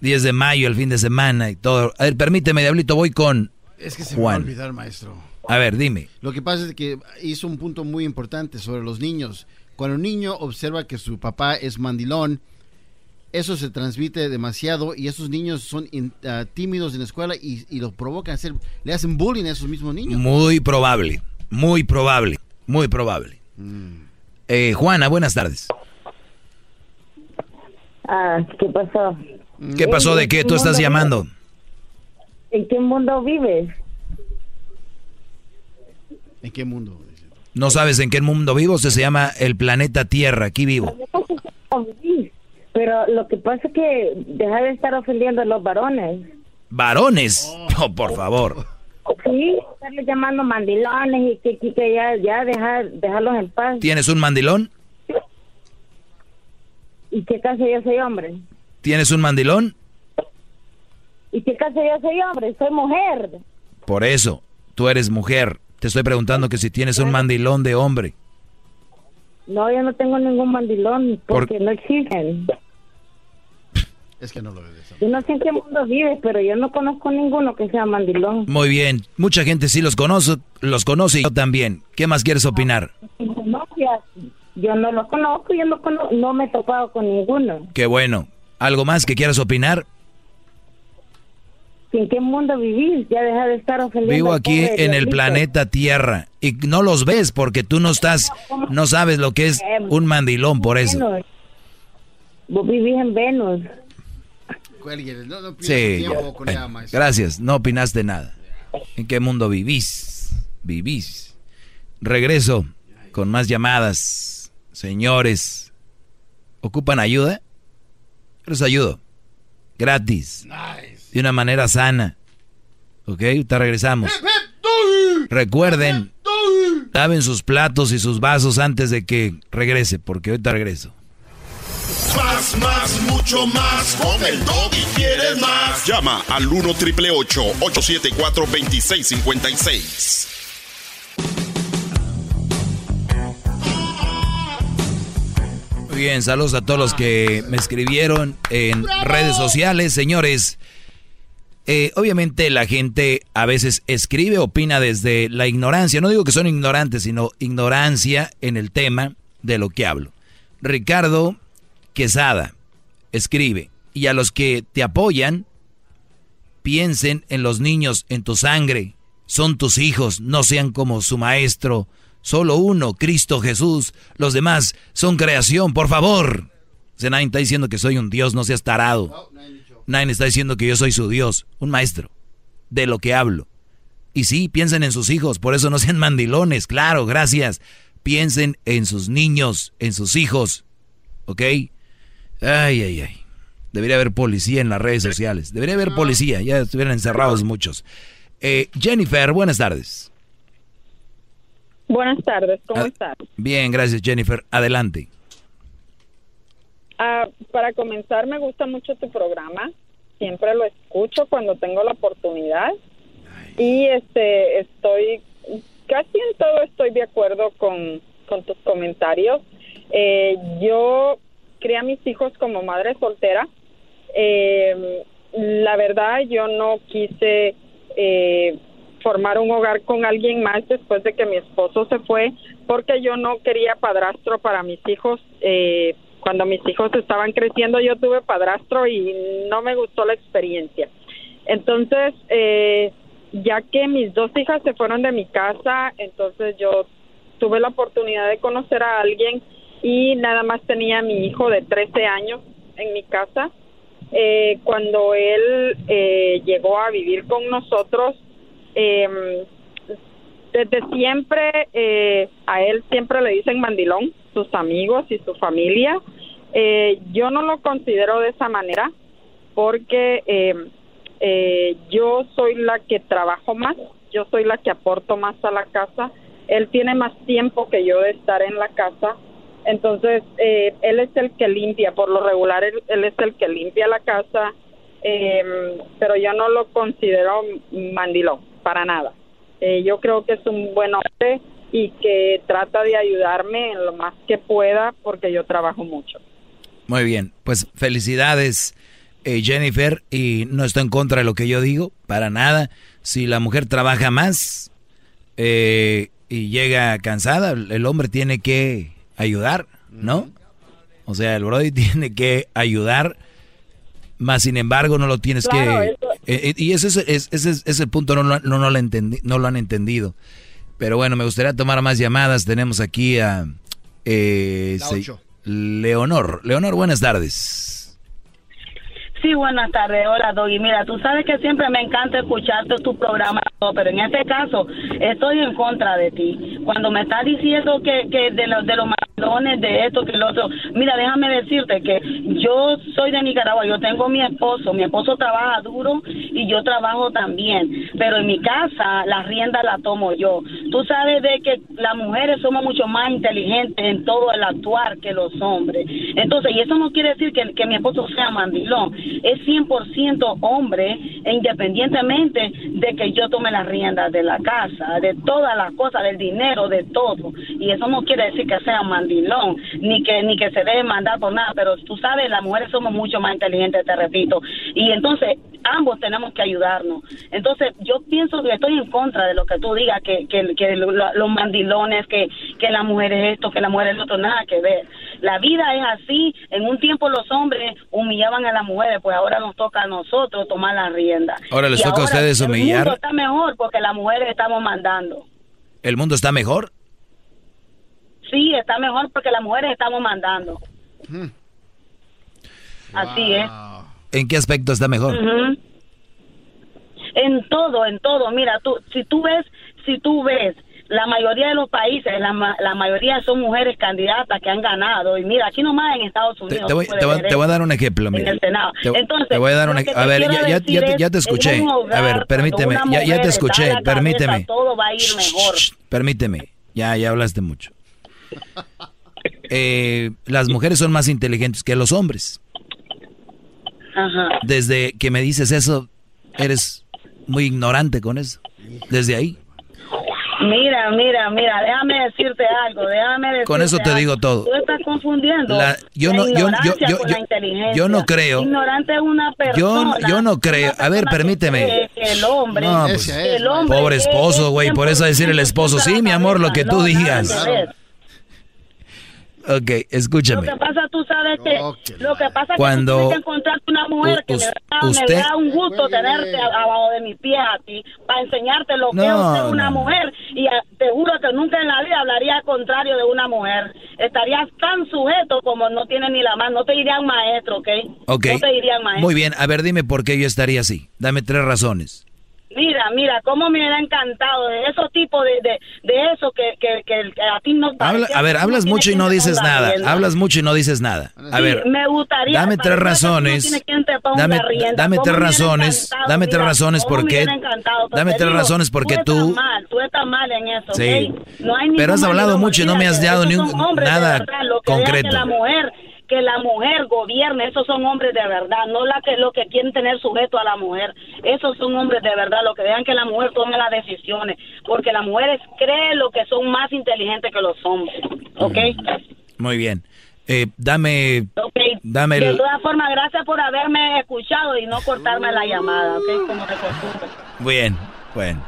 10 de mayo, el fin de semana y todo. A ver, permíteme, Diablito, voy con Es que se Juan. me va a olvidar, maestro. A ver, dime. Lo que pasa es que hizo un punto muy importante sobre los niños. Cuando un niño observa que su papá es mandilón, eso se transmite demasiado y esos niños son in- ah, tímidos en la escuela y, y los provocan a hacer, le hacen bullying a esos mismos niños. Muy probable, muy probable, muy probable. Eh, Juana, buenas tardes. Ah, ¿qué pasó? ¿Qué pasó de qué? Tú estás mundo llamando. ¿En qué mundo vives? ¿En qué mundo? ¿No sabes en qué mundo vivo? Se llama el planeta Tierra. Aquí vivo. Pero lo que pasa es que deja de estar ofendiendo a los varones. Varones. Oh, por favor. Sí, estarle llamando mandilones y que, que, que ya, ya dejar, dejarlos en paz. ¿Tienes un mandilón? ¿Y qué caso yo soy hombre? ¿Tienes un mandilón? ¿Y qué caso yo soy hombre? Soy mujer. Por eso, tú eres mujer. Te estoy preguntando que si tienes un mandilón de hombre. No, yo no tengo ningún mandilón Por- porque no existen. Es que no lo ves. Yo no sé en qué mundo vives, pero yo no conozco ninguno que sea mandilón. Muy bien. Mucha gente sí los conoce, los conoce y yo también. ¿Qué más quieres opinar? Yo no los conozco, yo no, conozco, no me he topado con ninguno. Qué bueno. ¿Algo más que quieras opinar? ¿En qué mundo vivís? Ya deja de estar ofendiendo. Vivo aquí pobre en el planeta Tierra y no los ves porque tú no estás, no sabes lo que es un mandilón por eso. Vos vivís en Venus. Cuélguele, no, no Sí, tiempo con maestro. gracias, no opinaste nada. ¿En qué mundo vivís? Vivís. Regreso con más llamadas. Señores, ¿ocupan ayuda? Yo les ayudo. Gratis. De una manera sana. ¿Ok? Te regresamos. Recuerden, laven sus platos y sus vasos antes de que regrese, porque ahorita regreso. Más, más, mucho más. Con el y quieres más. Llama al 1 triple 874 2656. Muy bien, saludos a todos los que me escribieron en redes sociales, señores. eh, obviamente la gente a veces escribe, opina desde la ignorancia. No digo que son ignorantes, sino ignorancia en el tema de lo que hablo. Ricardo Quesada escribe, y a los que te apoyan, piensen en los niños, en tu sangre. Son tus hijos, no sean como su maestro. Solo uno, Cristo Jesús. Los demás son creación, por favor. O sea, nadie está diciendo que soy un Dios, no seas tarado. Nadie está diciendo que yo soy su Dios, un maestro, de lo que hablo. Y sí, piensen en sus hijos, por eso no sean mandilones, claro, gracias. Piensen en sus niños, en sus hijos, ¿ok? Ay, ay, ay. Debería haber policía en las redes sociales. Debería haber policía, ya estuvieran encerrados muchos. Eh, Jennifer, buenas tardes. Buenas tardes, ¿cómo Ah. estás? Bien, gracias Jennifer. Adelante. Ah, para comenzar, me gusta mucho tu programa. Siempre lo escucho cuando tengo la oportunidad. Y este, estoy, casi en todo estoy de acuerdo con, con tus comentarios. Eh, yo crié a mis hijos como madre soltera. Eh, la verdad, yo no quise eh, formar un hogar con alguien más después de que mi esposo se fue, porque yo no quería padrastro para mis hijos. Eh, cuando mis hijos estaban creciendo, yo tuve padrastro y no me gustó la experiencia. Entonces, eh, ya que mis dos hijas se fueron de mi casa, entonces yo tuve la oportunidad de conocer a alguien y nada más tenía a mi hijo de 13 años en mi casa. Eh, cuando él eh, llegó a vivir con nosotros, eh, desde siempre eh, a él siempre le dicen mandilón, sus amigos y su familia. Eh, yo no lo considero de esa manera porque eh, eh, yo soy la que trabajo más, yo soy la que aporto más a la casa. Él tiene más tiempo que yo de estar en la casa. Entonces, eh, él es el que limpia, por lo regular, él, es el que limpia la casa, eh, pero yo no lo considero mandilón, para nada. Eh, yo creo que es un buen hombre y que trata de ayudarme en lo más que pueda porque yo trabajo mucho. Muy bien, pues felicidades eh, Jennifer y no estoy en contra de lo que yo digo, para nada. Si la mujer trabaja más eh, y llega cansada, el hombre tiene que ayudar, ¿no? O sea, el Brody tiene que ayudar, más sin embargo no lo tienes Claro, que... eso- eh, eh, y ese es, es- ese es- ese punto, no, lo- no, no, lo entendi- no lo han entendido. Pero bueno, me gustaría tomar más llamadas. Tenemos aquí a... eh, La se- ocho. Leonor. Leonor, buenas tardes. Sí, buenas tardes. Hola, Doggy. Mira, tú sabes que siempre me encanta escucharte tu programa, pero en este caso estoy en contra de ti. Cuando me estás diciendo que, que de, los de los de esto, que lo otro, mira, déjame decirte que yo soy de Nicaragua, yo tengo mi esposo, mi esposo trabaja duro y yo trabajo también, pero en mi casa la rienda la tomo yo. Tú sabes de que las mujeres somos mucho más inteligentes en todo el actuar que los hombres. Entonces, y eso no quiere decir que, que mi esposo sea mandilón. Es 100% hombre, independientemente de que yo tome las riendas de la casa, de todas las cosas, del dinero, de todo. Y eso no quiere decir que sea mandilón, ni que, ni que se debe mandar por nada, pero tú sabes, las mujeres somos mucho más inteligentes, te repito. Y entonces, ambos tenemos que ayudarnos. Entonces, yo pienso que estoy en contra de lo que tú digas, que, que, que los mandilones, que, que la mujer es esto, que la mujer es otro, nada que ver. La vida es así. En un tiempo los hombres humillaban a las mujeres, pues ahora nos toca a nosotros tomar la rienda. Ahora les toca a ustedes humillar. El mundo está mejor porque las mujeres estamos mandando. ¿El mundo está mejor? Sí, está mejor porque las mujeres estamos mandando. Hmm. Así es. ¿En qué aspecto está mejor? En todo, en todo. Mira, tú, si tú ves, si tú ves la mayoría de los países, la, la, mayoría son mujeres candidatas que han ganado. Y mira, aquí nomás en Estados Unidos. Te, voy, a dar un ejemplo. Mira. En el Senado. Entonces, te voy a dar un A ver, ya, ya, ya, te escuché. a ver, permíteme. Ya, ya te escuché. Permíteme. todo va a ir mejor. permíteme. Ya, ya hablaste mucho. Eh, las mujeres son más inteligentes que los hombres. Ajá. Desde que me dices eso, eres muy ignorante con eso. Desde ahí. Mira, mira, mira, déjame decirte algo, déjame decirte Con eso te digo todo. Tú estás confundiendo yo no, yo, yo, yo, yo, no creo. Ignorante es una persona. Yo, yo no creo. A ver, permíteme. Que, el hombre, no, pues, el hombre pobre esposo, güey, por eso decir el esposo, sí, mi amor, lo que tú digas. Ok, escúchame. Lo que pasa, tú sabes que, lo que pasa Cuando que tú tienes que encontrarte una mujer que me, da, me da un gusto tenerte abajo de mis pies a ti para enseñarte lo que es ser una mujer y te juro que nunca en la vida hablaría al contrario de una mujer. Estarías tan sujeto como no tienes ni la mano, no te dirían maestro, ¿ok? Ok. No te dirían maestro. Muy bien, a ver, dime por qué yo estaría así. Dame tres razones. Mira, mira, cómo me ha encantado de esos tipos de, de, de eso que, que, que, a ti no Habla, A ver, hablas mucho y no dices nada. Hablas mucho y no dices nada. A ver, me gustaría dame tres razones. dame, dame tres razones. Dame tres razones porque. Dame tres razones porque tú. Estás mal, tú estás mal en eso. Sí. No hay Pero has hablado mucho y no me has dado ni un, nada concreto. La mujer que la mujer gobierne, esos son hombres de verdad, no la que lo que quieren tener sujeto a la mujer, esos son hombres de verdad, lo que dejan que la mujer tome las decisiones, porque las mujeres creen lo que son más inteligentes que los hombres, ¿ok? Muy bien. Eh, dame, dame De todas formas, gracias por haberme escuchado y no cortarme la llamada, ¿ok? Como de Bien, bueno.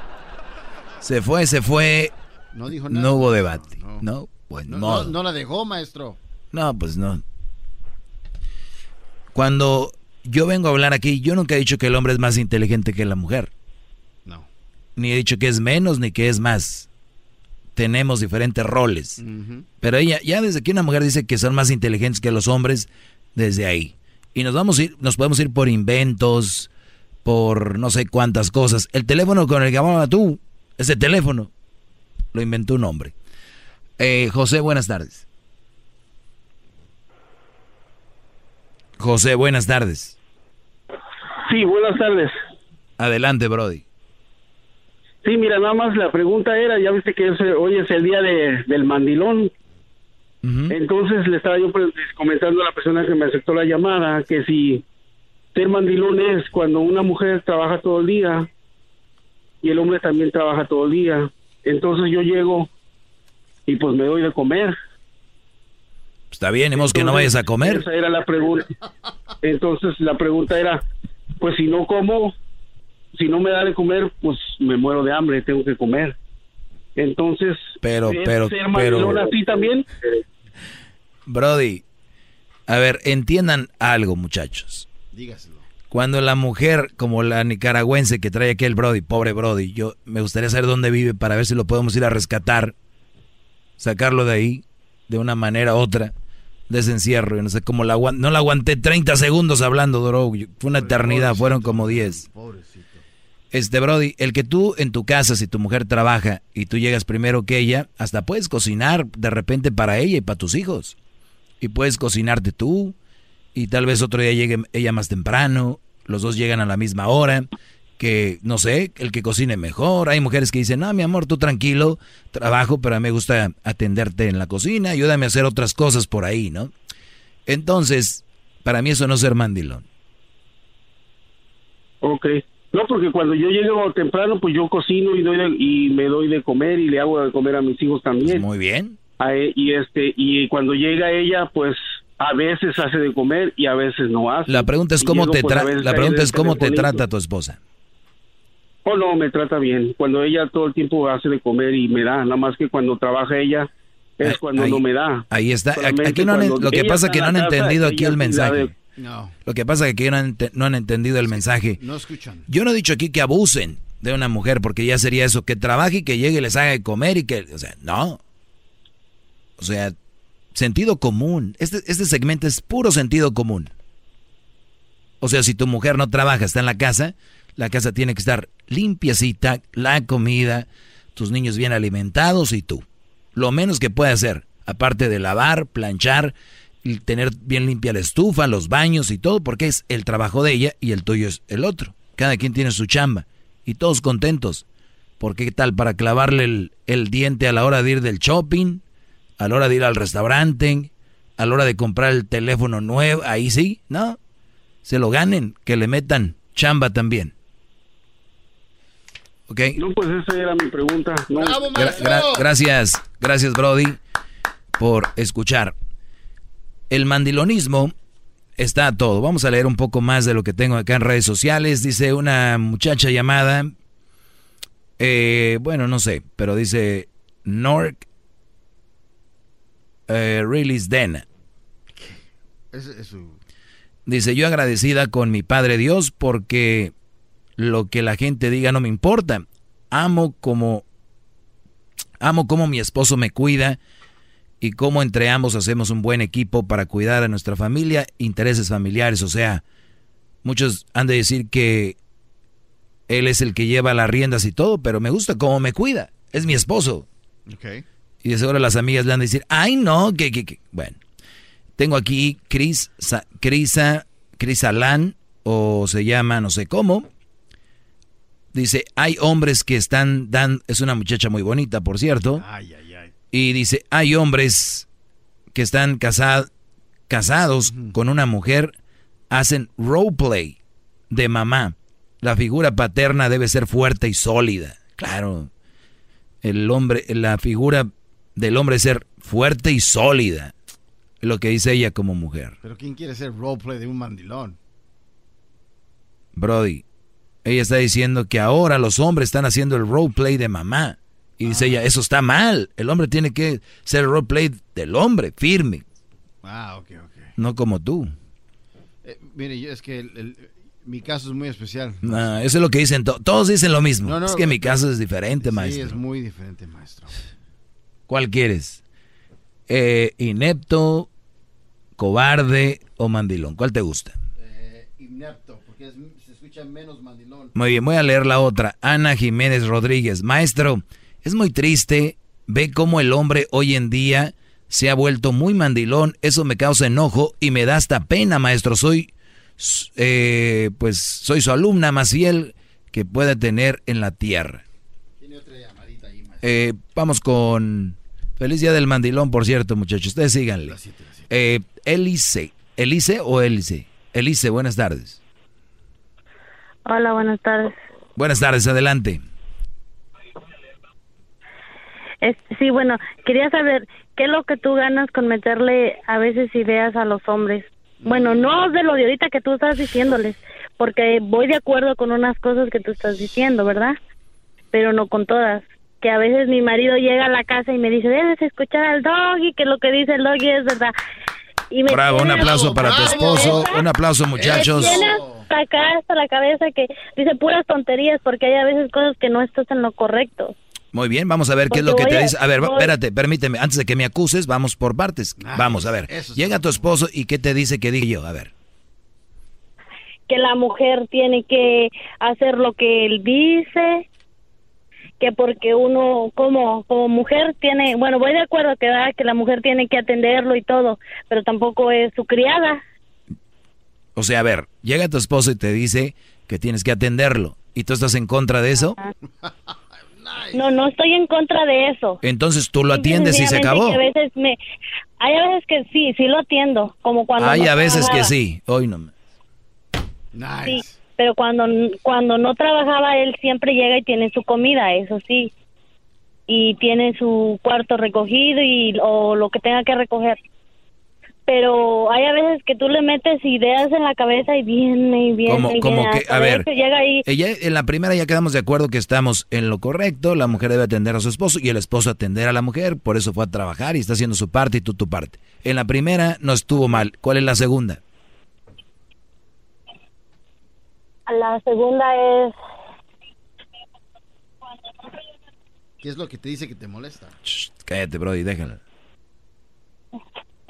Se fue, se fue. No dijo nada. No hubo debate. No, bueno, no, no la dejó, maestro. No, pues no. Cuando yo vengo a hablar aquí, yo nunca he dicho que el hombre es más inteligente que la mujer. No. Ni he dicho que es menos ni que es más. Tenemos diferentes roles. Pero ella, ya desde que una mujer dice que son más inteligentes que los hombres, desde ahí. Y nos vamos a ir, nos podemos ir por inventos, por no sé cuántas cosas. El teléfono con el que hablaba tú, ese teléfono, lo inventó un hombre. Eh, José, buenas tardes. José, buenas tardes. Sí, buenas tardes. Adelante, Brody. Sí, mira, nada más la pregunta era, ya viste que hoy es el día de, del mandilón. Entonces le estaba yo comentando a la persona que me aceptó la llamada que si ser mandilón es cuando una mujer trabaja todo el día y el hombre también trabaja todo el día. Entonces yo llego y pues me doy de comer Está bien, hemos que no vayas a comer. Esa era la pregunta. Entonces la pregunta era, pues si no como, si no me da de comer, pues me muero de hambre, tengo que comer. Entonces, pero, pero, pero, así también? Brody, a ver, entiendan algo, muchachos. Dígaselo. Cuando la mujer, como la nicaragüense que trae aquí el Brody, pobre Brody, yo me gustaría saber dónde vive para ver si lo podemos ir a rescatar, sacarlo de ahí de una manera u otra de ese encierro. Yo no sé cómo la no la aguanté 30 segundos hablando, bro. Fue una eternidad, fueron como 10. Este, Brody, el que tú en tu casa, si tu mujer trabaja y tú llegas primero que ella, hasta puedes cocinar de repente para ella y para tus hijos. Y puedes cocinarte tú, y tal vez otro día llegue ella más temprano, los dos llegan a la misma hora, que, no sé, el que cocine mejor. Hay mujeres que dicen, no, mi amor, tú tranquilo, trabajo, pero a mí me gusta atenderte en la cocina, ayúdame a hacer otras cosas por ahí, ¿no? Entonces, para mí eso no es ser mandilón. Ok. No, porque cuando yo llego temprano, pues yo cocino y doy de- y me doy de comer y le hago de comer a mis hijos también. Muy bien. A e- y este y cuando llega ella, pues a veces hace de comer y a veces no hace. La pregunta es cómo llego, te pues, tra- la pregunta es cómo te trata tu esposa. Oh, no, me trata bien. Cuando ella todo el tiempo hace de comer y me da, nada más que cuando trabaja ella es cuando no me da. Ahí está. Solamente Aquí no han- lo que pasa es que no han entendido aquí el mensaje. de- No. Lo que pasa es que no han, no han entendido el mensaje. No escuchan. Yo no he dicho aquí que abusen de una mujer, porque ya sería eso, que trabaje y que llegue y les haga de comer y que, o sea, no. O sea, sentido común. Este, este segmento es puro sentido común. O sea, si tu mujer no trabaja, está en la casa, la casa tiene que estar limpiecita, la comida, tus niños bien alimentados y tú. Lo menos que puede hacer, aparte de lavar, planchar, y tener bien limpia la estufa, los baños y todo, porque es el trabajo de ella y el tuyo es el otro. Cada quien tiene su chamba y todos contentos. Porque qué tal para clavarle el, el diente a la hora de ir del shopping, a la hora de ir al restaurante, a la hora de comprar el teléfono nuevo, ahí sí, ¿no? Se lo ganen, que le metan chamba también. ¿Ok? No, pues esa era mi pregunta. No. Gra- gra- gracias, gracias Brody por escuchar. El mandilonismo está a todo. Vamos a leer un poco más de lo que tengo acá en redes sociales. Dice una muchacha llamada, eh, bueno, no sé, pero dice Nork eh, Release Den. Es, es su- Dice, yo agradecida con mi Padre Dios porque lo que la gente diga no me importa. Amo como amo como mi esposo me cuida y cómo entre ambos hacemos un buen equipo para cuidar a nuestra familia, intereses familiares, o sea, muchos han de decir que él es el que lleva las riendas y todo, pero me gusta cómo me cuida. Es mi esposo. Y de seguro las amigas le han de decir, ay no, que, que, que. Bueno, tengo aquí Cris, Sa- Crisa, Crisalán, o se llama no sé cómo. Dice, hay hombres que están dando, es una muchacha muy bonita, por cierto. Ay, ay, ay. Y dice, hay hombres que están casa- casados con una mujer, hacen roleplay de mamá. La figura paterna debe ser fuerte y sólida. Claro. El hombre, la figura del hombre ser fuerte y sólida. Lo que dice ella como mujer. Pero ¿quién quiere ser roleplay de un mandilón? Brody, ella está diciendo que ahora los hombres están haciendo el roleplay de mamá. Y dice ella, eso está mal. El hombre tiene que ser el roleplay del hombre, firme, Ah, ok, ok. no como tú. Eh, mire, yo- es que el- el- mi caso es muy especial. Eso es lo que dicen, to- todos dicen lo mismo. No, no, es que mi caso es diferente, Sí, maestro. es muy diferente, maestro. ¿Cuál quieres? Eh, inepto, cobarde o mandilón. ¿Cuál te gusta? Eh, inepto, porque es- Muy bien, voy a leer la otra. Ana Jiménez Rodríguez. Maestro, es muy triste. Ve cómo el hombre hoy en día se ha vuelto muy mandilón. Eso me causa enojo y me da hasta pena, maestro. Soy, eh, pues, soy su alumna más fiel que pueda tener en la tierra. Eh, vamos con... Feliz Día del Mandilón, por cierto, muchachos. Ustedes síganle. Eh, Elice. ¿Elice o Elice? Elice, buenas tardes. Hola, buenas tardes. Buenas tardes, adelante. Es- sí, bueno, quería saber qué es lo que tú ganas con meterle a veces ideas a los hombres. Bueno, no de lo de ahorita que tú estás diciéndoles, porque voy de acuerdo con unas cosas que tú estás diciendo, ¿verdad? Pero no con todas. Que a veces mi marido llega a la casa y me dice, debes escuchar al doggy, que lo que dice el doggy es verdad. Y me Bravo, un aplauso para tu esposo. Un aplauso, muchachos. Hasta acá, hasta la cabeza que dice puras tonterías, porque hay a veces cosas que no estás en lo correcto. Muy bien, vamos a ver qué es lo que te a- dice. A ver, voy- espérate, permíteme, antes de que me acuses, vamos por partes. Vamos, a ver. Llega tu esposo y ¿qué te dice que diga yo? A ver. que la mujer tiene que hacer lo que él dice, que porque uno como como mujer tiene, bueno, voy de acuerdo que da que la mujer tiene que atenderlo y todo, pero tampoco es su criada. O sea, a ver, llega tu esposo y te dice que tienes que atenderlo. ¿Y tú estás en contra de eso? No, no estoy en contra de eso. Entonces tú lo atiendes y se acabó. que a veces me hay a veces que sí, sí lo atiendo, como cuando Hay no a veces que sí. Hoy no. Sí, pero cuando cuando no trabajaba él siempre llega y tiene su comida, eso sí. Y tiene su cuarto recogido y o lo que tenga que recoger pero hay a veces que tú le metes ideas en la cabeza y viene y viene como, y como viene. que, a ver, llega ahí. ella, en la primera ya quedamos de acuerdo que estamos en lo correcto, la mujer debe atender a su esposo y el esposo atender a la mujer, por eso fue a trabajar y está haciendo su parte y tú tu parte. En la primera no estuvo mal, ¿cuál es la segunda? La segunda es... ¿Qué es lo que te dice que te molesta? Shh, cállate, Brody, déjala.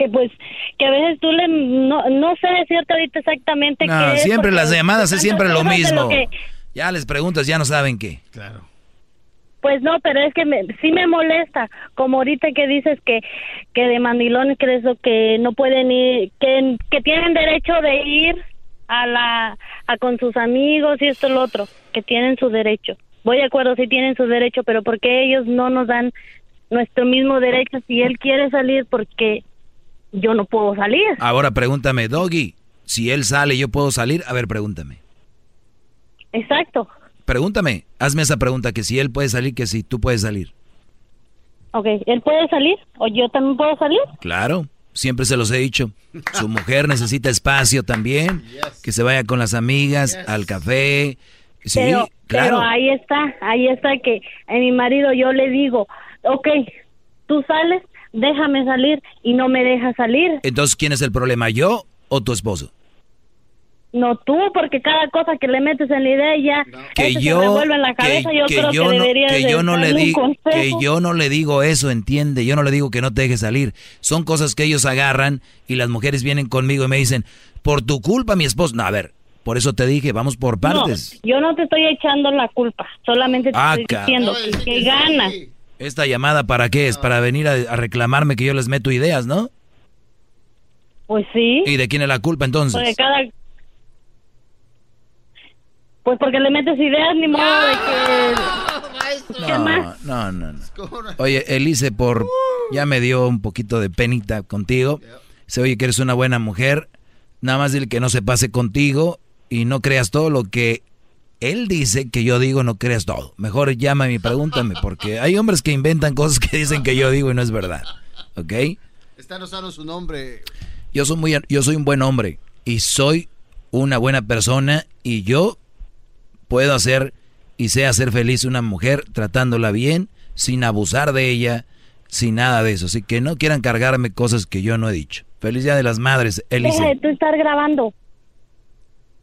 Que pues que a veces tú le no, no sé decirte ahorita exactamente No, qué es, siempre las llamadas es siempre lo mismo. lo que- Ya les preguntas, ya no saben qué. Claro. pues no pero es que me, sí me molesta como ahorita que dices que que de mandilones que eso que no pueden ir que que tienen derecho de ir a la a con sus amigos y esto y lo otro que tienen su derecho voy de acuerdo sí tienen su derecho pero ¿por qué ellos no nos dan nuestro mismo derecho si él quiere salir porque yo no puedo salir Ahora pregúntame, Doggy, si él sale, ¿yo puedo salir? A ver, pregúntame. exacto Pregúntame, hazme esa pregunta, que si él puede salir, que si tú puedes salir. Ok, él puede salir o yo también puedo salir Claro, siempre se los he dicho. Su mujer necesita espacio también, que se vaya con las amigas al café. Sí, pero, claro. pero ahí está, ahí está que a mi marido yo le digo, ok, tú sales, déjame salir y no me deja salir. Entonces, ¿quién es el problema, yo o tu esposo? No tú, porque cada cosa que le metes en la idea ya Que eso se yo, en la que, cabeza. yo que creo yo que no, debería que yo no le digo, que yo no le digo eso, entiende. Yo no le digo que no te deje salir. Son cosas que ellos agarran y las mujeres vienen conmigo y me dicen, por tu culpa, mi esposo. No, a ver, por eso te dije, vamos por partes. No, yo no te estoy echando la culpa, solamente te Ah, estoy diciendo que, que ganas. Esta llamada para qué es? Para venir a, a reclamarme que yo les meto ideas, ¿no? Pues sí. ¿Y de quién es la culpa entonces? Porque cada... Pues porque le metes ideas, ni modo de que... No, no, no, no. Oye, Elise, por ya me dio un poquito de penita contigo. Se oye que eres una buena mujer. Nada más dile que no se pase contigo y no creas todo lo que él dice que yo digo, no creas todo. Mejor llámame y pregúntame, porque hay hombres que inventan cosas que dicen que yo digo y no es verdad. ¿Ok? Están usando su nombre. Yo soy muy, yo soy un buen hombre y soy una buena persona y yo puedo hacer y sé hacer feliz a una mujer tratándola bien, sin abusar de ella, sin nada de eso. Así que no quieran cargarme cosas que yo no he dicho. Feliz Día de las Madres, Deja de Elise. tú estar grabando.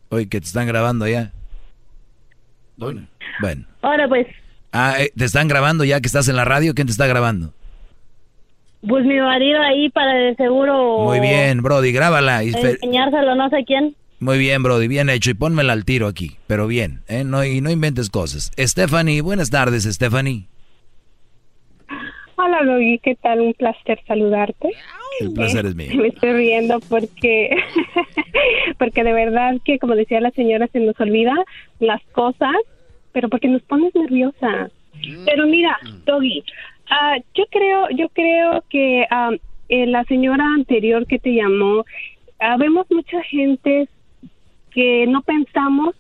Oye, que te están grabando ya. Bueno. Ahora pues, Ah, eh, ¿te están grabando ya que estás en la radio? ¿Quién te está grabando? pues mi marido ahí para de seguro... Muy bien, Brody, grábala. Y Enseñárselo no sé quién. Muy bien, Brody, bien hecho. Y pónmela al tiro aquí, pero bien, ¿eh? No, y no inventes cosas. Stephanie, buenas tardes, Stephanie. Hola, Doggy, ¿qué tal? Un placer saludarte. El placer es mío. Me estoy riendo porque, porque de verdad que, como decía la señora, se nos olvida las cosas, pero porque nos pones nerviosa. Pero mira, Doggy, ah, yo creo, yo creo que ah, eh, la señora anterior que te llamó, ah, vemos mucha gente que no pensamos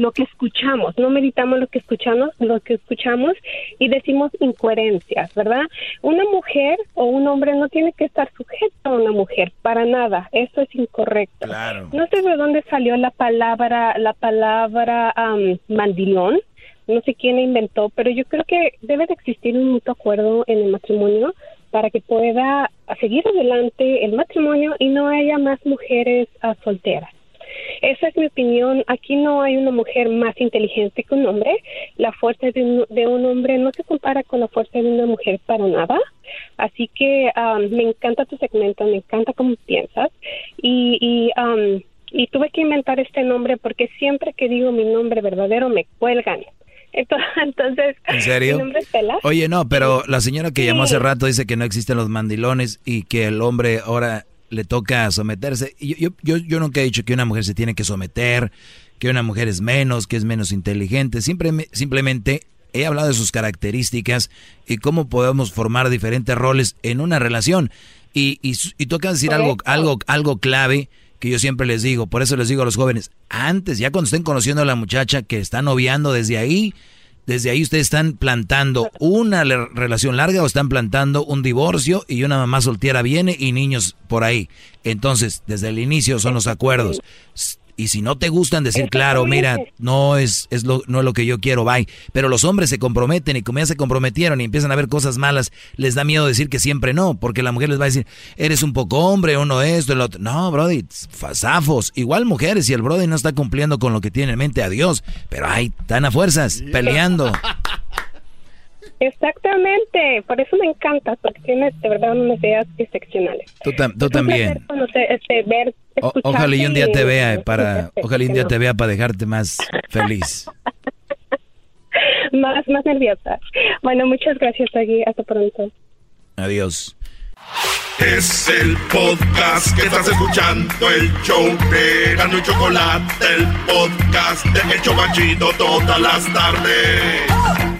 lo que escuchamos, no meditamos lo que escuchamos, lo que escuchamos y decimos incoherencias, ¿verdad? Una mujer o un hombre no tiene que estar sujeto a una mujer para nada, eso es incorrecto. Claro. No sé de dónde salió la palabra, la palabra am, mandilón, no sé quién la inventó, pero yo creo que debe de existir un mutuo acuerdo en el matrimonio para que pueda seguir adelante el matrimonio y no haya más mujeres ah, solteras. Esa es mi opinión. Aquí no hay una mujer más inteligente que un hombre. La fuerza de un, de un hombre no se compara con la fuerza de una mujer para nada. Así que um, me encanta tu segmento, me encanta cómo piensas. Y, y, um, y tuve que inventar este nombre porque siempre que digo mi nombre verdadero me cuelgan. Entonces, ¿En serio? mi nombre es Tela. Oye, no, pero la señora que llamó hace rato dice que no existen los mandilones y que el hombre ahora le toca someterse. Y yo, yo, yo, nunca he dicho que una mujer se tiene que someter, que una mujer es menos, que es menos inteligente. Siempre, simplemente he hablado de sus características y cómo podemos formar diferentes roles en una relación. Y, y, y de decir algo, algo, algo clave que yo siempre les digo, por eso les digo a los jóvenes, antes, ya cuando estén conociendo a la muchacha que está noviando desde ahí, desde ahí ustedes están plantando una relación larga o están plantando un divorcio y una mamá soltera viene y niños por ahí. Entonces, desde el inicio son los acuerdos. Y si no te gustan, decir, claro, mira, no es, es lo, no es lo que yo quiero, bye. Pero los hombres se comprometen y como ya se comprometieron y empiezan a ver cosas malas, les da miedo decir que siempre no, porque la mujer les va a decir, eres un poco hombre, uno esto, el otro. No, Brody, fasafos. Igual mujeres, si el Brody no está cumpliendo con lo que tiene en mente, adiós. Pero ay, están a fuerzas, peleando. Exactamente, por eso me encanta, porque tienes de verdad unas ideas excepcionales. Tú, también. Este, ver, ojalá y un día te vea para, ojalá un día te vea para dejarte más feliz. más, más nerviosa. Bueno, muchas gracias, aquí. Hasta pronto. Adiós. Es el podcast que estás escuchando, el show de Gano y Chocolate, el podcast de Hecho Machito todas las tardes.